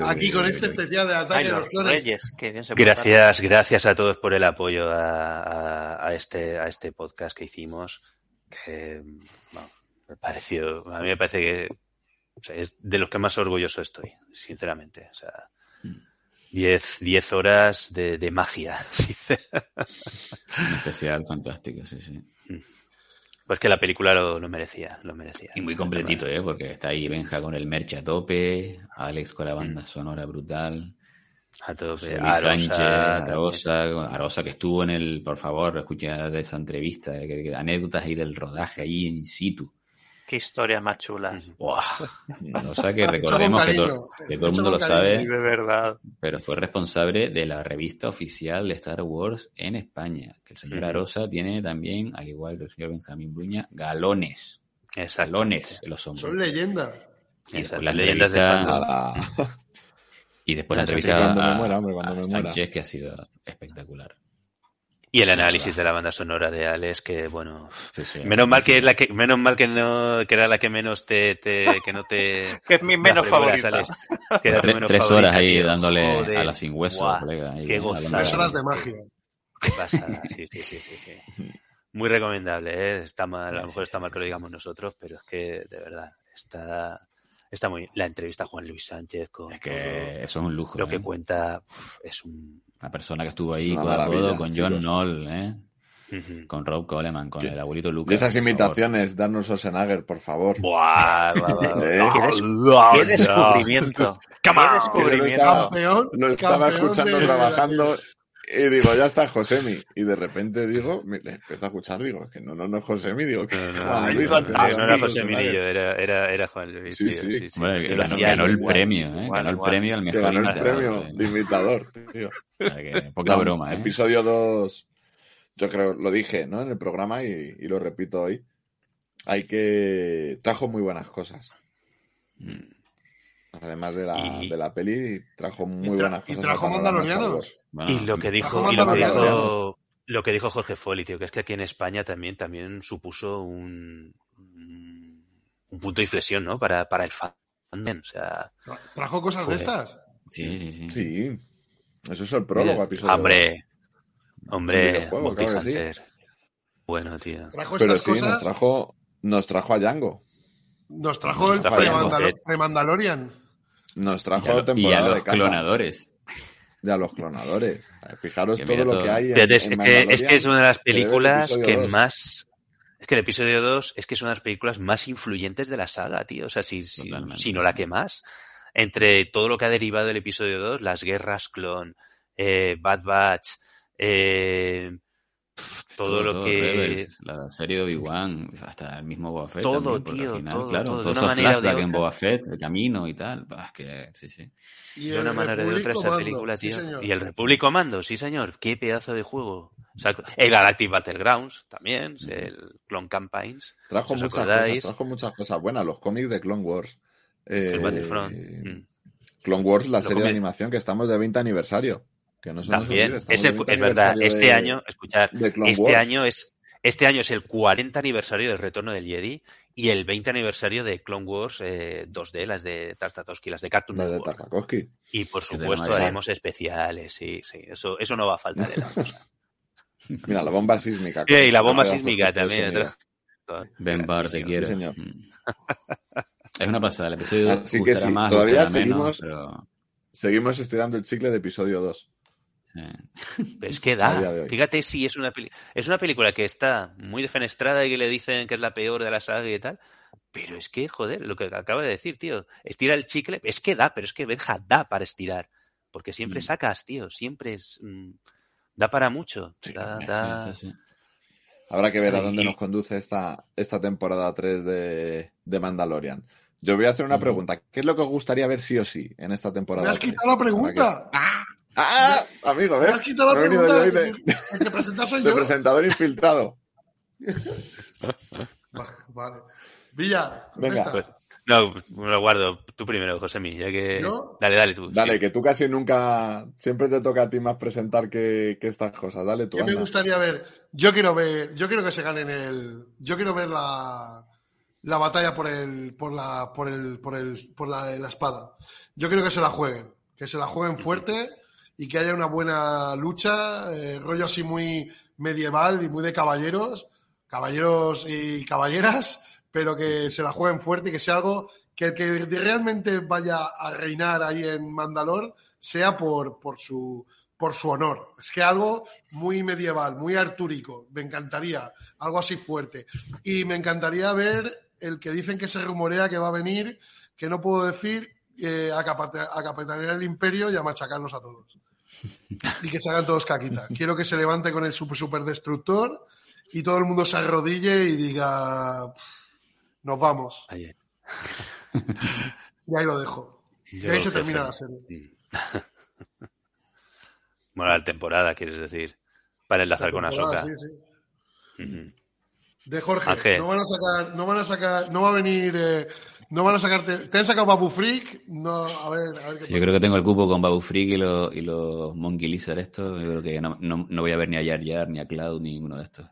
aquí uy, con uy, este uy. especial de ataque Ay, de los los clones? Reyes, que bien se portaron. Gracias, gracias a todos por el apoyo a, a- a este, a este podcast que hicimos. Que bueno, me pareció, a mí me parece que o sea, es de los que más orgulloso estoy, sinceramente. O sea, 10 10 horas de, de magia. <laughs> Especial fantástico, sí, sí. Pues que la película lo, lo merecía, lo merecía. Y muy completito, ¿eh? Porque está ahí Benja con el merch a tope, Alex con la banda sonora brutal, A tope. Arosa Sánchez. Arosa, Arosa que estuvo en el, por favor, escucha esa entrevista, eh, que- que- anécdotas ahí del rodaje ahí in situ. Qué historias más chulas. ¡Buah! Arosa que <laughs> Hecho con recordemos que, todo, que todo el mundo lo sabe, de verdad. pero fue responsable de la revista oficial de Star Wars en España. Que el señor. Arosa tiene también, al igual que el señor Benjamín Bruña, galones. Exacto. Galones de los hombres. Son leyendas. Y Exacto, después la leyendas de <laughs> y después la entrevista cuando me a, muera, hombre, cuando a me muera. Sánchez, que ha sido espectacular. Y el análisis de la banda sonora de Alex, que bueno, Sí, sí. menos mal que es la que, menos mal que no, que era la que menos te, te que no te. <laughs> Que es mi menos favorita. Alex. Que era tu Tres, menos tres favorita, horas ahí tío. dándole Joder. a la sin hueso, colega. ahí, qué eh, gozada. hablando Tres de- horas de magia. Qué pasada, sí, sí, sí, sí, sí. Muy recomendable, ¿eh? Está mal, a lo mejor está mal que lo digamos nosotros, pero es que de verdad está, está muy la entrevista a Juan Luis Sánchez con Es que todo eso es un lujo. lo ¿eh? que cuenta uf, es un La persona que estuvo ahí codo a codo con John chicos. Knoll, ¿eh? Ujú. con Rob Coleman, con ¿Qué? el abuelito Lucas. Esas imitaciones, darnos Schwarzenegger, por favor. Buah, <laughs> buah, buah. ¿Eh? No, ¿Qué, descubrimiento? ¿Qué descubrimiento? estaba, Campeón, lo estaba escuchando de- trabajando y digo, ya está Josemi. Y de repente digo, me, le empiezo a escuchar, digo, es que no, no, no es Josemi, digo, que No, no, Juan no, Luis, no, no era Mirillo, era, era, era Juan Luis. Sí, tío, sí. sí, sí. Bueno, Y que ganó, el igual. premio, ¿eh? igual, ganó el igual. premio al mejor ganó el imitador, premio sí. de imitador, tío. O sea que poca No, broma, ¿eh? Episodio 2, yo creo, lo dije, ¿no? En el programa y, y lo repito hoy. Hay que. Trajo muy buenas cosas. Además de la, Y- de la peli, trajo muy tra- buenas y cosas. trajo al panorama mandalorianos. Bueno, Y lo que dijo, y lo que dijo, lo que dijo Jorge Foley, tío, que es que aquí en España también, también supuso un, un un punto de inflexión, ¿no? Para, para el fandom. O sea, ¿Trajo cosas de estas? Sí, sí, sí. Sí. Eso es el prólogo, Mira, episodio hombre, hombre, claro sí. Hunter. Bueno, tío. Trajo. Pero estas sí, nos trajo, nos trajo a Django. Nos trajo el Nos trajo pre-Mandalorian. Nos Y trajo a, lo- y a temporada los de clonadores. De a los clonadores. Fijaros Que todo lo que hay en, Fíjate, es, en es que, es que es una de las películas episodio que dos. más. Es que el episodio 2 es que es una de las películas más influyentes de la saga, tío. O sea, si, si, si no la que más. Entre todo lo que ha derivado del episodio 2, las guerras clon, eh, Bad Batch, eh, todo, lo que. Rebels, la serie de Obi-Wan, hasta el mismo Boba Fett. Todo, también, tío, final, todo, claro, todo, de todos una esos manera o de flashbacks en. Boba Fett, el camino y tal. bah, es que, sí, sí. Y de una manera o de otra esa película, sí, tío. señor. y el Republic Commando, sí señor. Qué pedazo de juego. Exacto. El Galactic Battlegrounds también, el Clone Campaigns. Trajo ¿Os muchas acordáis? cosas, trajo muchas cosas buenas. Los cómics de Clone Wars. Eh, El Battlefront. Mm. Clone Wars, la Lo serie de animación que estamos de 20 aniversario. Que no se nos También, olvide, estamos ese, de 20 es verdad, este de- año, escuchar, este Wars. año es este año es el 40 aniversario del retorno del Jedi y el 20 aniversario de Clone Wars eh, 2D, las de Tartakovsky, las de Cartoon La de Network. Tartakovsky. Y por supuesto haremos especiales, sí, sí, eso, eso no va a faltar en la cosa. <laughs> <laughs> Mira, la bomba sísmica. Sí, y la bomba sísmica también. Ben Bar, quiero. señor. Mm. Es una pasada. El episodio Así que sí, más, todavía menos, seguimos- pero, Seguimos estirando el chicle de episodio 2. Sí. Pero es que <laughs> da. Fíjate si es una peli- es una película que está muy defenestrada y que le dicen que es la peor de la saga y tal. Pero es que, joder, lo que acaba de decir, tío. Estira el chicle. Es que da, pero es que Benja da para estirar. Porque siempre Mm. sacas, tío. Siempre es. mm, da para mucho. Da- da- Sí. Habrá que ver a dónde y- nos conduce esta, esta temporada 3 de, de Mandalorian. Yo voy a hacer una pregunta. ¿Qué es lo que os gustaría ver sí o sí en esta temporada? Me has 3? quitado la pregunta. ¡Ah! Amigo, Me ¿ves? has quitado la Me venido pregunta. yo El de, que- el que presenta soy <laughs> yo. presentador infiltrado. Va- Vale. Villa, Venga. Pues, no, me lo guardo. Tú primero, José ya que. ¿Yo? Dale, dale tú. Dale, sí. que tú casi nunca. Siempre te toca a ti más presentar que, que estas cosas. Dale tú. ¿Qué me gustaría ver? Yo quiero ver, yo quiero que se ganen el, yo quiero ver la, la batalla por el, por la, por el, por el, por la, la espada. Yo quiero que se la jueguen, que se la jueguen fuerte y que haya una buena lucha, eh, rollo así muy medieval y muy de caballeros, caballeros y caballeras, pero que se la jueguen fuerte y que sea algo que el que realmente vaya a reinar ahí en Mandalor sea por, su honor. Es que algo muy medieval, muy artúrico. Me encantaría. Algo así fuerte. Y me encantaría ver el que dicen que se rumorea que va a venir, que no puedo decir, eh, a capitanear el imperio y a machacarlos a todos. <laughs> Y que se hagan todos caquita. Quiero que se levante con el super, super destructor y todo el mundo se arrodille y diga, "Pff, nos vamos. Ahí. Y ahí lo dejo. Y ahí se termina la serie. Bueno, <laughs> la temporada, quieres decir. Para enlazar con Ahsoka. sí, sí. De Jorge, Ángel. no van a sacar, no van a sacar, no va a venir, eh, no van a sacarte. ¿Te han sacado Babu Freak? No, a ver, a ver qué Sí, yo pasa. creo que tengo el cupo con Babu Freak y los, y los Monkey Lizard estos. Yo creo que no, no, no voy a ver ni a Jar Jar, ni a Cloud, ni ninguno de estos.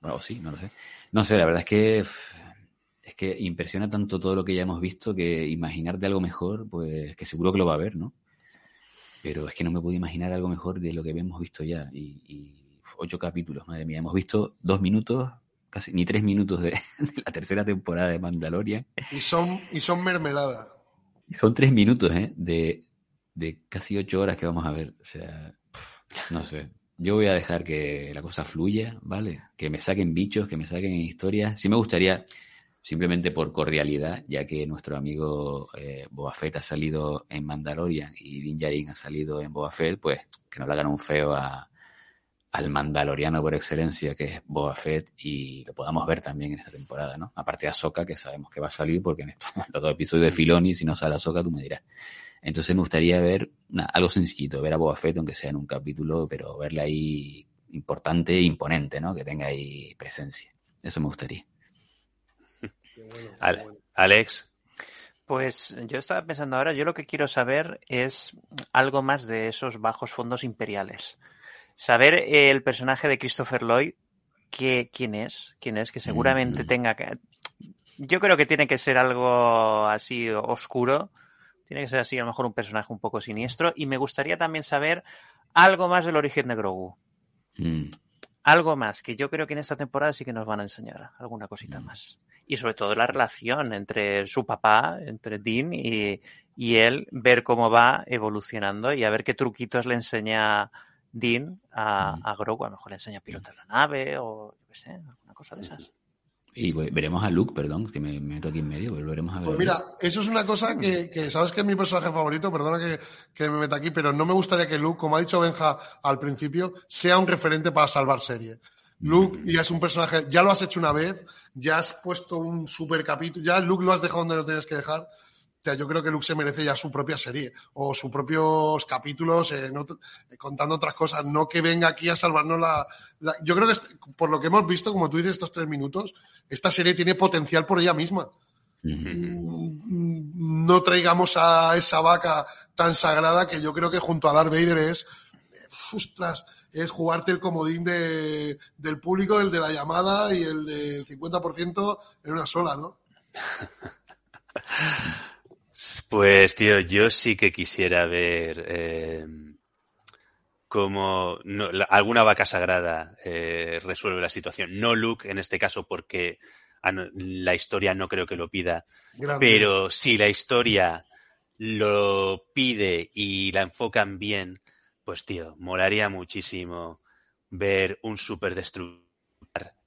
Bueno, o sí, no lo sé. No sé, la verdad es que es que impresiona tanto todo lo que ya hemos visto que imaginarte algo mejor, pues que seguro que lo va a ver, ¿no? Pero es que no me puedo imaginar algo mejor de lo que hemos visto ya. Y, y ocho capítulos, madre mía. Hemos visto dos minutos casi ni tres minutos de, <laughs> de la tercera temporada de Mandalorian. Y son, y son mermelada. Y son tres minutos, ¿eh? De, de casi ocho horas que vamos a ver. O sea, no sé. Yo voy a dejar que la cosa fluya, ¿vale? Que me saquen bichos, que me saquen historias. Sí me gustaría, simplemente por cordialidad, ya que nuestro amigo eh, Boba Fett ha salido en Mandalorian y Din Djarin ha salido en Boba Fett, pues que no le hagan un feo a, al mandaloriano por excelencia, que es Boba Fett, y lo podamos ver también en esta temporada, ¿no? Aparte de Ahsoka, que sabemos que va a salir, porque en estos <laughs> los dos episodios de Filoni, si no sale Ahsoka, tú me dirás. Entonces me gustaría ver una- algo sencillito, ver a Boba Fett, aunque sea en un capítulo, pero verle ahí importante e imponente, ¿no? Que tenga ahí presencia. Eso me gustaría. Ale- Alex, Pues yo estaba pensando ahora, yo lo que quiero saber es algo más de esos bajos fondos imperiales. Saber eh, el personaje de Christopher Lloyd, que, quién es, quién es, que seguramente tenga que... Yo creo que tiene que ser algo así oscuro, tiene que ser así a lo mejor un personaje un poco siniestro, y me gustaría también saber algo más del origen de Grogu. Mm. Algo más, que yo creo que en esta temporada sí que nos van a enseñar alguna cosita más. Y sobre todo la relación entre su papá, entre Dean y, y él, ver cómo va evolucionando y a ver qué truquitos le enseña Dean a, a Grogu. A lo mejor le enseña a pilotar la nave o yo qué sé, alguna cosa de esas. Y ve- veremos a Luke, perdón, que me, me meto aquí en medio, volveremos a ver. Pues mira, eso es una cosa que, que sabes que es mi personaje favorito, perdona que, que me meta aquí, pero no me gustaría que Luke, como ha dicho Benja al principio, sea un referente para salvar serie. Luke ya es un personaje, ya lo has hecho una vez, ya has puesto un super capítulo, ya Luke lo has dejado donde lo tienes que dejar. Sea, yo creo que Luke se merece ya su propia serie o sus propios capítulos eh, en eh, contando otras cosas, no que venga aquí a salvarnos la, la- Yo creo que este- por lo que hemos visto, como tú dices, estos tres minutos, esta serie tiene potencial por ella misma. No traigamos a esa vaca tan sagrada que yo creo que junto a Darth Vader es, ostras, es jugarte el comodín de, del público, el de la llamada y el del 50% en una sola, ¿no? <laughs> Pues, tío, yo sí que quisiera ver eh, cómo no- la- alguna vaca sagrada eh, resuelve la situación. No Luke en este caso, porque ah, la historia no creo que lo pida. Grande. Pero si la historia lo pide y la enfocan bien, pues, tío, molaría muchísimo ver un superdestructor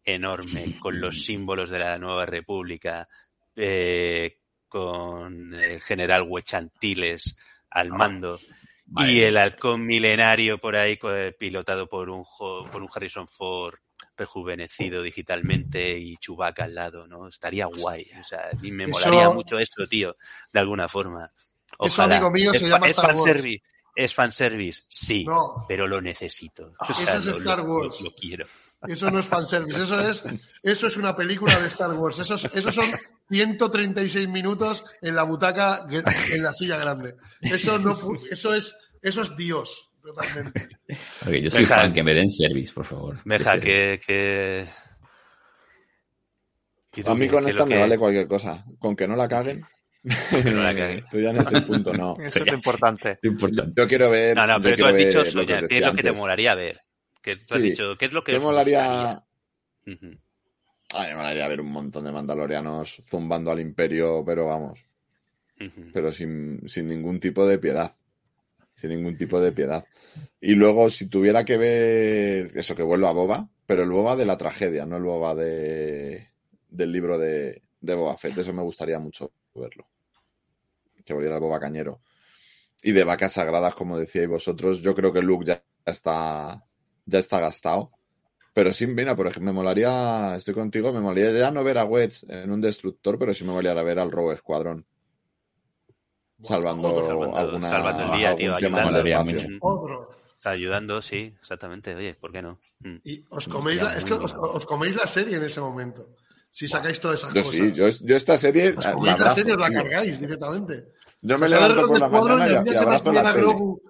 enorme con los símbolos de la nueva república, eh, con el general Huechantiles al mando madre y el halcón milenario por ahí pilotado por un, por un Harrison Ford rejuvenecido digitalmente y Chewbacca al lado, ¿no? Estaría guay. O sea, a mí me Eso- molaría mucho esto, tío, de alguna forma. Eso, Ojalá. amigo mío, ¿Es, se llama es Star Wars. fanservice? ¿Es fanservice? Sí, No. pero lo necesito. O Eso sea, es Star lo- Wars. Lo, lo quiero. Eso no es fanservice, eso es, eso es una película de Star Wars. Esos, esos son 136 minutos en la butaca, en la silla grande. Eso, no, eso, es, eso es Dios, totalmente. Ok, yo soy fan, que me den service, por favor. Ese- que... que... ¿Y tú A mí con esta me que- vale cualquier cosa. Con que no la caguen. no la caguen. <laughs> Estoy ya en ese punto, no. Eso es lo importante. Importante. Yo quiero ver. No, no, pero tú has dicho ¿Qué es lo que te molaría ver? Que tú has dicho, ¿qué es lo que ¿Qué os molaría? A mí me molaría ver un montón de mandalorianos zumbando al imperio, pero vamos, pero sin, sin ningún tipo de piedad. Sin ningún tipo de piedad. Y luego, si tuviera que ver eso, que vuelva a Boba, pero el Boba de la tragedia, no el Boba de, del libro de, de Boba Fett. Eso me gustaría mucho verlo. Que volviera el Boba Cañero. Y de vacas sagradas, como decíais vosotros, yo creo que Luke ya está, ya está gastado. Pero sí, mira, por ejemplo, me molaría, estoy contigo, me molaría ya no ver a Wedge en un destructor, pero sí me molaría ver al Robo Escuadrón. Salvando, Salvando- alguna, salvando el día, tío, ayudando. sea, ayudando, sí, exactamente. Oye, ¿por qué no? Mm. Y os coméis, la, es que os, os coméis la serie en ese momento. Si sacáis todas esas Yo cosas. sí, yo, yo esta serie os la coméis la abrazo, serie, os la cargáis directamente. Yo me O sea, levanto por la mañana y y, abrazo la tele. Grogu,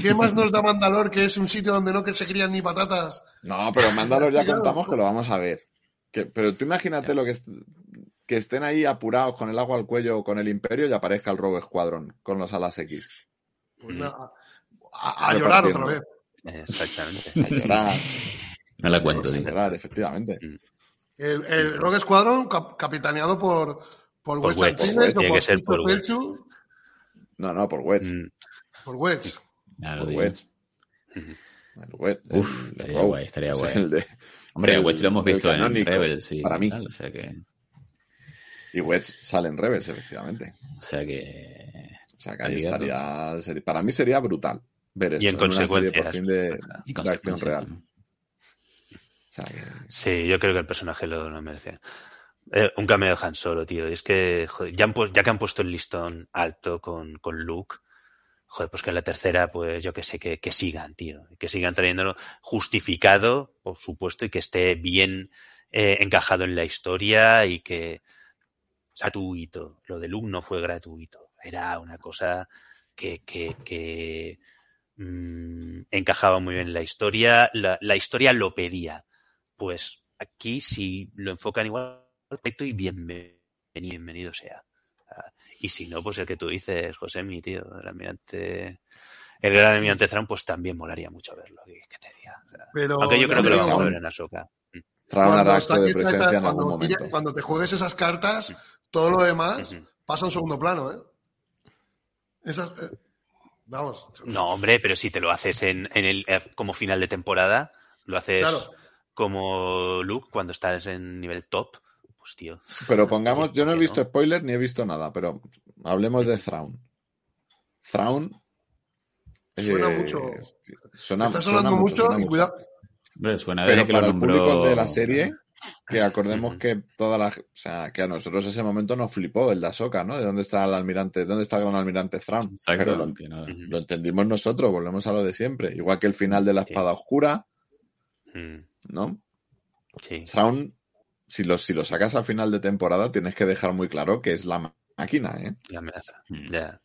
¿Qué más nos da Mandalor que es un sitio donde no que se crían ni patatas? No, pero Mandalor ya <laughs> contamos que lo vamos a ver. Que- pero tú imagínate lo que, est- que estén ahí apurados con el agua al cuello o con el imperio y aparezca el Robo Escuadrón con los alas X. Pues nada, a, a llorar otra vez. Exactamente. A llorar. <laughs> No la cuento, tío. cerrar, efectivamente. El, el Rogue Squadron, cap- capitaneado por, por, Por Wedge Wedge, Antilles, o tiene por que ser por Wedge. Pelchu, No, no, por Wedge. Mm. por Wedge. Claro, Por tío. Wedge. El Wedge. Uf, el de estaría Rogue. guay, estaría <laughs> O sea, guay. el de- Hombre, el- Wedge lo hemos visto en Rebels, sí. Para mí. tal, o sea que. Y Wedge sale en Rebels, efectivamente. O sea que. O sea, que ahí estaría. Para mí sería brutal ver esto Y en consecuencias. por fin de, Y de acción real. O sea, que- Sí, yo creo que el personaje lo, lo merece. Eh, un cameo de Han Solo, tío. Y es que, joder, ya, han ya que han puesto el listón alto con, con Luke, joder, pues que en la tercera, pues yo que sé, que, sigan, tío. Que sigan trayéndolo justificado, por supuesto, y que esté bien eh, encajado en la historia y que gratuito. Lo de Luke no fue gratuito. Era una cosa que, que, que mm, encajaba muy bien en la historia. La, historia lo pedía. Pues aquí si lo enfocan igual, perfecto y bienvenido sea. Y si no, pues el que tú dices, José, mi tío, el almirante, el gran almirante Thrawn, pues también molaría mucho verlo. ¿Qué qué te diga? O sea, Pero aunque yo creo que lo vamos a ver en Ahsoka. Thrawn Cuando hará acto de presencia en algún cuando momento. Cuando te juegues esas cartas, todo lo demás pasa a un segundo plano, ¿eh? Esas, eh, vamos. No, hombre, pero si te lo haces en, en el, eh, como final de temporada, lo haces Claro. como Luke cuando estás en nivel top, pues tío. Pero pongamos, <laughs> yo no he visto spoiler ni he visto nada, pero hablemos de Thrawn. Thrawn. Suena eh, mucho. Suena, Está suena sonando mucho, suena y cuidado. Hombre, suena Pero que para el nombró. público de la serie, que acordemos que toda la, o sea, que a nosotros ese momento nos flipó el de Ahsoka, ¿no? De dónde está el almirante, dónde está el gran almirante Thrawn. Pero lo entendimos nosotros, volvemos a lo de siempre. Igual que el final de la espada oscura, Mm, ¿no? Sí. Thrawn, si lo, si lo sacas al final de temporada, tienes que dejar muy claro que es la máquina, ¿eh? La amenaza. Mm. Ya.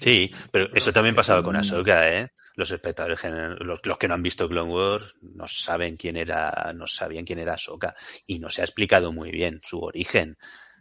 Sí, pero eso también pasaba con Ahsoka, ¿eh? Los espectadores, los, los que no han visto Clone Wars, no saben quién era, no sabían quién era Ahsoka. Y no se ha explicado muy bien su origen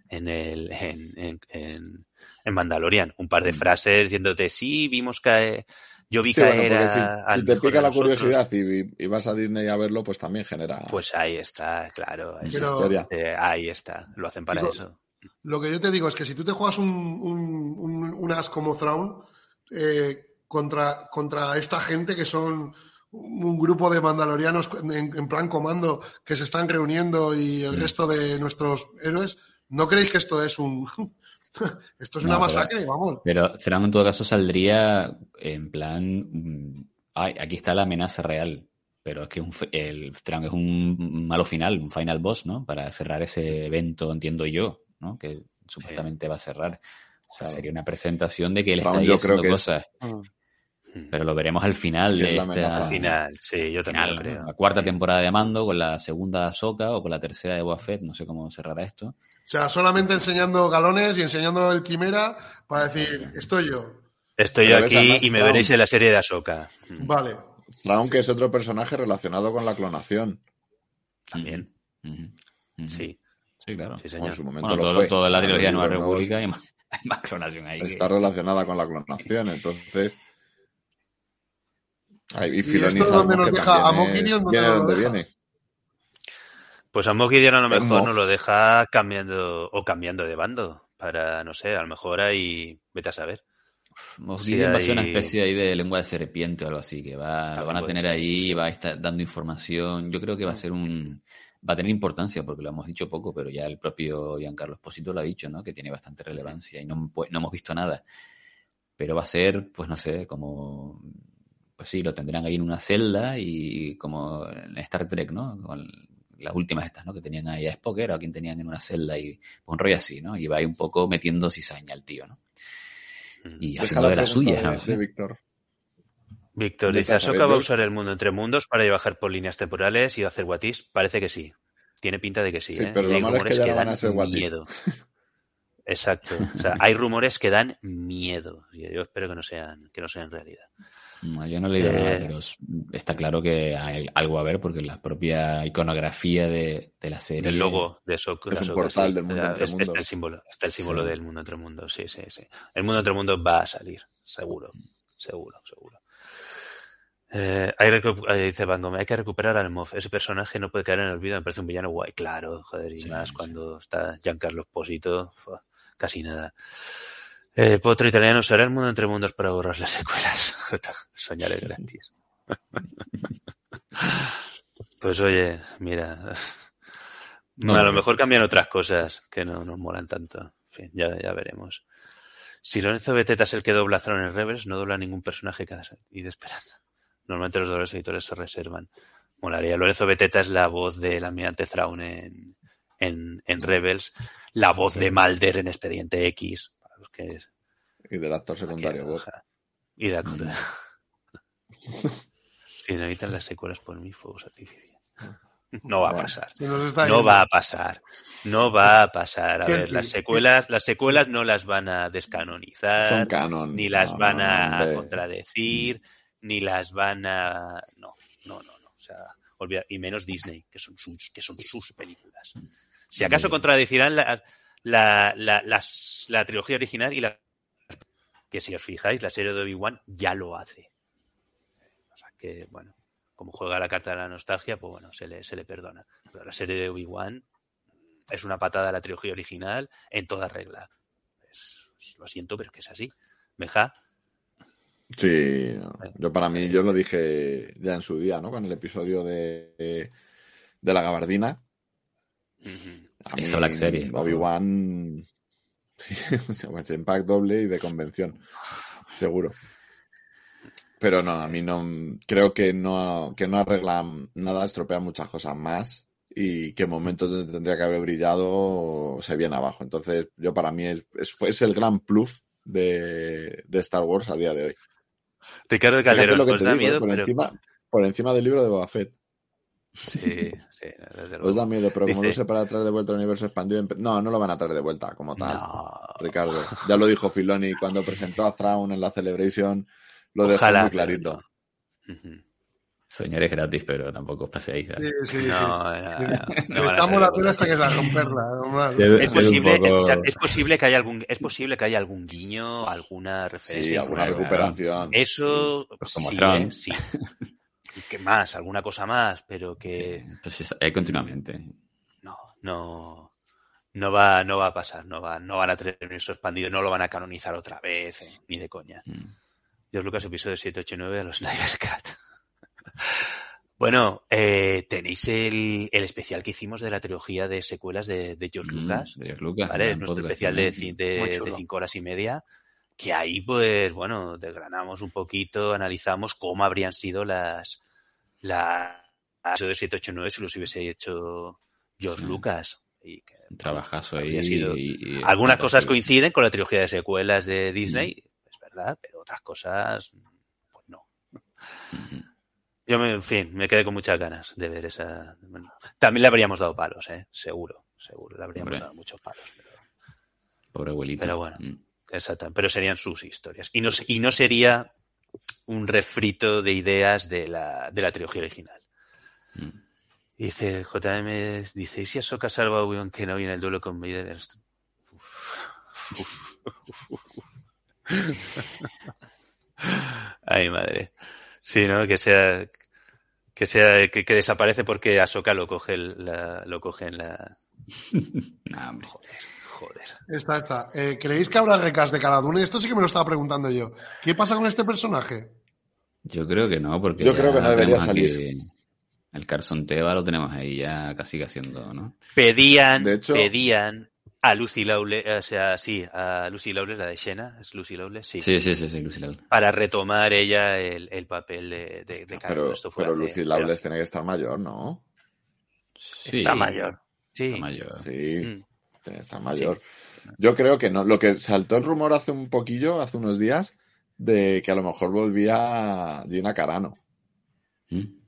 en el, en, en, en, en Mandalorian. Un par de frases diciéndote, sí, vimos caer, yo vi Sí, caer a, si, te pica la nosotros". curiosidad y, y vas a Disney a verlo, pues también genera Pues ahí está, claro. es- Pero- historia. eh, ahí está, lo hacen para Digo, eso. Lo que yo te digo es que si tú te juegas un, un, un- un as como Thrawn eh, contra, contra esta gente que son un grupo de mandalorianos en, en plan comando que se están reuniendo y el resto de nuestros héroes, ¿no creéis que esto es un... <laughs> esto es una No, pero- masacre? Vamos. Pero Thrawn en todo caso saldría en plan. mm, Ay, aquí está la amenaza real. Pero es que un fe- el Thrawn es un malo final, un final boss, ¿no? Para cerrar ese evento, entiendo yo, ¿no? Que supuestamente va a cerrar. O sea, sería una presentación de que él está ahí yo haciendo creo que es- cosas. Mm. Pero lo veremos al final de es esta. Al final, sí, yo también final, lo ¿no? creo. La cuarta temporada de Mando con la segunda de Ahsoka o con la tercera de Fett, no sé cómo cerrará esto. O sea, solamente enseñando galones y enseñando el quimera para decir, estoy yo. Estoy yo aquí y me veréis en la serie de Ahsoka. Mm, Vale. Thrawn, que es otro personaje relacionado con la clonación. También, sí. Sí, claro. Sí, en su momento Bueno, lo todo, fue. toda la trilogía Nueva República y más, <laughs> hay más clonación ahí. que- Está relacionada con la clonación, entonces. Ay, y ¿Y esto sabemos nos deja? ¿A Gideon dónde viene nos donde deja? viene. Pues a Moff Gideon a lo Es mejor no lo deja cambiando o cambiando de bando. Para, no sé, a lo mejor ahí, vete a saber. Moff Sí, Gideon va a ser una especie ahí de lengua de serpiente o algo así, que va, lo van a tener ser, ahí, va a estar dando información. Yo creo que va a ser un, va a tener importancia porque lo hemos dicho poco, pero ya el propio Giancarlo Esposito lo ha dicho, ¿no? Que tiene bastante relevancia y no, pues, no hemos visto nada. Pero va a ser, pues no sé, como, pues sí, lo tendrán ahí en una celda y como en Star Trek, ¿no? Con las últimas estas, ¿no? Que tenían ahí a Spock, era, o a quien tenían en una celda y pues, un rollo así, ¿no? Y va ahí un poco metiendo cizaña al tío, ¿no? Y Deja haciendo la de las suyas, ¿no? de Víctor. Víctor dice, a Ahsoka va a usar el mundo entre mundos para viajar por líneas temporales y hacer Watis. Parece que sí. Tiene pinta de que sí. Sí, ¿eh? pero Y lo hay malo es que rumores ya van a miedo. Exacto. O sea, hay rumores que dan miedo. Y yo espero que no sean, que no sean realidad. No, yo no he leído nada, Eh, pero s- está claro que hay algo a ver porque la propia iconografía de, de la serie. El logo de Ahsoka. Es un portal sí. del mundo entre es- mundos. Está el símbolo, está el símbolo Sí. del mundo entre mundos. Sí, sí, sí. El mundo entre mundos va a salir. Seguro. Seguro, seguro. Eh, hay eh, dice Gogh, hay que recuperar al Moff. Ese personaje no puede caer en el olvido. Me parece un villano guay. Claro, joder, y más cuando está Giancarlo Esposito. Casi nada. Eh, Potro italiano será el mundo entre mundos para borrar las secuelas. <laughs> Soñaré gratis. <laughs> pues oye, mira. No, a lo mejor cambian otras cosas que no nos molan tanto. En fin, ya, ya veremos. Si Lorenzo Beteta es el que dobla a Thrawn en Rebels, no dobla ningún personaje cada y de esperanza. Normalmente los dobladores editores se reservan. Molaría. Lorenzo Beteta es la voz del almirante Thrawn en, en, en Rebels, la voz de Malder en Expediente X, los que Y del actor secundario, Bob. y de acuerdo. <laughs> Si necesitan las secuelas por mí, fuegos artificiales. No va a pasar. No va a pasar. No va a pasar. A ¿Qué- ver, las secuelas, las secuelas no las van a descanonizar. Son canon. Ni las No, van no, a hombre. contradecir, ni las van a. No, no, no, no. O sea, olvida- y menos Disney, que son sus, que son sus películas. Si acaso Mm. contradecirán la, la, la, las- la trilogía original y la. Que si os fijáis, la serie de Obi-Wan ya lo hace. O sea que, bueno, como juega la carta de la nostalgia, pues bueno, se le, se le perdona. Pero la serie de Obi-Wan es una patada a la trilogía original en toda regla. Es- lo siento, pero es que es así. Meja, Sí, no. yo para mí, yo lo dije ya en su día, ¿no? Con el episodio de, de la gabardina. A mí, Esa Black Series. Obi-Wan, <laughs> sí, pues impact doble y de convención, seguro. Pero no, a mí no, creo que no, que no arregla nada, estropea muchas cosas más y que en momentos donde tendría que haber brillado se viene abajo. Entonces, yo para mí es, es, es el gran plus de, de Star Wars a día de hoy. Ricardo Calderón, lo que os te da digo, miedo, por, pero- encima, por encima del libro de Boba Fett. Sí, sí, desde Os luego. da miedo, pero como Dice- no sé para traer de vuelta el universo expandido, no, no lo van a traer de vuelta como tal. Ricardo, ya lo dijo Filoni cuando presentó a Thrawn en la Celebration, lo dejó Ojalá, muy clarito. Soñar es gratis, pero tampoco os paséis. ¿sabes? Sí, sí, No, sí. no, no, hacer la pena hasta que la romperla. Sí, Es Sí, posible, poco- es posible que haya algún, es posible que haya algún guiño, alguna referencia. alguna incluso. recuperación. Eso Pues como sí. ¿eh? sí. <laughs> Y ¿Qué más? Alguna cosa más, pero que Pues es- hay continuamente. no, no va, no va a pasar, no va, no van a tener eso expandido, no lo van a canonizar otra vez, eh, ni de coña. Dios Lucas, episodio 7, 8 y 9 a los Snyder Cut. <laughs> Bueno, eh, tenéis el, el especial que hicimos de la trilogía de secuelas de, de George Mm, Lucas. de George Lucas, ¿vale? Es nuestro especial de, de- de cinco horas y media. Que ahí, pues, bueno, desgranamos un poquito, analizamos cómo habrían sido las. las episodio 7, 8 y 9 si los hubiese hecho George Lucas. Y que trabajazo ahí. sido- y- y- Algunas cosas coinciden con la trilogía de secuelas de Disney, es verdad, pero otras cosas, pues no. Yo, me, en fin, me quedé con muchas ganas de ver esa. bueno, también le habríamos dado palos, ¿eh? Seguro, seguro, le habríamos Hombre. dado muchos palos. Pero, Pobre abuelito. pero bueno, Mm. Exacto. Pero serían sus historias. Y no, y no sería un refrito de ideas de la, de la trilogía original. Dice JM, dice, ¿y si Ahsoka salva a Obi-Wan Kenobi en el duelo con Vader? <laughs> Ay, madre. Sí, ¿no? Que sea, que sea, que, que desaparece porque Ahsoka lo coge, el- la, lo coge en la... <laughs> Nah, hombre. Joder. Está, está. Eh, ¿Creéis que habrá recas de? Y esto sí que me lo estaba preguntando yo. ¿Qué pasa con este personaje? Yo creo que no, porque. Yo creo que no debería aquí- salir. El Carson Teva lo tenemos ahí ya casi haciendo, ¿no? Pedían, De hecho- pedían a Lucy Lawless, o sea, sí, a Lucy Lawless, la de Xena, ¿es Lucy Lawless? Sí. Sí, sí, sí, sí, Lucy Lawless. Para retomar ella el, el papel de, de. Pero, Esto fue pero hace- Lucy Lawless tiene que estar mayor, ¿no? Está mayor. Sí. Está mayor. Sí, Mm. Estar mayor. Yo creo que no. Lo que saltó el rumor hace un poquillo, hace unos días, de que a lo mejor volvía Gina Carano.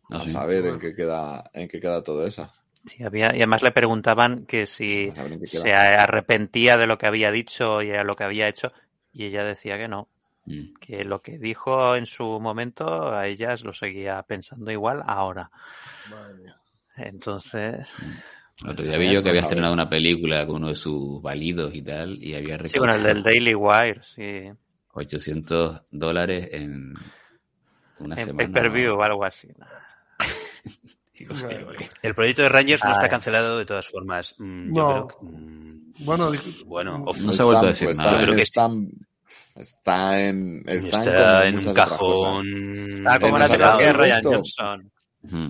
Ah, a sí. saber en qué queda, en qué queda todo eso. Sí, había, y además le preguntaban que si A se arrepentía de lo que había dicho y a lo que había hecho, y ella decía que no. Mm. Que lo que dijo en su momento, a ella lo seguía pensando igual ahora. Entonces. El otro día vi yo que había estrenado una película con uno de sus válidos y tal, y había Sí, con el del Daily Wire, sí. 800 dólares en una en semana. pay-per-view o algo así. <laughs> El proyecto de Rangers no está cancelado de todas formas. Mm, yo No. creo que- mm, Bueno, bueno, of- No se ha vuelto a decir Pues nada. está, creo que está, está en, está en, está en un cajón. Está como Eh, la trilogía de Ryan. Johnson.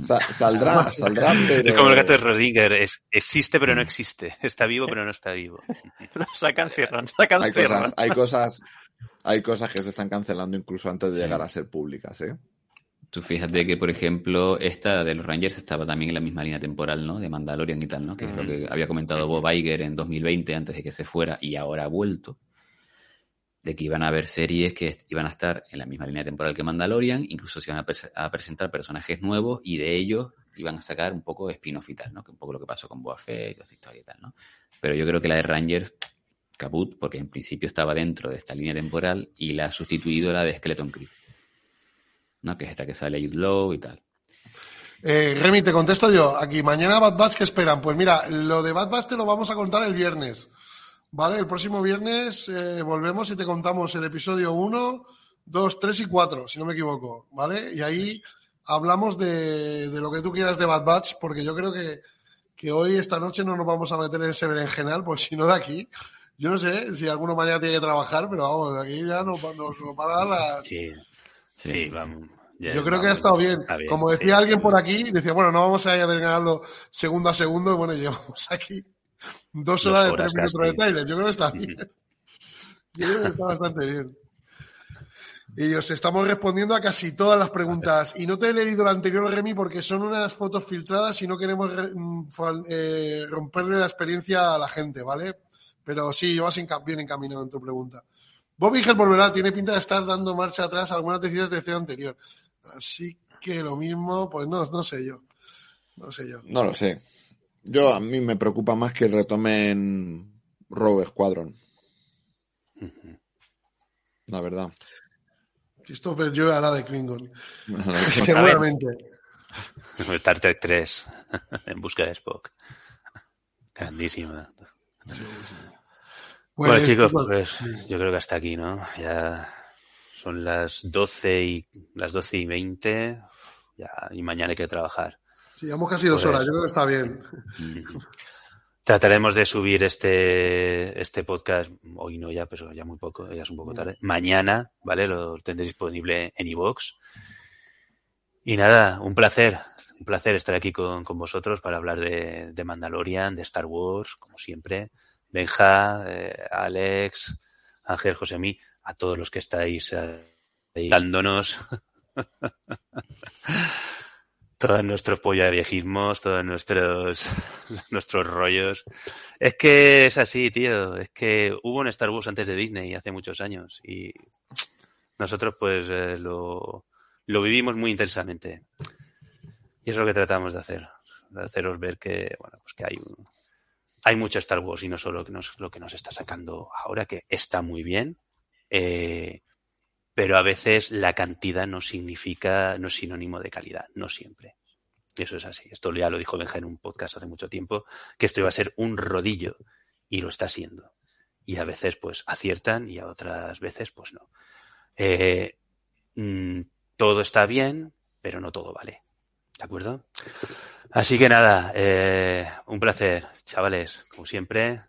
Sa- saldrá, <laughs> saldrá, pero... Es como el gato de Rodinger, es, existe pero no existe. Está vivo pero no está vivo. <laughs> Lo sacan cierran, sacan hay cierran. cosas, hay cosas, hay cosas que se están cancelando incluso antes de llegar a ser públicas, ¿eh? Tú fíjate que, por ejemplo, esta de los Rangers estaba también en la misma línea temporal, ¿no? De Mandalorian y tal, ¿no? Que es lo que había comentado Bob Iger en 2020 antes de que se fuera y ahora ha vuelto. De que iban a haber series que iban a estar en la misma línea temporal que Mandalorian, incluso se iban a, pres- a presentar personajes nuevos y de ellos iban a sacar un poco de spin-off y tal, ¿no? Que un poco lo que pasó con Boba Fett esta historia y tal, ¿no? Pero yo creo que la de Rangers, caput, porque en principio estaba dentro de esta línea temporal y la ha sustituido la de Skeleton Crew. ¿no? Que es esta que sale Jude Law y tal. Eh, Remy, te contesto yo. Aquí, mañana Bad Batch, ¿qué esperan? Pues mira, lo de Bad Batch te lo vamos a contar el viernes. ¿Vale? El próximo viernes eh, volvemos y te contamos el episodio 1, 2, 3 y 4, si no me equivoco. ¿Vale? Y ahí hablamos de, de lo que tú quieras de Bad Batch, porque yo creo que, que hoy, esta noche, no nos vamos a meter en ese berenjenal, pues si no de aquí. Yo no sé si alguno mañana tiene que trabajar, pero vamos, aquí ya nos, nos, nos van a dar las. Sí, sí, vamos. ya Yo creo que ha estado bien. está bien, Como decía sí. alguien por aquí, decía, bueno, no vamos a ir ganarlo segundo a segundo. Y bueno, <laughs> llevamos aquí dos horas de tres minutos de trailer. Yo creo que está <laughs> bien. Yo creo que está bastante bien. Y os estamos respondiendo a casi todas las preguntas. Y no te he leído la anterior, Remy, porque son unas fotos filtradas y no queremos re- mm, eh, romperle la experiencia a la gente, ¿vale? Pero sí, vas bien encaminado en tu pregunta. Bobby Iger volverá, tiene pinta de estar dando marcha atrás a algunas decisiones de CEO anterior. Así que lo mismo, pues no, no sé yo. No sé yo. No lo sé. Yo a mí me preocupa más que retomen Rogue Squadron. La verdad. Christopher Joe hará de Klingon. <laughs> Seguramente. <laughs> Star Trek 3, <laughs> en busca de Spock. Grandísima. bueno, Pues, chicos, pues sí. yo creo que hasta aquí, ¿no? Ya son las 12 y las 12 y 20 ya, y mañana hay que trabajar. Sí, llevamos casi dos horas, yo creo que está bien. <laughs> Trataremos de subir este, este podcast, hoy no ya, pero ya muy poco, ya es un poco tarde. Mañana, ¿vale? Lo tendréis disponible en iVoox. Y nada, un placer, un placer estar aquí con, con vosotros para hablar de, de Mandalorian, de Star Wars, como siempre. Benja, eh, Alex, Ángel, Josemí, a todos los que estáis eh, ahí dándonos <laughs> todos nuestros pollo de viejismos, todos nuestros, <laughs> nuestros rollos. Es que es así, tío. Es que hubo un Star Wars antes de Disney hace muchos años y nosotros pues eh, lo, lo vivimos muy intensamente. Y es lo que tratamos de hacer. De haceros ver que, bueno, pues que hay hay mucho Star Wars y no solo que nos, lo que nos está sacando ahora, que está muy bien. Eh, pero a veces la cantidad no significa, no es sinónimo de calidad, no siempre. Eso es así. Esto ya lo dijo Benja en un podcast hace mucho tiempo, que esto iba a ser un rodillo y lo está siendo. Y a veces pues aciertan y a otras veces pues no. Eh, mm, todo está bien, pero no todo vale. ¿De acuerdo? Así que nada, eh, un placer, chavales, como siempre,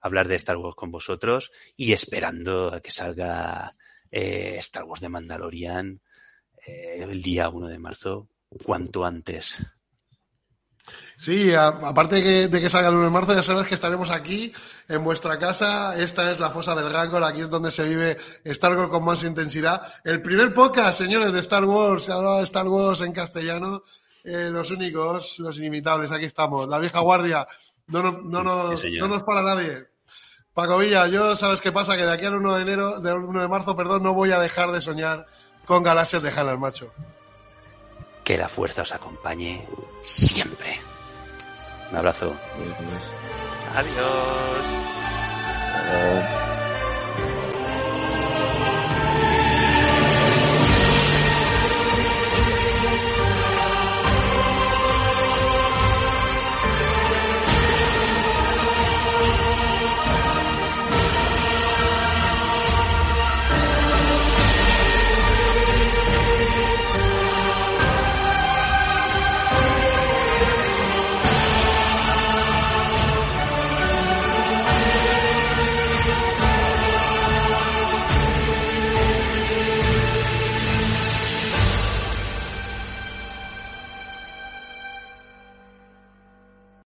hablar de Star Wars con vosotros y esperando a que salga eh, Star Wars de Mandalorian eh, el día 1 de marzo, cuanto antes. Sí, a- aparte de que, de que salga el 1 de marzo, ya sabes que estaremos aquí en vuestra casa. Esta es la fosa del Rancor, aquí es donde se vive Star Wars con más intensidad. El primer podcast, señores, de Star Wars, se hablaba de Star Wars en castellano. Eh, los únicos, los inimitables, aquí estamos. La vieja guardia, no, no, no, nos, Sí, señor. no nos para nadie. Paco Villa, yo sabes qué pasa, que de aquí al 1 de enero, del 1 de marzo, perdón, no voy a dejar de soñar con galaxias de Hanna macho. Que la fuerza os acompañe siempre. Un abrazo. Adiós. Pero-